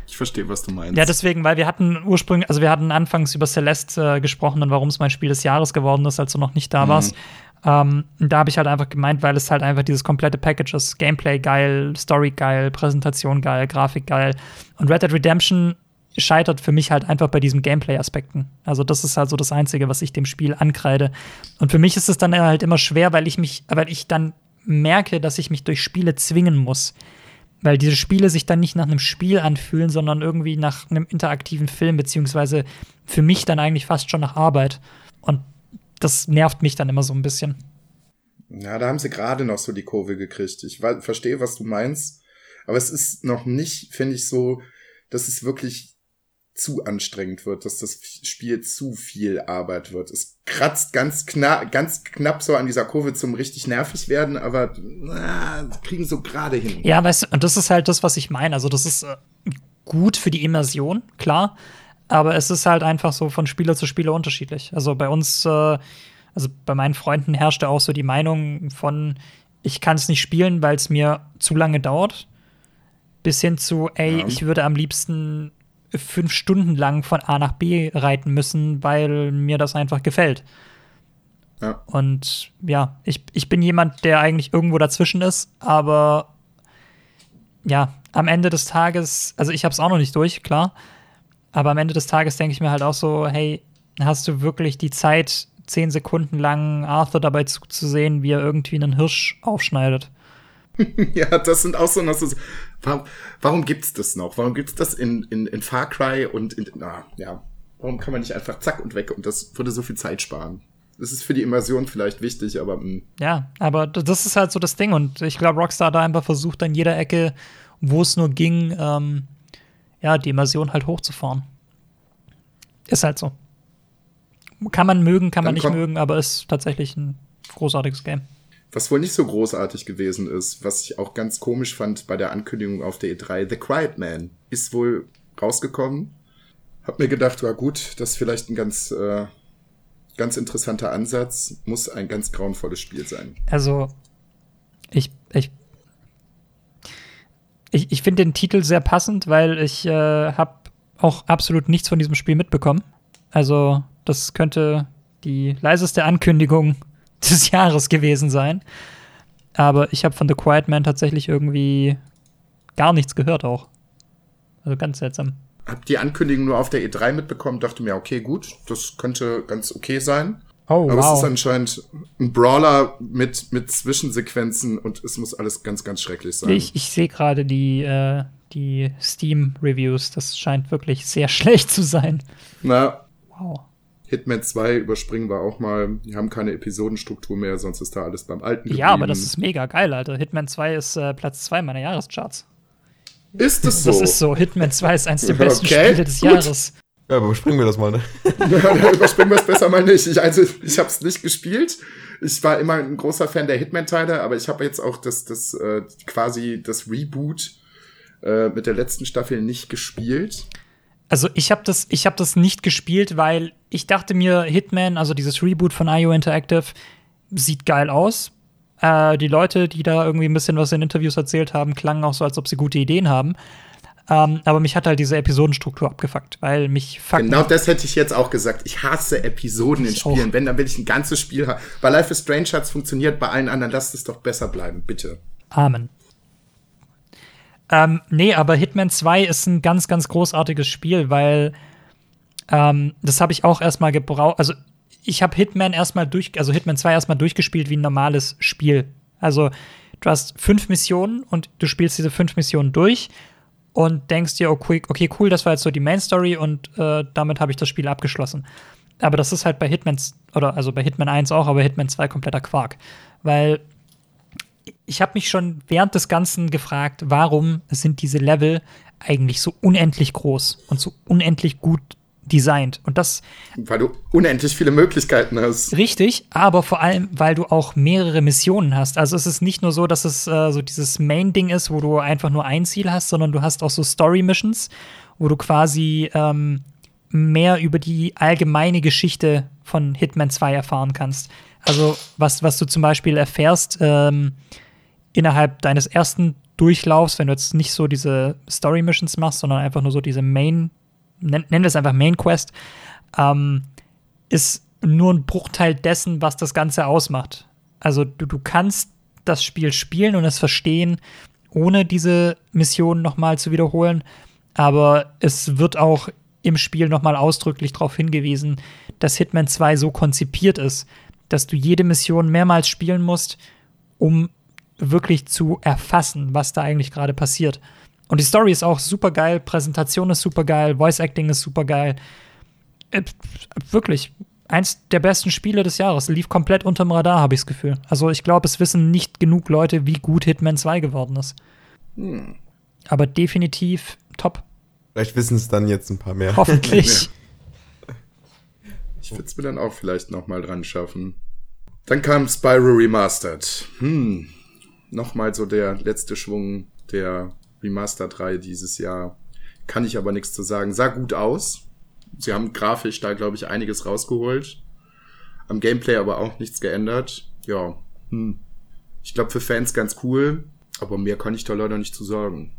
Ich verstehe, was du meinst. Ja, deswegen, weil wir hatten ursprünglich, also wir hatten anfangs über Celeste äh, gesprochen und warum es mein Spiel des Jahres geworden ist, als du noch nicht da mhm. warst. Ähm, da habe ich halt einfach gemeint, weil es halt einfach dieses komplette Package ist. Gameplay geil, Story geil, Präsentation geil, Grafik geil. Und Red Dead Redemption scheitert für mich halt einfach bei diesen Gameplay-Aspekten. Also das ist halt so das Einzige, was ich dem Spiel ankreide. Und für mich ist es dann halt immer schwer, weil ich mich, weil ich dann merke, dass ich mich durch Spiele zwingen muss weil diese Spiele sich dann nicht nach einem Spiel anfühlen, sondern irgendwie nach einem interaktiven Film, beziehungsweise für mich dann eigentlich fast schon nach Arbeit. Und das nervt mich dann immer so ein bisschen. Ja, da haben sie gerade noch so die Kurve gekriegt. Ich verstehe, was du meinst, aber es ist noch nicht, finde ich, so, dass es wirklich zu anstrengend wird, dass das Spiel zu viel Arbeit wird. Es kratzt ganz knapp, ganz knapp so an dieser Kurve zum richtig nervig werden, aber na, kriegen so gerade hin. Ja, weißt du, und das ist halt das, was ich meine. Also, das ist äh, gut für die Immersion, klar. Aber es ist halt einfach so von Spieler zu Spieler unterschiedlich. Also bei uns, äh, also bei meinen Freunden herrschte auch so die Meinung von, ich kann es nicht spielen, weil es mir zu lange dauert. Bis hin zu, ey, ja. ich würde am liebsten fünf Stunden lang von A nach B reiten müssen, weil mir das einfach gefällt. Ja. Und ja, ich, ich bin jemand, der eigentlich irgendwo dazwischen ist, aber ja, am Ende des Tages, also ich habe es auch noch nicht durch, klar, aber am Ende des Tages denke ich mir halt auch so, hey, hast du wirklich die Zeit, zehn Sekunden lang Arthur dabei zuzusehen, wie er irgendwie einen Hirsch aufschneidet? ja, das sind auch so noch so. Warum, warum gibt's das noch? Warum gibt's das in, in, in Far Cry und in, na, ja. Warum kann man nicht einfach zack und weg und das würde so viel Zeit sparen? Das ist für die Immersion vielleicht wichtig, aber. Mh. Hm. Ja, aber das ist halt so das Ding und ich glaube, Rockstar da einfach versucht an jeder Ecke, wo es nur ging, ähm, ja, die Immersion halt hochzufahren. Ist halt so. Kann man mögen, kann man nicht mögen, aber ist tatsächlich ein großartiges Game. Was wohl nicht so großartig gewesen ist, was ich auch ganz komisch fand bei der Ankündigung auf der E3, The Quiet Man ist wohl rausgekommen. Hab mir gedacht, war gut, das ist vielleicht ein ganz, äh, ganz interessanter Ansatz, muss ein ganz grauenvolles Spiel sein. Also, ich, ich, ich, ich finde den Titel sehr passend, weil ich äh, habe auch absolut nichts von diesem Spiel mitbekommen. Also, das könnte die leiseste Ankündigung des Jahres gewesen sein. Aber ich habe von The Quiet Man tatsächlich irgendwie gar nichts gehört auch. Also ganz seltsam. Hab die Ankündigung nur auf der E3 mitbekommen, dachte mir, okay, gut, das könnte ganz okay sein. Oh, Aber wow. es ist anscheinend ein Brawler mit, mit Zwischensequenzen und es muss alles ganz, ganz schrecklich sein. Ich, ich sehe gerade die, äh, die Steam-Reviews. Das scheint wirklich sehr schlecht zu sein. Na. Wow. Hitman 2 überspringen wir auch mal. Die haben keine Episodenstruktur mehr, sonst ist da alles beim alten geblieben. Ja, aber das ist mega geil, Alter. Hitman 2 ist äh, Platz 2 meiner Jahrescharts. Ist es so? Das ist so. Hitman 2 ist eins der besten okay, Spiele des gut. Jahres. Ja, aber überspringen wir das mal, ne? ja, überspringen wir es besser mal nicht. Ich, also, ich habe es nicht gespielt. Ich war immer ein großer Fan der Hitman-Teile, aber ich habe jetzt auch das, das äh, quasi das Reboot äh, mit der letzten Staffel nicht gespielt. Also ich habe das, ich habe das nicht gespielt, weil ich dachte mir, Hitman, also dieses Reboot von IO Interactive, sieht geil aus. Äh, die Leute, die da irgendwie ein bisschen was in Interviews erzählt haben, klangen auch so, als ob sie gute Ideen haben. Ähm, aber mich hat halt diese Episodenstruktur abgefuckt, weil mich fuckt. Genau das hätte ich jetzt auch gesagt. Ich hasse Episoden in Spielen. Auch. Wenn, dann will ich ein ganzes Spiel haben. Bei Life is Strange hat es funktioniert, bei allen anderen lasst es doch besser bleiben, bitte. Amen. Ähm, nee, aber Hitman 2 ist ein ganz, ganz großartiges Spiel, weil ähm, das habe ich auch erstmal gebraucht. Also, ich habe Hitman erstmal durch, also Hitman 2 erstmal durchgespielt wie ein normales Spiel. Also, du hast fünf Missionen und du spielst diese fünf Missionen durch und denkst dir, okay, okay cool, das war jetzt so die Main Story und äh, damit habe ich das Spiel abgeschlossen. Aber das ist halt bei Hitman, oder also bei Hitman 1 auch, aber Hitman 2 kompletter Quark. Weil ich habe mich schon während des Ganzen gefragt, warum sind diese Level eigentlich so unendlich groß und so unendlich gut designt. Und das. Weil du unendlich viele Möglichkeiten hast. Richtig, aber vor allem, weil du auch mehrere Missionen hast. Also es ist nicht nur so, dass es äh, so dieses Main-Ding ist, wo du einfach nur ein Ziel hast, sondern du hast auch so Story-Missions, wo du quasi ähm, mehr über die allgemeine Geschichte von Hitman 2 erfahren kannst. Also, was, was du zum Beispiel erfährst ähm, innerhalb deines ersten Durchlaufs, wenn du jetzt nicht so diese Story-Missions machst, sondern einfach nur so diese Main, nennen wir es einfach Main Quest, ähm, ist nur ein Bruchteil dessen, was das Ganze ausmacht. Also, du, du kannst das Spiel spielen und es verstehen, ohne diese Mission nochmal zu wiederholen. Aber es wird auch im Spiel nochmal ausdrücklich darauf hingewiesen, dass Hitman 2 so konzipiert ist, dass du jede Mission mehrmals spielen musst, um wirklich zu erfassen, was da eigentlich gerade passiert. Und die Story ist auch super geil, Präsentation ist super geil, Voice Acting ist super geil. Äh, wirklich eins der besten Spiele des Jahres. Lief komplett unterm Radar, habe ich das Gefühl. Also ich glaube, es wissen nicht genug Leute, wie gut Hitman 2 geworden ist. Hm. Aber definitiv top. Vielleicht wissen es dann jetzt ein paar mehr. Hoffentlich. Ich würde es mir dann auch vielleicht noch mal dran schaffen. Dann kam Spyro Remastered. Hm, nochmal so der letzte Schwung der Remastered-Reihe dieses Jahr. Kann ich aber nichts zu sagen. Sah gut aus. Sie haben grafisch da, glaube ich, einiges rausgeholt. Am Gameplay aber auch nichts geändert. Ja, hm. Ich glaube, für Fans ganz cool, aber mehr kann ich da leider nicht zu sagen.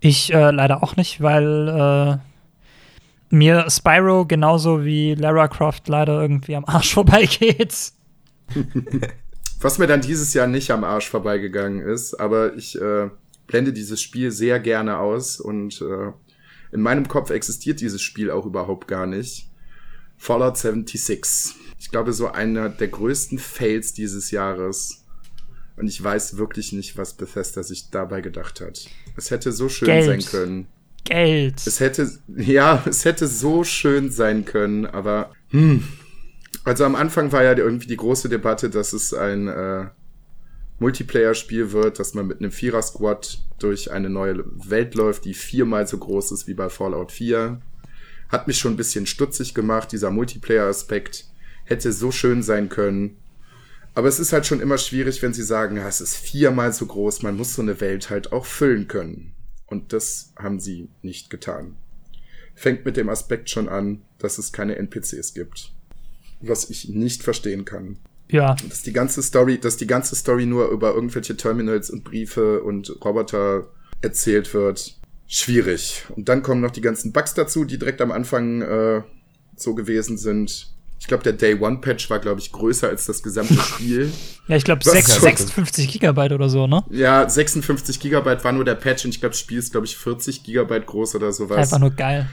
Ich äh, leider auch nicht, weil äh, mir Spyro genauso wie Lara Croft leider irgendwie am Arsch vorbeigeht. Was mir dann dieses Jahr nicht am Arsch vorbeigegangen ist, aber ich äh, blende dieses Spiel sehr gerne aus und äh, in meinem Kopf existiert dieses Spiel auch überhaupt gar nicht. Fallout 76. Ich glaube, so einer der größten Fails dieses Jahres. Und ich weiß wirklich nicht, was Bethesda sich dabei gedacht hat. Es hätte so schön Geld. sein können. Geld. Es hätte, ja, es hätte so schön sein können, aber, hm. Also am Anfang war ja irgendwie die große Debatte, dass es ein äh, Multiplayer-Spiel wird, dass man mit einem Vierer-Squad durch eine neue Welt läuft, die viermal so groß ist wie bei Fallout 4. Hat mich schon ein bisschen stutzig gemacht, dieser Multiplayer-Aspekt hätte so schön sein können. Aber es ist halt schon immer schwierig, wenn sie sagen, ja, es ist viermal so groß, man muss so eine Welt halt auch füllen können. Und das haben sie nicht getan. Fängt mit dem Aspekt schon an, dass es keine NPCs gibt. Was ich nicht verstehen kann. Ja. Dass die ganze Story, dass die ganze Story nur über irgendwelche Terminals und Briefe und Roboter erzählt wird. Schwierig. Und dann kommen noch die ganzen Bugs dazu, die direkt am Anfang äh, so gewesen sind. Ich glaube, der Day One Patch war, glaube ich, größer als das gesamte Spiel. ja, ich glaube, 56 Gigabyte oder so, ne? Ja, 56 Gigabyte war nur der Patch und ich glaube, das Spiel ist, glaube ich, 40 Gigabyte groß oder sowas. Einfach nur geil.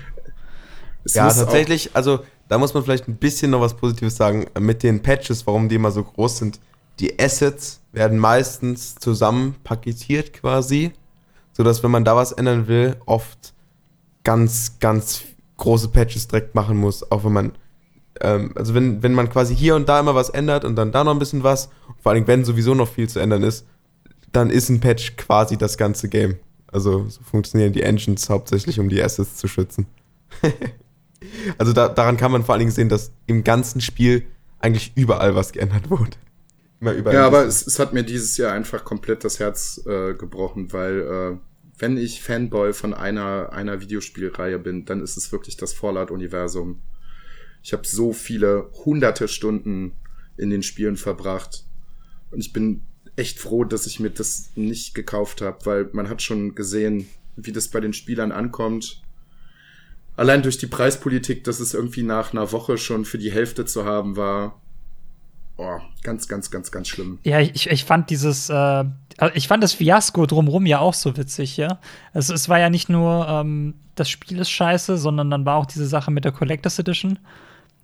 Es ja, tatsächlich, also da muss man vielleicht ein bisschen noch was Positives sagen mit den Patches, warum die immer so groß sind. Die Assets werden meistens zusammen paketiert quasi, sodass wenn man da was ändern will, oft ganz, ganz große Patches direkt machen muss, auch wenn man ähm, also wenn, wenn man quasi hier und da immer was ändert und dann da noch ein bisschen was, vor allem wenn sowieso noch viel zu ändern ist, dann ist ein Patch quasi das ganze Game. Also so funktionieren die Engines hauptsächlich, um die Assets zu schützen. also da, daran kann man vor allen Dingen sehen, dass im ganzen Spiel eigentlich überall was geändert wurde. Immer überall. Ja, aber es, es, hat mir dieses Jahr einfach komplett das Herz äh, gebrochen, weil äh, wenn ich Fanboy von einer, einer Videospielreihe bin, dann ist es wirklich das Fallout-Universum. Ich habe so viele hunderte Stunden in den Spielen verbracht. Und ich bin echt froh, dass ich mir das nicht gekauft habe, weil man hat schon gesehen, wie das bei den Spielern ankommt. Allein durch die Preispolitik, dass es irgendwie nach einer Woche schon für die Hälfte zu haben war. Oh, ganz, ganz, ganz, ganz schlimm. Ja, ich, ich fand dieses, äh, ich fand das Fiasko drumrum ja auch so witzig, ja. Also es war ja nicht nur, ähm, das Spiel ist scheiße, sondern dann war auch diese Sache mit der Collectors Edition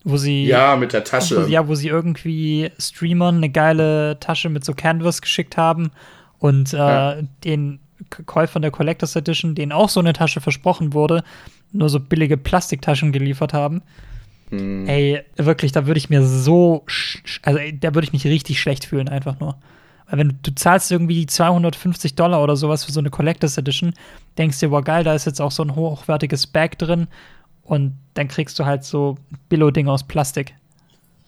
wo sie ja mit der Tasche wo ja wo sie irgendwie Streamern eine geile Tasche mit so Canvas geschickt haben und äh, ja. den Käufern der Collectors Edition denen auch so eine Tasche versprochen wurde nur so billige Plastiktaschen geliefert haben hm. ey wirklich da würde ich mir so also ey, da würde ich mich richtig schlecht fühlen einfach nur weil wenn du, du zahlst irgendwie 250 Dollar oder sowas für so eine Collectors Edition denkst dir boah geil da ist jetzt auch so ein hochwertiges Bag drin und dann kriegst du halt so Billo-Ding aus Plastik.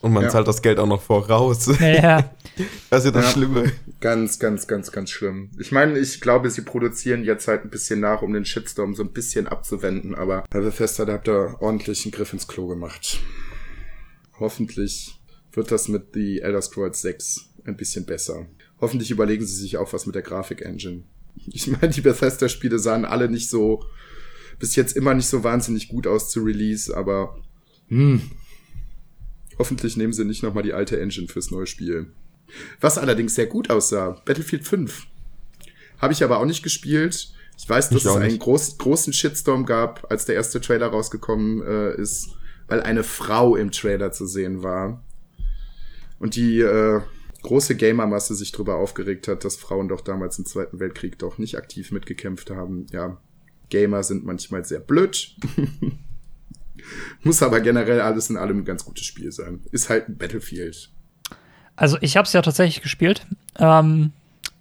Und man ja. zahlt das Geld auch noch voraus. Ja. das ist ja das ja, Schlimme. Ganz, ganz, ganz, ganz schlimm. Ich meine, ich glaube, sie produzieren jetzt halt ein bisschen nach, um den Shitstorm so ein bisschen abzuwenden, aber Herr Bethesda, da habt ihr ordentlich einen Griff ins Klo gemacht. Hoffentlich wird das mit The Elder Scrolls 6 ein bisschen besser. Hoffentlich überlegen sie sich auch was mit der Grafik-Engine. Ich meine, die Bethesda-Spiele sahen alle nicht so bis jetzt immer nicht so wahnsinnig gut aus zu Release, aber hm, hoffentlich nehmen sie nicht nochmal die alte Engine fürs neue Spiel. Was allerdings sehr gut aussah, Battlefield 5. Habe ich aber auch nicht gespielt. Ich weiß, dass ich es einen groß, großen Shitstorm gab, als der erste Trailer rausgekommen äh, ist, weil eine Frau im Trailer zu sehen war. Und die äh, große Gamermasse sich darüber aufgeregt hat, dass Frauen doch damals im Zweiten Weltkrieg doch nicht aktiv mitgekämpft haben. Ja, Gamer sind manchmal sehr blöd. Muss aber generell alles in allem ein ganz gutes Spiel sein. Ist halt ein Battlefield. Also ich habe es ja tatsächlich gespielt. Ähm,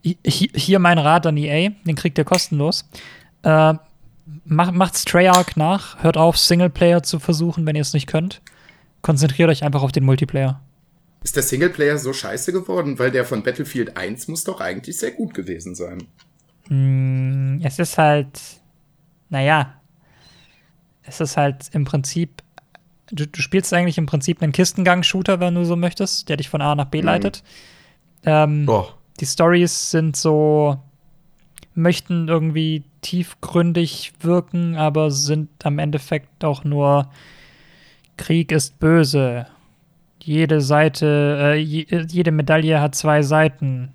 hier mein Rat an EA, den kriegt ihr kostenlos. Äh, macht, macht's Treyarch nach, hört auf, Singleplayer zu versuchen, wenn ihr es nicht könnt. Konzentriert euch einfach auf den Multiplayer. Ist der Singleplayer so scheiße geworden? Weil der von Battlefield 1 muss doch eigentlich sehr gut gewesen sein. Mm, es ist halt naja, es ist halt im Prinzip, du, du spielst eigentlich im Prinzip einen Kistengang-Shooter, wenn du so möchtest, der dich von A nach B mhm. leitet. Ähm, die Stories sind so, möchten irgendwie tiefgründig wirken, aber sind am Endeffekt auch nur Krieg ist böse. Jede Seite, äh, jede Medaille hat zwei Seiten.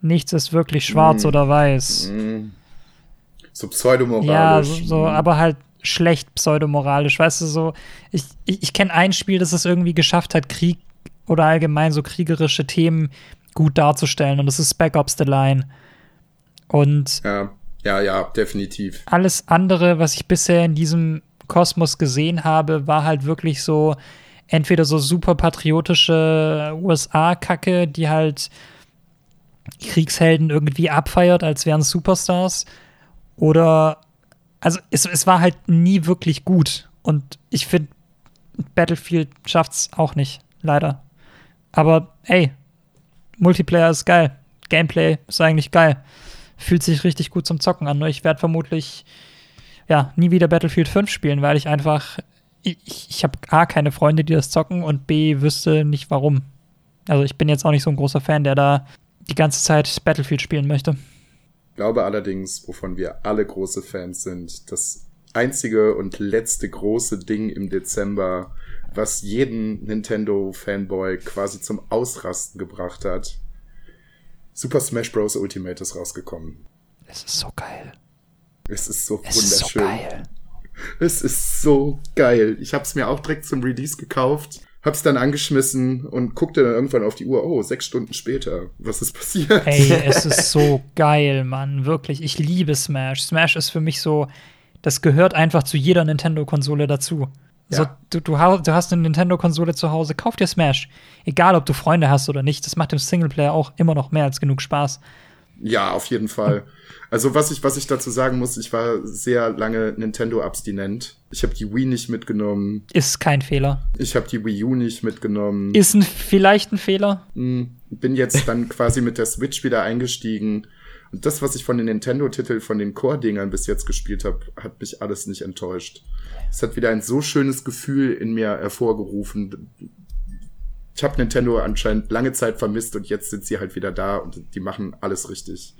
Nichts ist wirklich schwarz mm. oder weiß. Mm. So pseudomoralisch. Ja, so, so, aber halt schlecht pseudomoralisch. Weißt du, so, ich, ich, ich kenne ein Spiel, das es irgendwie geschafft hat, Krieg oder allgemein so kriegerische Themen gut darzustellen und das ist Spec Ops The Line. Und ja, ja, ja, definitiv. Alles andere, was ich bisher in diesem Kosmos gesehen habe, war halt wirklich so entweder so super patriotische USA-Kacke, die halt Kriegshelden irgendwie abfeiert, als wären Superstars, oder, also es, es war halt nie wirklich gut. Und ich finde, Battlefield schafft's auch nicht, leider. Aber ey, Multiplayer ist geil. Gameplay ist eigentlich geil. Fühlt sich richtig gut zum Zocken an. Nur ich werde vermutlich ja nie wieder Battlefield 5 spielen, weil ich einfach ich, ich habe A keine Freunde, die das zocken und B wüsste nicht warum. Also ich bin jetzt auch nicht so ein großer Fan, der da die ganze Zeit Battlefield spielen möchte glaube allerdings, wovon wir alle große Fans sind, das einzige und letzte große Ding im Dezember, was jeden Nintendo-Fanboy quasi zum Ausrasten gebracht hat. Super Smash Bros. Ultimate ist rausgekommen. Es ist so geil. Es ist so es wunderschön. Ist so geil. Es ist so geil. Ich habe es mir auch direkt zum Release gekauft hab's dann angeschmissen und guckte dann irgendwann auf die Uhr, oh, sechs Stunden später. Was ist passiert? Ey, es ist so geil, Mann. Wirklich. Ich liebe Smash. Smash ist für mich so, das gehört einfach zu jeder Nintendo-Konsole dazu. Ja. So, du, du, du hast eine Nintendo-Konsole zu Hause, kauf dir Smash. Egal, ob du Freunde hast oder nicht. Das macht im Singleplayer auch immer noch mehr als genug Spaß. Ja, auf jeden Fall. Also was ich, was ich dazu sagen muss, ich war sehr lange Nintendo-abstinent. Ich habe die Wii nicht mitgenommen. Ist kein Fehler. Ich habe die Wii U nicht mitgenommen. Ist ein, vielleicht ein Fehler. Hm, bin jetzt dann quasi mit der Switch wieder eingestiegen. Und das, was ich von den Nintendo-Titeln, von den Core-Dingern bis jetzt gespielt habe, hat mich alles nicht enttäuscht. Es hat wieder ein so schönes Gefühl in mir hervorgerufen ich habe Nintendo anscheinend lange Zeit vermisst und jetzt sind sie halt wieder da und die machen alles richtig.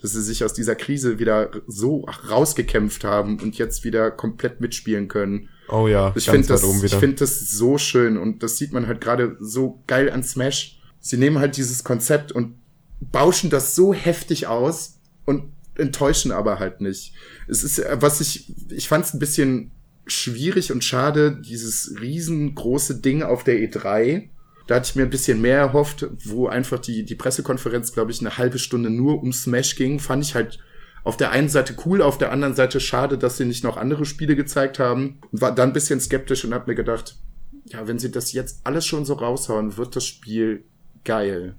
Dass sie sich aus dieser Krise wieder so rausgekämpft haben und jetzt wieder komplett mitspielen können. Oh ja, ich finde das, ich finde das so schön und das sieht man halt gerade so geil an Smash. Sie nehmen halt dieses Konzept und bauschen das so heftig aus und enttäuschen aber halt nicht. Es ist, was ich, ich fand es ein bisschen schwierig und schade, dieses riesengroße Ding auf der E3 da hatte ich mir ein bisschen mehr erhofft, wo einfach die, die Pressekonferenz, glaube ich, eine halbe Stunde nur um Smash ging. Fand ich halt auf der einen Seite cool, auf der anderen Seite schade, dass sie nicht noch andere Spiele gezeigt haben. Und war dann ein bisschen skeptisch und habe mir gedacht, ja, wenn sie das jetzt alles schon so raushauen, wird das Spiel geil.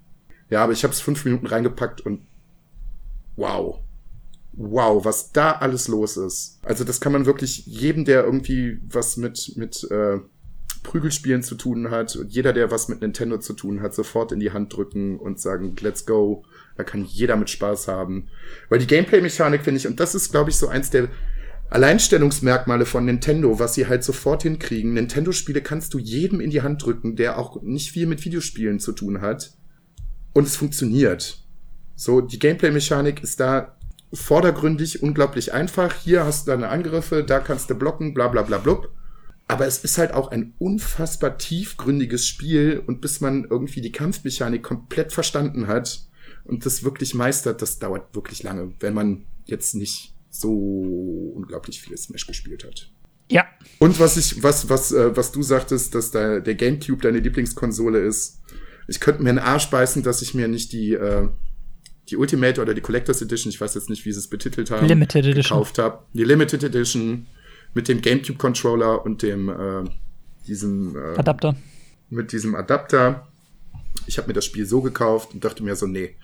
Ja, aber ich habe es fünf Minuten reingepackt und wow. Wow, was da alles los ist. Also das kann man wirklich jedem, der irgendwie was mit, mit äh, Prügelspielen zu tun hat und jeder, der was mit Nintendo zu tun hat, sofort in die Hand drücken und sagen, let's go. Da kann jeder mit Spaß haben. Weil die Gameplay-Mechanik finde ich, und das ist, glaube ich, so eins der Alleinstellungsmerkmale von Nintendo, was sie halt sofort hinkriegen. Nintendo-Spiele kannst du jedem in die Hand drücken, der auch nicht viel mit Videospielen zu tun hat. Und es funktioniert. So, die Gameplay-Mechanik ist da vordergründig unglaublich einfach. Hier hast du deine Angriffe, da kannst du blocken, bla bla bla blub. Aber es ist halt auch ein unfassbar tiefgründiges Spiel und bis man irgendwie die Kampfmechanik komplett verstanden hat und das wirklich meistert, das dauert wirklich lange, wenn man jetzt nicht so unglaublich viel Smash gespielt hat. Ja. Und was ich, was, was, äh, was du sagtest, dass da der GameCube deine Lieblingskonsole ist. Ich könnte mir einen Arsch beißen, dass ich mir nicht die, äh, die Ultimate oder die Collectors Edition, ich weiß jetzt nicht, wie sie es betitelt haben, Limited Edition. gekauft habe. Die Limited Edition mit dem GameCube-Controller und dem äh, diesem äh, Adapter. Mit diesem Adapter. Ich habe mir das Spiel so gekauft und dachte mir so, nee,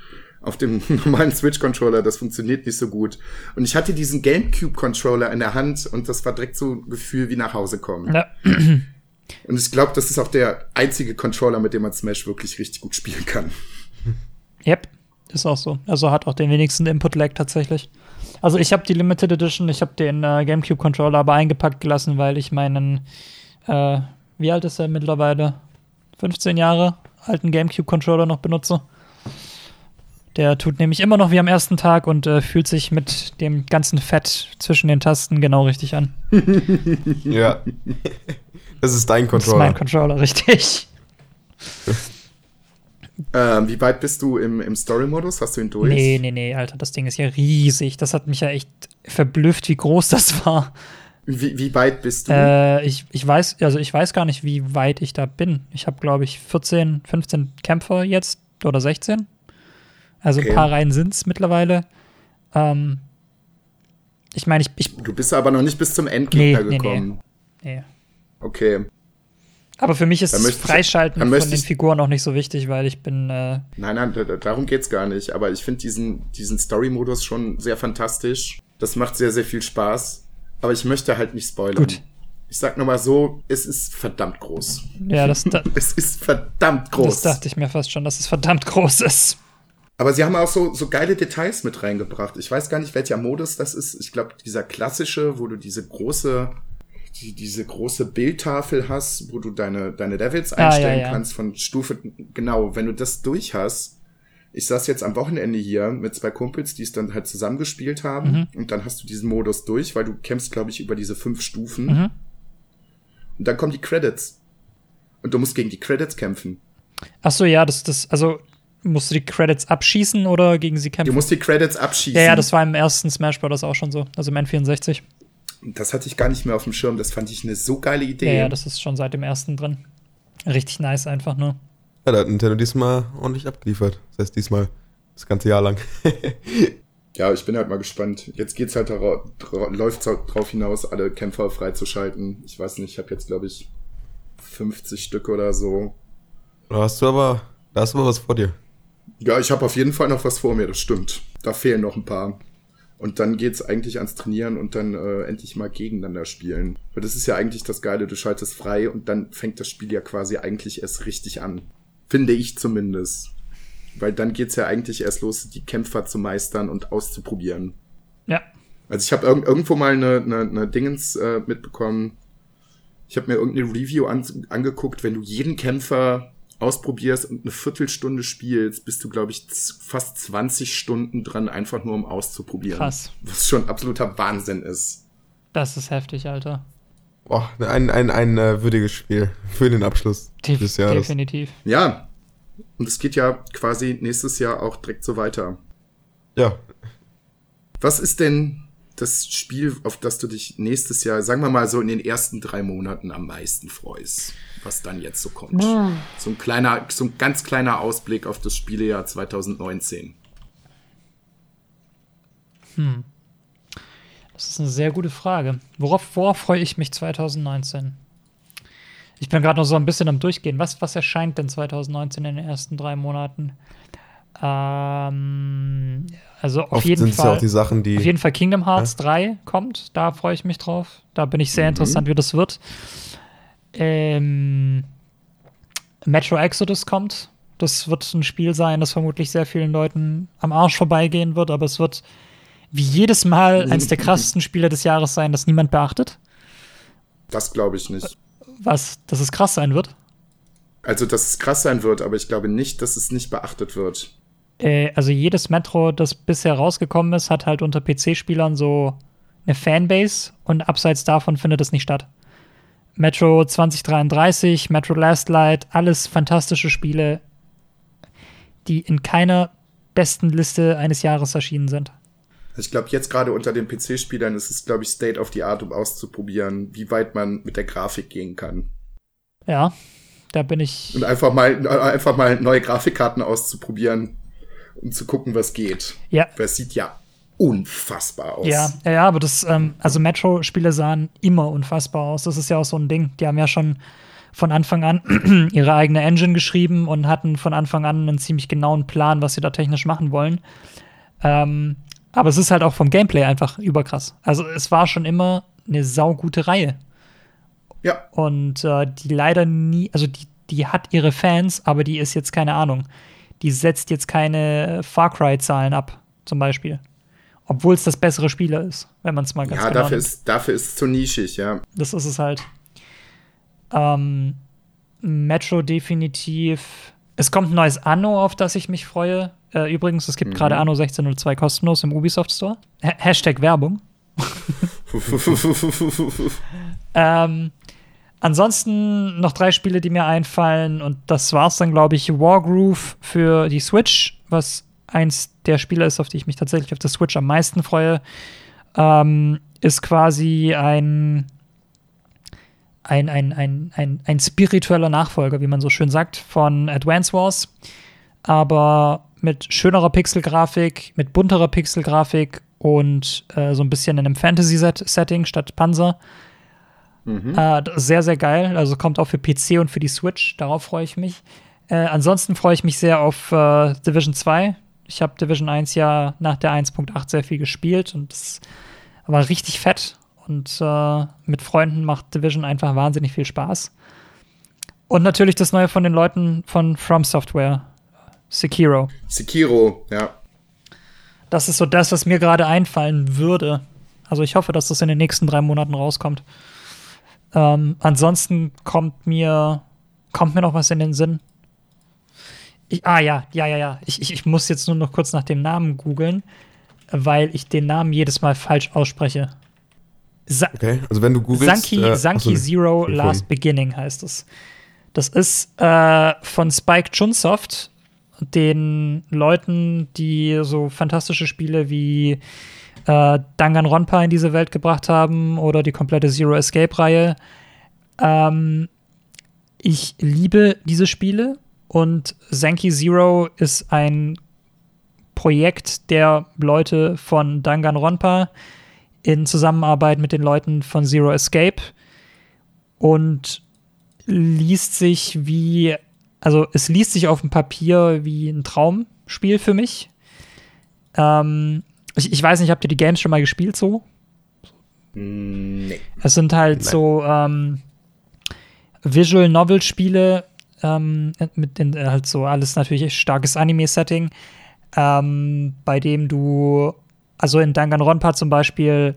auf dem normalen Switch-Controller, das funktioniert nicht so gut. Und ich hatte diesen GameCube-Controller in der Hand und das war direkt so ein Gefühl wie nach Hause kommen. Ja. Und ich glaube, das ist auch der einzige Controller, mit dem man Smash wirklich richtig gut spielen kann. Yep, ist auch so. Also hat auch den wenigsten Input-Lag tatsächlich. Also ich habe die Limited Edition, ich habe den äh, GameCube-Controller aber eingepackt gelassen, weil ich meinen, äh, wie alt ist er mittlerweile? 15 Jahre alten GameCube-Controller noch benutze. Der tut nämlich immer noch wie am ersten Tag und äh, fühlt sich mit dem ganzen Fett zwischen den Tasten genau richtig an. ja. Das ist dein Controller. Das ist mein Controller, richtig. Ähm, wie weit bist du im, im Story-Modus? Hast du ihn durch? Nee, nee, nee, Alter, das Ding ist ja riesig. Das hat mich ja echt verblüfft, wie groß das war. Wie, wie weit bist du? Äh, ich, ich weiß, also ich weiß gar nicht, wie weit ich da bin. Ich habe, glaube ich, 14, 15 Kämpfer jetzt oder 16. Also okay. ein paar Reihen sind es mittlerweile. Ähm, ich meine, ich, ich, Du bist aber noch nicht bis zum Endgegner nee, gekommen. Nee, nee. Okay. Aber für mich ist das Freischalten von den Figuren auch nicht so wichtig, weil ich bin. Äh nein, nein, darum geht's gar nicht. Aber ich finde diesen, diesen Story-Modus schon sehr fantastisch. Das macht sehr, sehr viel Spaß. Aber ich möchte halt nicht spoilern. Gut. Ich sag nur mal so, es ist verdammt groß. Ja, das. Da es ist verdammt groß. Das dachte ich mir fast schon, dass es verdammt groß ist. Aber sie haben auch so, so geile Details mit reingebracht. Ich weiß gar nicht, welcher Modus das ist. Ich glaube, dieser klassische, wo du diese große die, diese große Bildtafel hast, wo du deine, deine Levels einstellen ah, ja, ja. kannst von Stufe, genau, wenn du das durch hast, ich saß jetzt am Wochenende hier mit zwei Kumpels, die es dann halt zusammengespielt haben mhm. und dann hast du diesen Modus durch, weil du kämpfst, glaube ich, über diese fünf Stufen mhm. und dann kommen die Credits und du musst gegen die Credits kämpfen. Ach so, ja, das, das, also musst du die Credits abschießen oder gegen sie kämpfen? Du musst die Credits abschießen. Ja, ja, das war im ersten Smash Bros. auch schon so, also im N64 das hatte ich gar nicht mehr auf dem Schirm. Das fand ich eine so geile Idee. Ja, ja das ist schon seit dem ersten drin. Richtig nice einfach nur. Ja, da hat Nintendo diesmal ordentlich abgeliefert. Das heißt diesmal das ganze Jahr lang. Ja, ich bin halt mal gespannt. Jetzt geht's halt darauf, läuft drauf hinaus, alle Kämpfer freizuschalten. Ich weiß nicht, ich habe jetzt, glaube ich, 50 Stück oder so. Da hast du aber, da hast du aber was vor dir. Ja, ich habe auf jeden Fall noch was vor mir, das stimmt. Da fehlen noch ein paar. Und dann geht's eigentlich ans Trainieren und dann äh, endlich mal gegeneinander spielen. Weil das ist ja eigentlich das Geile, du schaltest frei und dann fängt das Spiel ja quasi eigentlich erst richtig an. Finde ich zumindest. Weil dann geht's ja eigentlich erst los, die Kämpfer zu meistern und auszuprobieren. Ja. Also ich habe irg irgendwo mal eine, eine, eine Dingens äh, mitbekommen. Ich habe mir irgendeine Review an, angeguckt, wenn du jeden Kämpfer ausprobierst und eine Viertelstunde spielst, bist du, glaube ich, fast 20 Stunden dran, einfach nur um auszuprobieren. Krass. Was schon absoluter Wahnsinn ist. Das ist heftig, Alter. Boah, ein, ein, ein äh, würdiges Spiel für den Abschluss Def des Jahres. Definitiv. Ja. Und es geht ja quasi nächstes Jahr auch direkt so weiter. Ja. Was ist denn das Spiel, auf das du dich nächstes Jahr, sagen wir mal so in den ersten drei Monaten am meisten freust? Was dann jetzt so kommt. Mhm. So ein kleiner, so ein ganz kleiner Ausblick auf das Spielejahr 2019. Hm. Das ist eine sehr gute Frage. Worauf, worauf freue ich mich 2019? Ich bin gerade noch so ein bisschen am Durchgehen. Was, was erscheint denn 2019 in den ersten drei Monaten? Ähm, also auf Oft jeden Fall. Ja auch die Sachen, die auf jeden Fall Kingdom Hearts ja? 3 kommt. Da freue ich mich drauf. Da bin ich sehr mhm. interessant, wie das wird ähm, Metro Exodus kommt. Das wird ein Spiel sein, das vermutlich sehr vielen Leuten am Arsch vorbeigehen wird, aber es wird wie jedes Mal eines der krassesten Spiele des Jahres sein, das niemand beachtet. Das glaube ich nicht. Was? Dass es krass sein wird? Also, dass es krass sein wird, aber ich glaube nicht, dass es nicht beachtet wird. Äh, also, jedes Metro, das bisher rausgekommen ist, hat halt unter PC-Spielern so eine Fanbase und abseits davon findet es nicht statt. Metro 2033, Metro Last Light, alles fantastische Spiele, die in keiner besten Liste eines Jahres erschienen sind. Ich glaube, jetzt gerade unter den PC-Spielern ist es, glaube ich, State of the Art, um auszuprobieren, wie weit man mit der Grafik gehen kann. Ja, da bin ich. Und einfach mal, einfach mal neue Grafikkarten auszuprobieren, um zu gucken, was geht. Ja. Es sieht ja unfassbar aus. Ja, ja, aber das, ähm, also Metro-Spiele sahen immer unfassbar aus. Das ist ja auch so ein Ding. Die haben ja schon von Anfang an ihre eigene Engine geschrieben und hatten von Anfang an einen ziemlich genauen Plan, was sie da technisch machen wollen. Ähm, aber es ist halt auch vom Gameplay einfach überkrass. Also es war schon immer eine saugute Reihe. Ja. Und äh, die leider nie, also die, die hat ihre Fans, aber die ist jetzt keine Ahnung. Die setzt jetzt keine Far Cry-Zahlen ab, zum Beispiel. Obwohl es das bessere Spieler ist, wenn man es mal ganz ja, genau dafür ist, dafür ist es zu nischig, ja. Das ist es halt. Ähm, Metro definitiv. Es kommt ein neues Anno, auf das ich mich freue. Äh, übrigens, es gibt mhm. gerade Anno 1602 kostenlos im Ubisoft Store. Ha Hashtag Werbung. ähm, ansonsten noch drei Spiele, die mir einfallen. Und das war's dann, glaube ich. Wargroove für die Switch, was eins der Spiele ist, auf die ich mich tatsächlich auf der Switch am meisten freue, ähm, ist quasi ein, ein, ein, ein, ein, ein spiritueller Nachfolger, wie man so schön sagt, von Advance Wars. Aber mit schönerer Pixelgrafik, mit bunterer Pixelgrafik und äh, so ein bisschen in einem Fantasy-Setting statt Panzer. Mhm. Äh, sehr, sehr geil. Also kommt auch für PC und für die Switch. Darauf freue ich mich. Äh, ansonsten freue ich mich sehr auf äh, Division 2. Ich habe Division 1 ja nach der 1.8 sehr viel gespielt und es war richtig fett. Und äh, mit Freunden macht Division einfach wahnsinnig viel Spaß. Und natürlich das Neue von den Leuten von From Software, Sekiro. Sekiro, ja. Das ist so das, was mir gerade einfallen würde. Also ich hoffe, dass das in den nächsten drei Monaten rauskommt. Ähm, ansonsten kommt mir, kommt mir noch was in den Sinn. Ich, ah ja, ja, ja, ja. Ich, ich, ich muss jetzt nur noch kurz nach dem Namen googeln, weil ich den Namen jedes Mal falsch ausspreche. Sa okay, also wenn du googelst. Sanki, äh, Sanki so, Zero Last Beginning heißt es. Das ist äh, von Spike Chunsoft, den Leuten, die so fantastische Spiele wie äh, Danganronpa in diese Welt gebracht haben oder die komplette Zero Escape-Reihe. Ähm, ich liebe diese Spiele und Zanki Zero ist ein Projekt der Leute von Danganronpa in Zusammenarbeit mit den Leuten von Zero Escape und liest sich wie, also es liest sich auf dem Papier wie ein Traumspiel für mich. Ähm, ich, ich weiß nicht, habt ihr die Games schon mal gespielt so? Nee. Es sind halt Nein. so ähm, Visual Novel Spiele ähm, mit den, äh, halt so alles natürlich starkes Anime-Setting, ähm, bei dem du, also in Danganronpa zum Beispiel,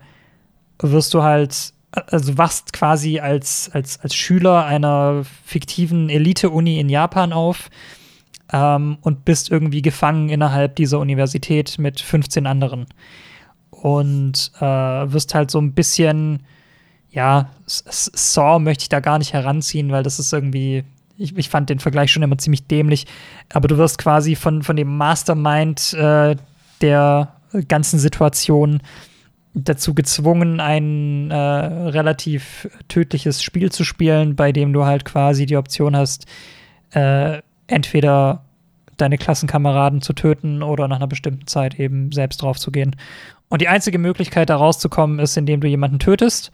wirst du halt, also wachst quasi als, als, als Schüler einer fiktiven Elite-Uni in Japan auf ähm, und bist irgendwie gefangen innerhalb dieser Universität mit 15 anderen. Und äh, wirst halt so ein bisschen, ja, Saw möchte ich da gar nicht heranziehen, weil das ist irgendwie, ich, ich fand den Vergleich schon immer ziemlich dämlich. Aber du wirst quasi von, von dem Mastermind äh, der ganzen Situation dazu gezwungen, ein äh, relativ tödliches Spiel zu spielen, bei dem du halt quasi die Option hast, äh, entweder deine Klassenkameraden zu töten oder nach einer bestimmten Zeit eben selbst drauf zu gehen. Und die einzige Möglichkeit, da rauszukommen, ist, indem du jemanden tötest,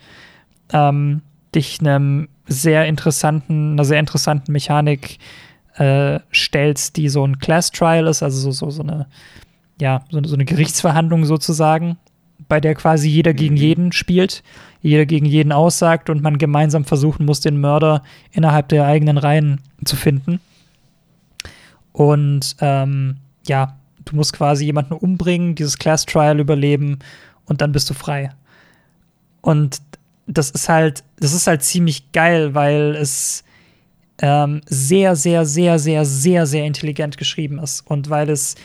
ähm, dich einem sehr interessanten, einer sehr interessanten Mechanik äh, stellst, die so ein Class Trial ist, also so, so, so eine, ja, so, so eine Gerichtsverhandlung sozusagen, bei der quasi jeder gegen jeden spielt, jeder gegen jeden aussagt und man gemeinsam versuchen muss, den Mörder innerhalb der eigenen Reihen zu finden. Und ähm, ja, du musst quasi jemanden umbringen, dieses Class Trial überleben und dann bist du frei. Und das ist halt, das ist halt ziemlich geil, weil es ähm, sehr, sehr, sehr, sehr, sehr, sehr intelligent geschrieben ist. Und weil es,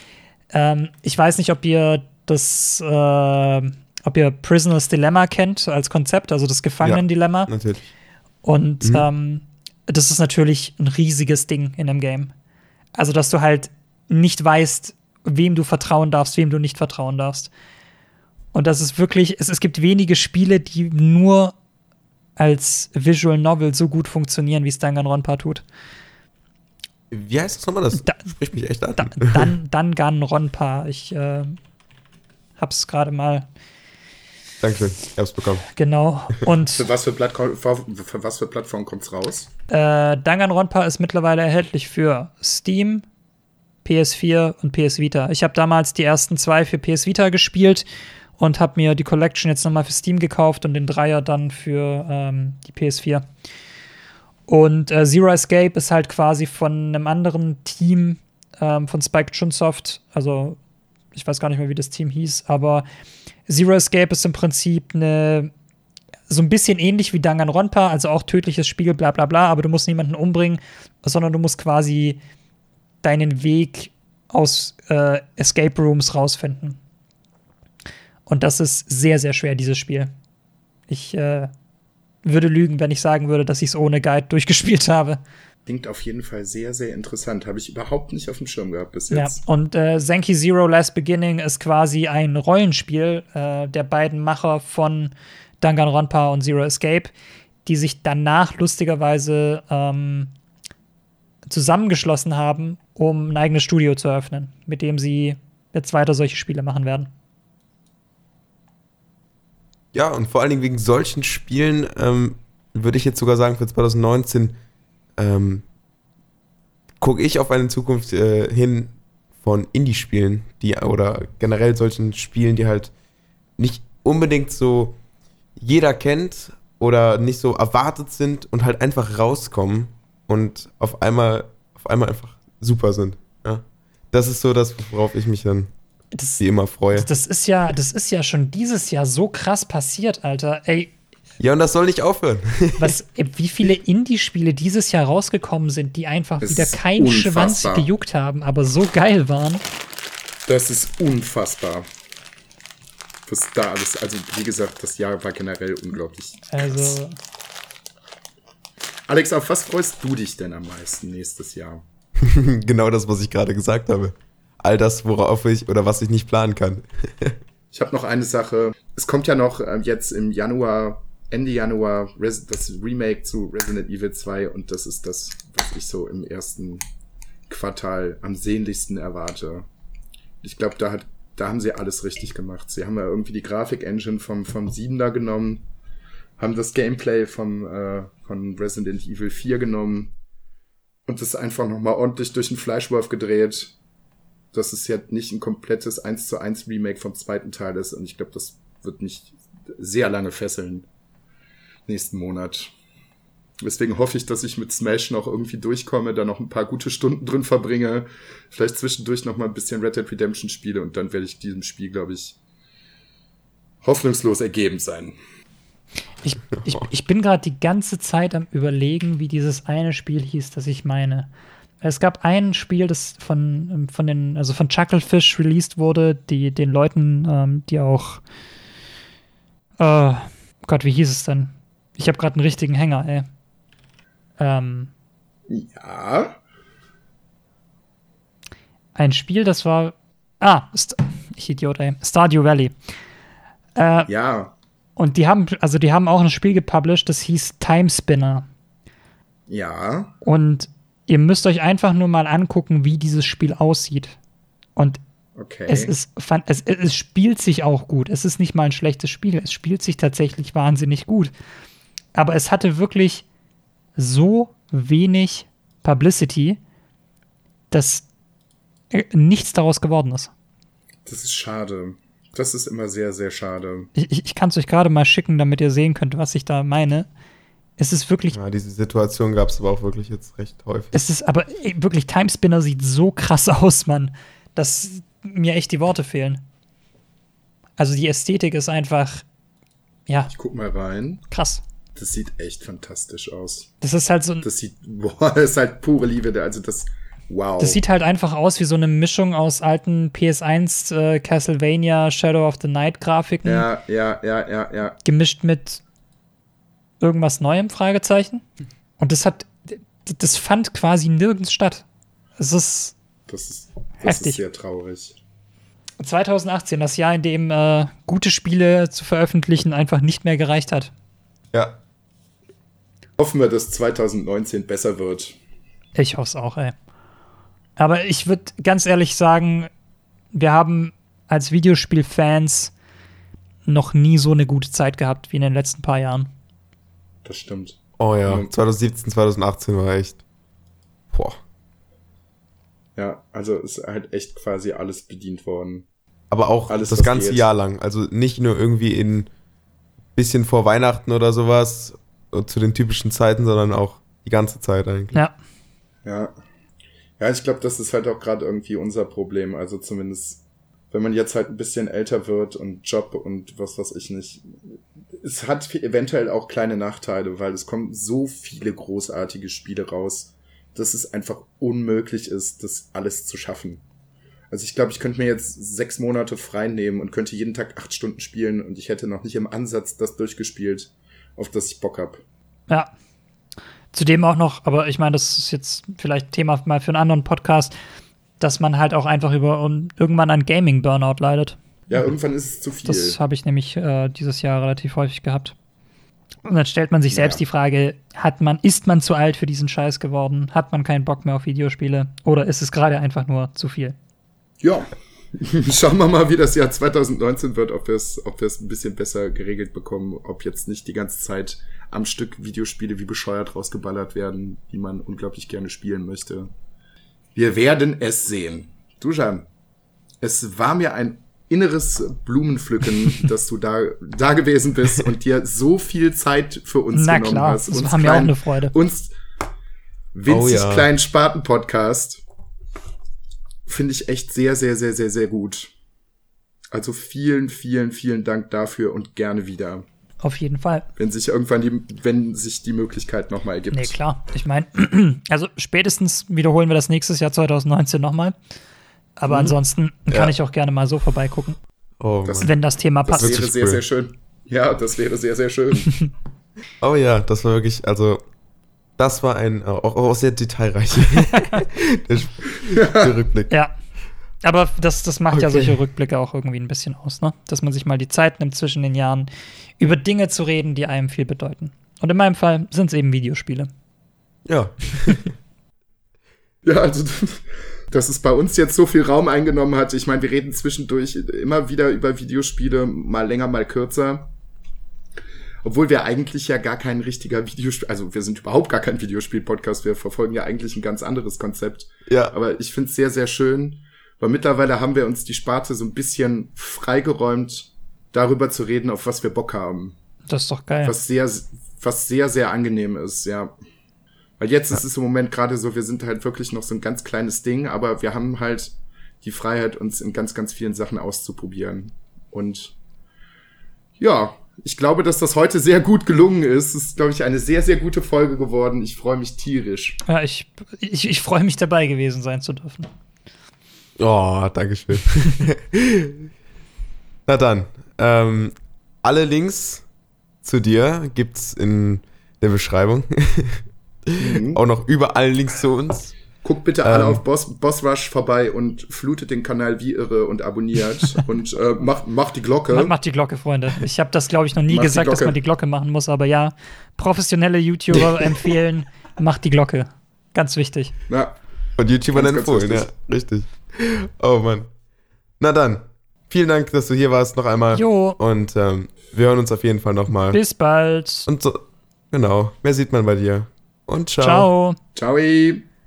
ähm, ich weiß nicht, ob ihr das, äh, ob ihr Prisoner's Dilemma kennt als Konzept, also das Gefangenendilemma. Natürlich. Und Mhm. ähm, das ist natürlich ein riesiges Ding in dem Game. Also, dass du halt nicht weißt, wem du vertrauen darfst, wem du nicht vertrauen darfst. Und das ist wirklich, es, es gibt wenige Spiele, die nur als Visual Novel so gut funktionieren, wie es Danganronpa tut. Wie heißt das nochmal? Das Da- spricht mich echt an. Da, dann Danganronpa. Ich äh, hab's gerade mal Dankeschön, ich hab's bekommen. genau. Und Für was für, Plattform, für, für was für Plattform kommt's raus? Äh, Danganronpa ist mittlerweile erhältlich für Steam, PS4 und PS Vita. Ich habe damals die ersten zwei für PS Vita gespielt und habe mir die Collection jetzt nochmal für Steam gekauft und den Dreier dann für ähm, die PS4. Und äh, Zero Escape ist halt quasi von einem anderen Team ähm, von Spike Chunsoft, also ich weiß gar nicht mehr, wie das Team hieß, aber Zero Escape ist im Prinzip eine so ein bisschen ähnlich wie Danganronpa, also auch tödliches Spiel, bla bla bla, aber du musst niemanden umbringen, sondern du musst quasi deinen Weg aus äh, Escape Rooms rausfinden. Und das ist sehr, sehr schwer, dieses Spiel. Ich äh, würde lügen, wenn ich sagen würde, dass ich es ohne Guide durchgespielt habe. Klingt auf jeden Fall sehr, sehr interessant. Habe ich überhaupt nicht auf dem Schirm gehabt bis Ja, jetzt. und äh, Zenki Zero Last Beginning ist quasi ein Rollenspiel äh, der beiden Macher von Danganronpa und Zero Escape, die sich danach lustigerweise ähm, zusammengeschlossen haben, um ein eigenes Studio zu eröffnen, mit dem sie jetzt weiter solche Spiele machen werden. Ja, und vor allen Dingen wegen solchen Spielen ähm, würde ich jetzt sogar sagen, für 2019 ähm, gucke ich auf eine Zukunft äh, hin von Indie-Spielen, die oder generell solchen Spielen, die halt nicht unbedingt so jeder kennt oder nicht so erwartet sind und halt einfach rauskommen und auf einmal, auf einmal einfach super sind. Ja. Das ist so das, worauf ich mich dann Das, wie immer freue. das ist ja, das ist ja schon dieses Jahr so krass passiert, Alter. Ey, Ja, und das soll nicht aufhören. was, wie viele Indie-Spiele dieses Jahr rausgekommen sind, die einfach Das wieder keinen Schwanz gejuckt haben, aber so geil waren. Das ist unfassbar. Was da alles, also wie gesagt, das Jahr war generell unglaublich. Also, Alex, auf was freust du dich denn am meisten nächstes Jahr? genau das, was ich gerade gesagt habe. All das, worauf ich oder was ich nicht planen kann. Ich habe noch eine Sache. Es kommt ja noch ähm, jetzt im Januar, Ende Januar, Res das Remake zu Resident Evil 2 und das ist das, was ich so im ersten Quartal am sehnlichsten erwarte. ich glaube, da hat, da haben sie alles richtig gemacht. Sie haben ja irgendwie die Grafik-Engine vom, vom 7 da genommen, haben das Gameplay vom, äh, von Resident Evil 4 genommen und das einfach nochmal ordentlich durch den Fleischwurf gedreht. Dass es jetzt nicht ein komplettes 1 zu 1 Remake vom zweiten Teil ist und ich glaube, das wird mich sehr lange fesseln. Nächsten Monat. Deswegen hoffe ich, dass ich mit Smash noch irgendwie durchkomme, da noch ein paar gute Stunden drin verbringe, vielleicht zwischendurch noch mal ein bisschen Red Dead Redemption spiele und dann werde ich diesem Spiel, glaube ich, hoffnungslos ergeben sein. Ich, ich, ich bin gerade die ganze Zeit am überlegen, wie dieses eine Spiel hieß, das ich meine. Es gab ein Spiel, das von, von den, also von Chucklefish released wurde, die den Leuten, ähm, die auch äh, Gott, wie hieß es denn? Ich habe gerade einen richtigen Hänger, ey. Ähm, ja. Ein Spiel, das war. Ah, St ich Idiot, ey. Stardew Valley. Äh, ja. Und die haben, also die haben auch ein Spiel gepublished, das hieß Time Spinner. Ja. Und ihr müsst euch einfach nur mal angucken, wie dieses Spiel aussieht. Und okay. es ist, es, es spielt sich auch gut. Es ist nicht mal ein schlechtes Spiel. Es spielt sich tatsächlich wahnsinnig gut. Aber es hatte wirklich so wenig Publicity, dass äh, nichts daraus geworden ist. Das ist schade. Das ist immer sehr, sehr schade. Ich, ich kann es euch gerade mal schicken, damit ihr sehen könnt, was ich da meine. Es ist wirklich. Ja, diese Situation gab es aber auch wirklich jetzt recht häufig. Es ist aber ey, wirklich, Timespinner sieht so krass aus, Mann, dass mir echt die Worte fehlen. Also die Ästhetik ist einfach. Ja. Ich guck mal rein. Krass. Das sieht echt fantastisch aus. Das ist halt so Das sieht, boah, das ist halt pure Liebe. Also das, wow. Das sieht halt einfach aus wie so eine Mischung aus alten PS1 äh, Castlevania Shadow of the Night Grafiken. Ja, ja, ja, ja, ja. Gemischt mit irgendwas Neuem, Fragezeichen. Und das hat, das fand quasi nirgends statt. Es ist. Das ist, das Heftig. ist sehr traurig. 2018, das Jahr, in dem äh, gute Spiele zu veröffentlichen einfach nicht mehr gereicht hat. Ja. Hoffen wir, dass 2019 besser wird. Ich hoffe es auch, ey. Aber ich würde ganz ehrlich sagen, wir haben als Videospielfans noch nie so eine gute Zeit gehabt wie in den letzten paar Jahren. Das stimmt. Oh ja, Mhm. 2017, 2018 war echt. Boah. Ja, also ist halt echt quasi alles bedient worden. Aber auch Alles, das ganze geht. Jahr lang. Also nicht nur irgendwie in bisschen vor Weihnachten oder sowas äh, zu den typischen Zeiten, sondern auch die ganze Zeit eigentlich. Ja, Ja. Ja, ich glaube, das ist halt auch gerade irgendwie unser Problem. Also zumindest, wenn man jetzt halt ein bisschen älter wird und Job und was weiß ich nicht. Es hat eventuell auch kleine Nachteile, weil es kommen so viele großartige Spiele raus, dass es einfach unmöglich ist, das alles zu schaffen. Also ich glaube, ich könnte mir jetzt sechs Monate frei nehmen und könnte jeden Tag acht Stunden spielen und ich hätte noch nicht im Ansatz das durchgespielt, auf das ich Bock hab. ja. Zudem auch noch, aber ich meine, das ist jetzt vielleicht Thema mal für einen anderen Podcast, dass man halt auch einfach über um, irgendwann an Gaming-Burnout leidet. Ja, irgendwann ist es zu viel. Das habe ich nämlich äh, dieses Jahr relativ häufig gehabt. Und dann stellt man sich selbst Ja. die Frage, hat man, ist man zu alt für diesen Scheiß geworden? Hat man keinen Bock mehr auf Videospiele? Oder ist es gerade einfach nur zu viel? Ja. Schauen wir mal, wie das Jahr 2019 wird, ob wir es ob ein bisschen besser geregelt bekommen, ob jetzt nicht die ganze Zeit am Stück Videospiele wie bescheuert rausgeballert werden, die man unglaublich gerne spielen möchte. Wir werden es sehen. Dujan, es war mir ein inneres Blumenpflücken, dass du da, da gewesen bist und dir so viel Zeit für uns Na genommen klar, hast. das uns war mir auch eine Freude. Uns winzig Oh ja. kleinen Spaten-Podcast finde ich echt sehr, sehr, sehr, sehr, sehr gut. Also vielen, vielen, vielen Dank dafür und gerne wieder, Auf jeden Fall. wenn sich irgendwann die, wenn sich die Möglichkeit nochmal ergibt. Nee, klar. Ich meine, also spätestens wiederholen wir das nächstes Jahr 2019 nochmal. Aber ansonsten kann Ja. ich auch gerne mal so vorbeigucken, Oh, Das- wenn das Thema Das passt. wäre Richtig sehr, sehr schön. Ja, das wäre sehr, sehr schön. oh ja, das war wirklich, also das war ein auch, auch sehr detailreich. der, Sp- der Rückblick. Ja. Aber das, das macht ja Okay. solche Rückblicke auch irgendwie ein bisschen aus, ne? Dass man sich mal die Zeit nimmt, zwischen den Jahren über Dinge zu reden, die einem viel bedeuten. Und in meinem Fall sind es eben Videospiele. Ja. ja, also dass es bei uns jetzt so viel Raum eingenommen hat. Ich meine, wir reden zwischendurch immer wieder über Videospiele, mal länger, mal kürzer. Obwohl wir eigentlich ja gar kein richtiger Videospiel, also wir sind überhaupt gar kein Videospiel-Podcast, wir verfolgen ja eigentlich ein ganz anderes Konzept. Ja. Aber ich finde es sehr, sehr schön, weil mittlerweile haben wir uns die Sparte so ein bisschen freigeräumt, darüber zu reden, auf was wir Bock haben. Das ist doch geil. Was sehr, was sehr, sehr angenehm ist, ja. Weil jetzt ist es im Moment gerade so, wir sind halt wirklich noch so ein ganz kleines Ding, aber wir haben halt die Freiheit, uns in ganz, ganz vielen Sachen auszuprobieren. Und ja, ich glaube, dass das heute sehr gut gelungen ist. Es ist, glaube ich, eine sehr, sehr gute Folge geworden. Ich freue mich tierisch. Ja, ich, ich, ich freue mich dabei gewesen sein zu dürfen. Oh, Dankeschön. Na dann, ähm, alle Links zu dir gibt's in der Beschreibung. Mhm. Auch noch überall Links zu uns. Guckt bitte alle Ähm. auf Boss, Boss Rush vorbei und flutet den Kanal wie irre und abonniert und äh, macht, macht die Glocke. Macht, macht die Glocke, Freunde. Ich habe das, glaube ich, noch nie Macht gesagt, dass man die Glocke machen muss, aber ja, professionelle YouTuber empfehlen, macht die Glocke. Ganz wichtig. Na, Von YouTubern Ganz, ganz empfohlen, ja. Richtig. Oh Mann. Na dann, vielen Dank, dass du hier warst noch einmal. Jo, Und ähm, wir hören uns auf jeden Fall nochmal. bis bald. Und so, genau, mehr sieht man bei dir. Und ciao. Ciao. ciao.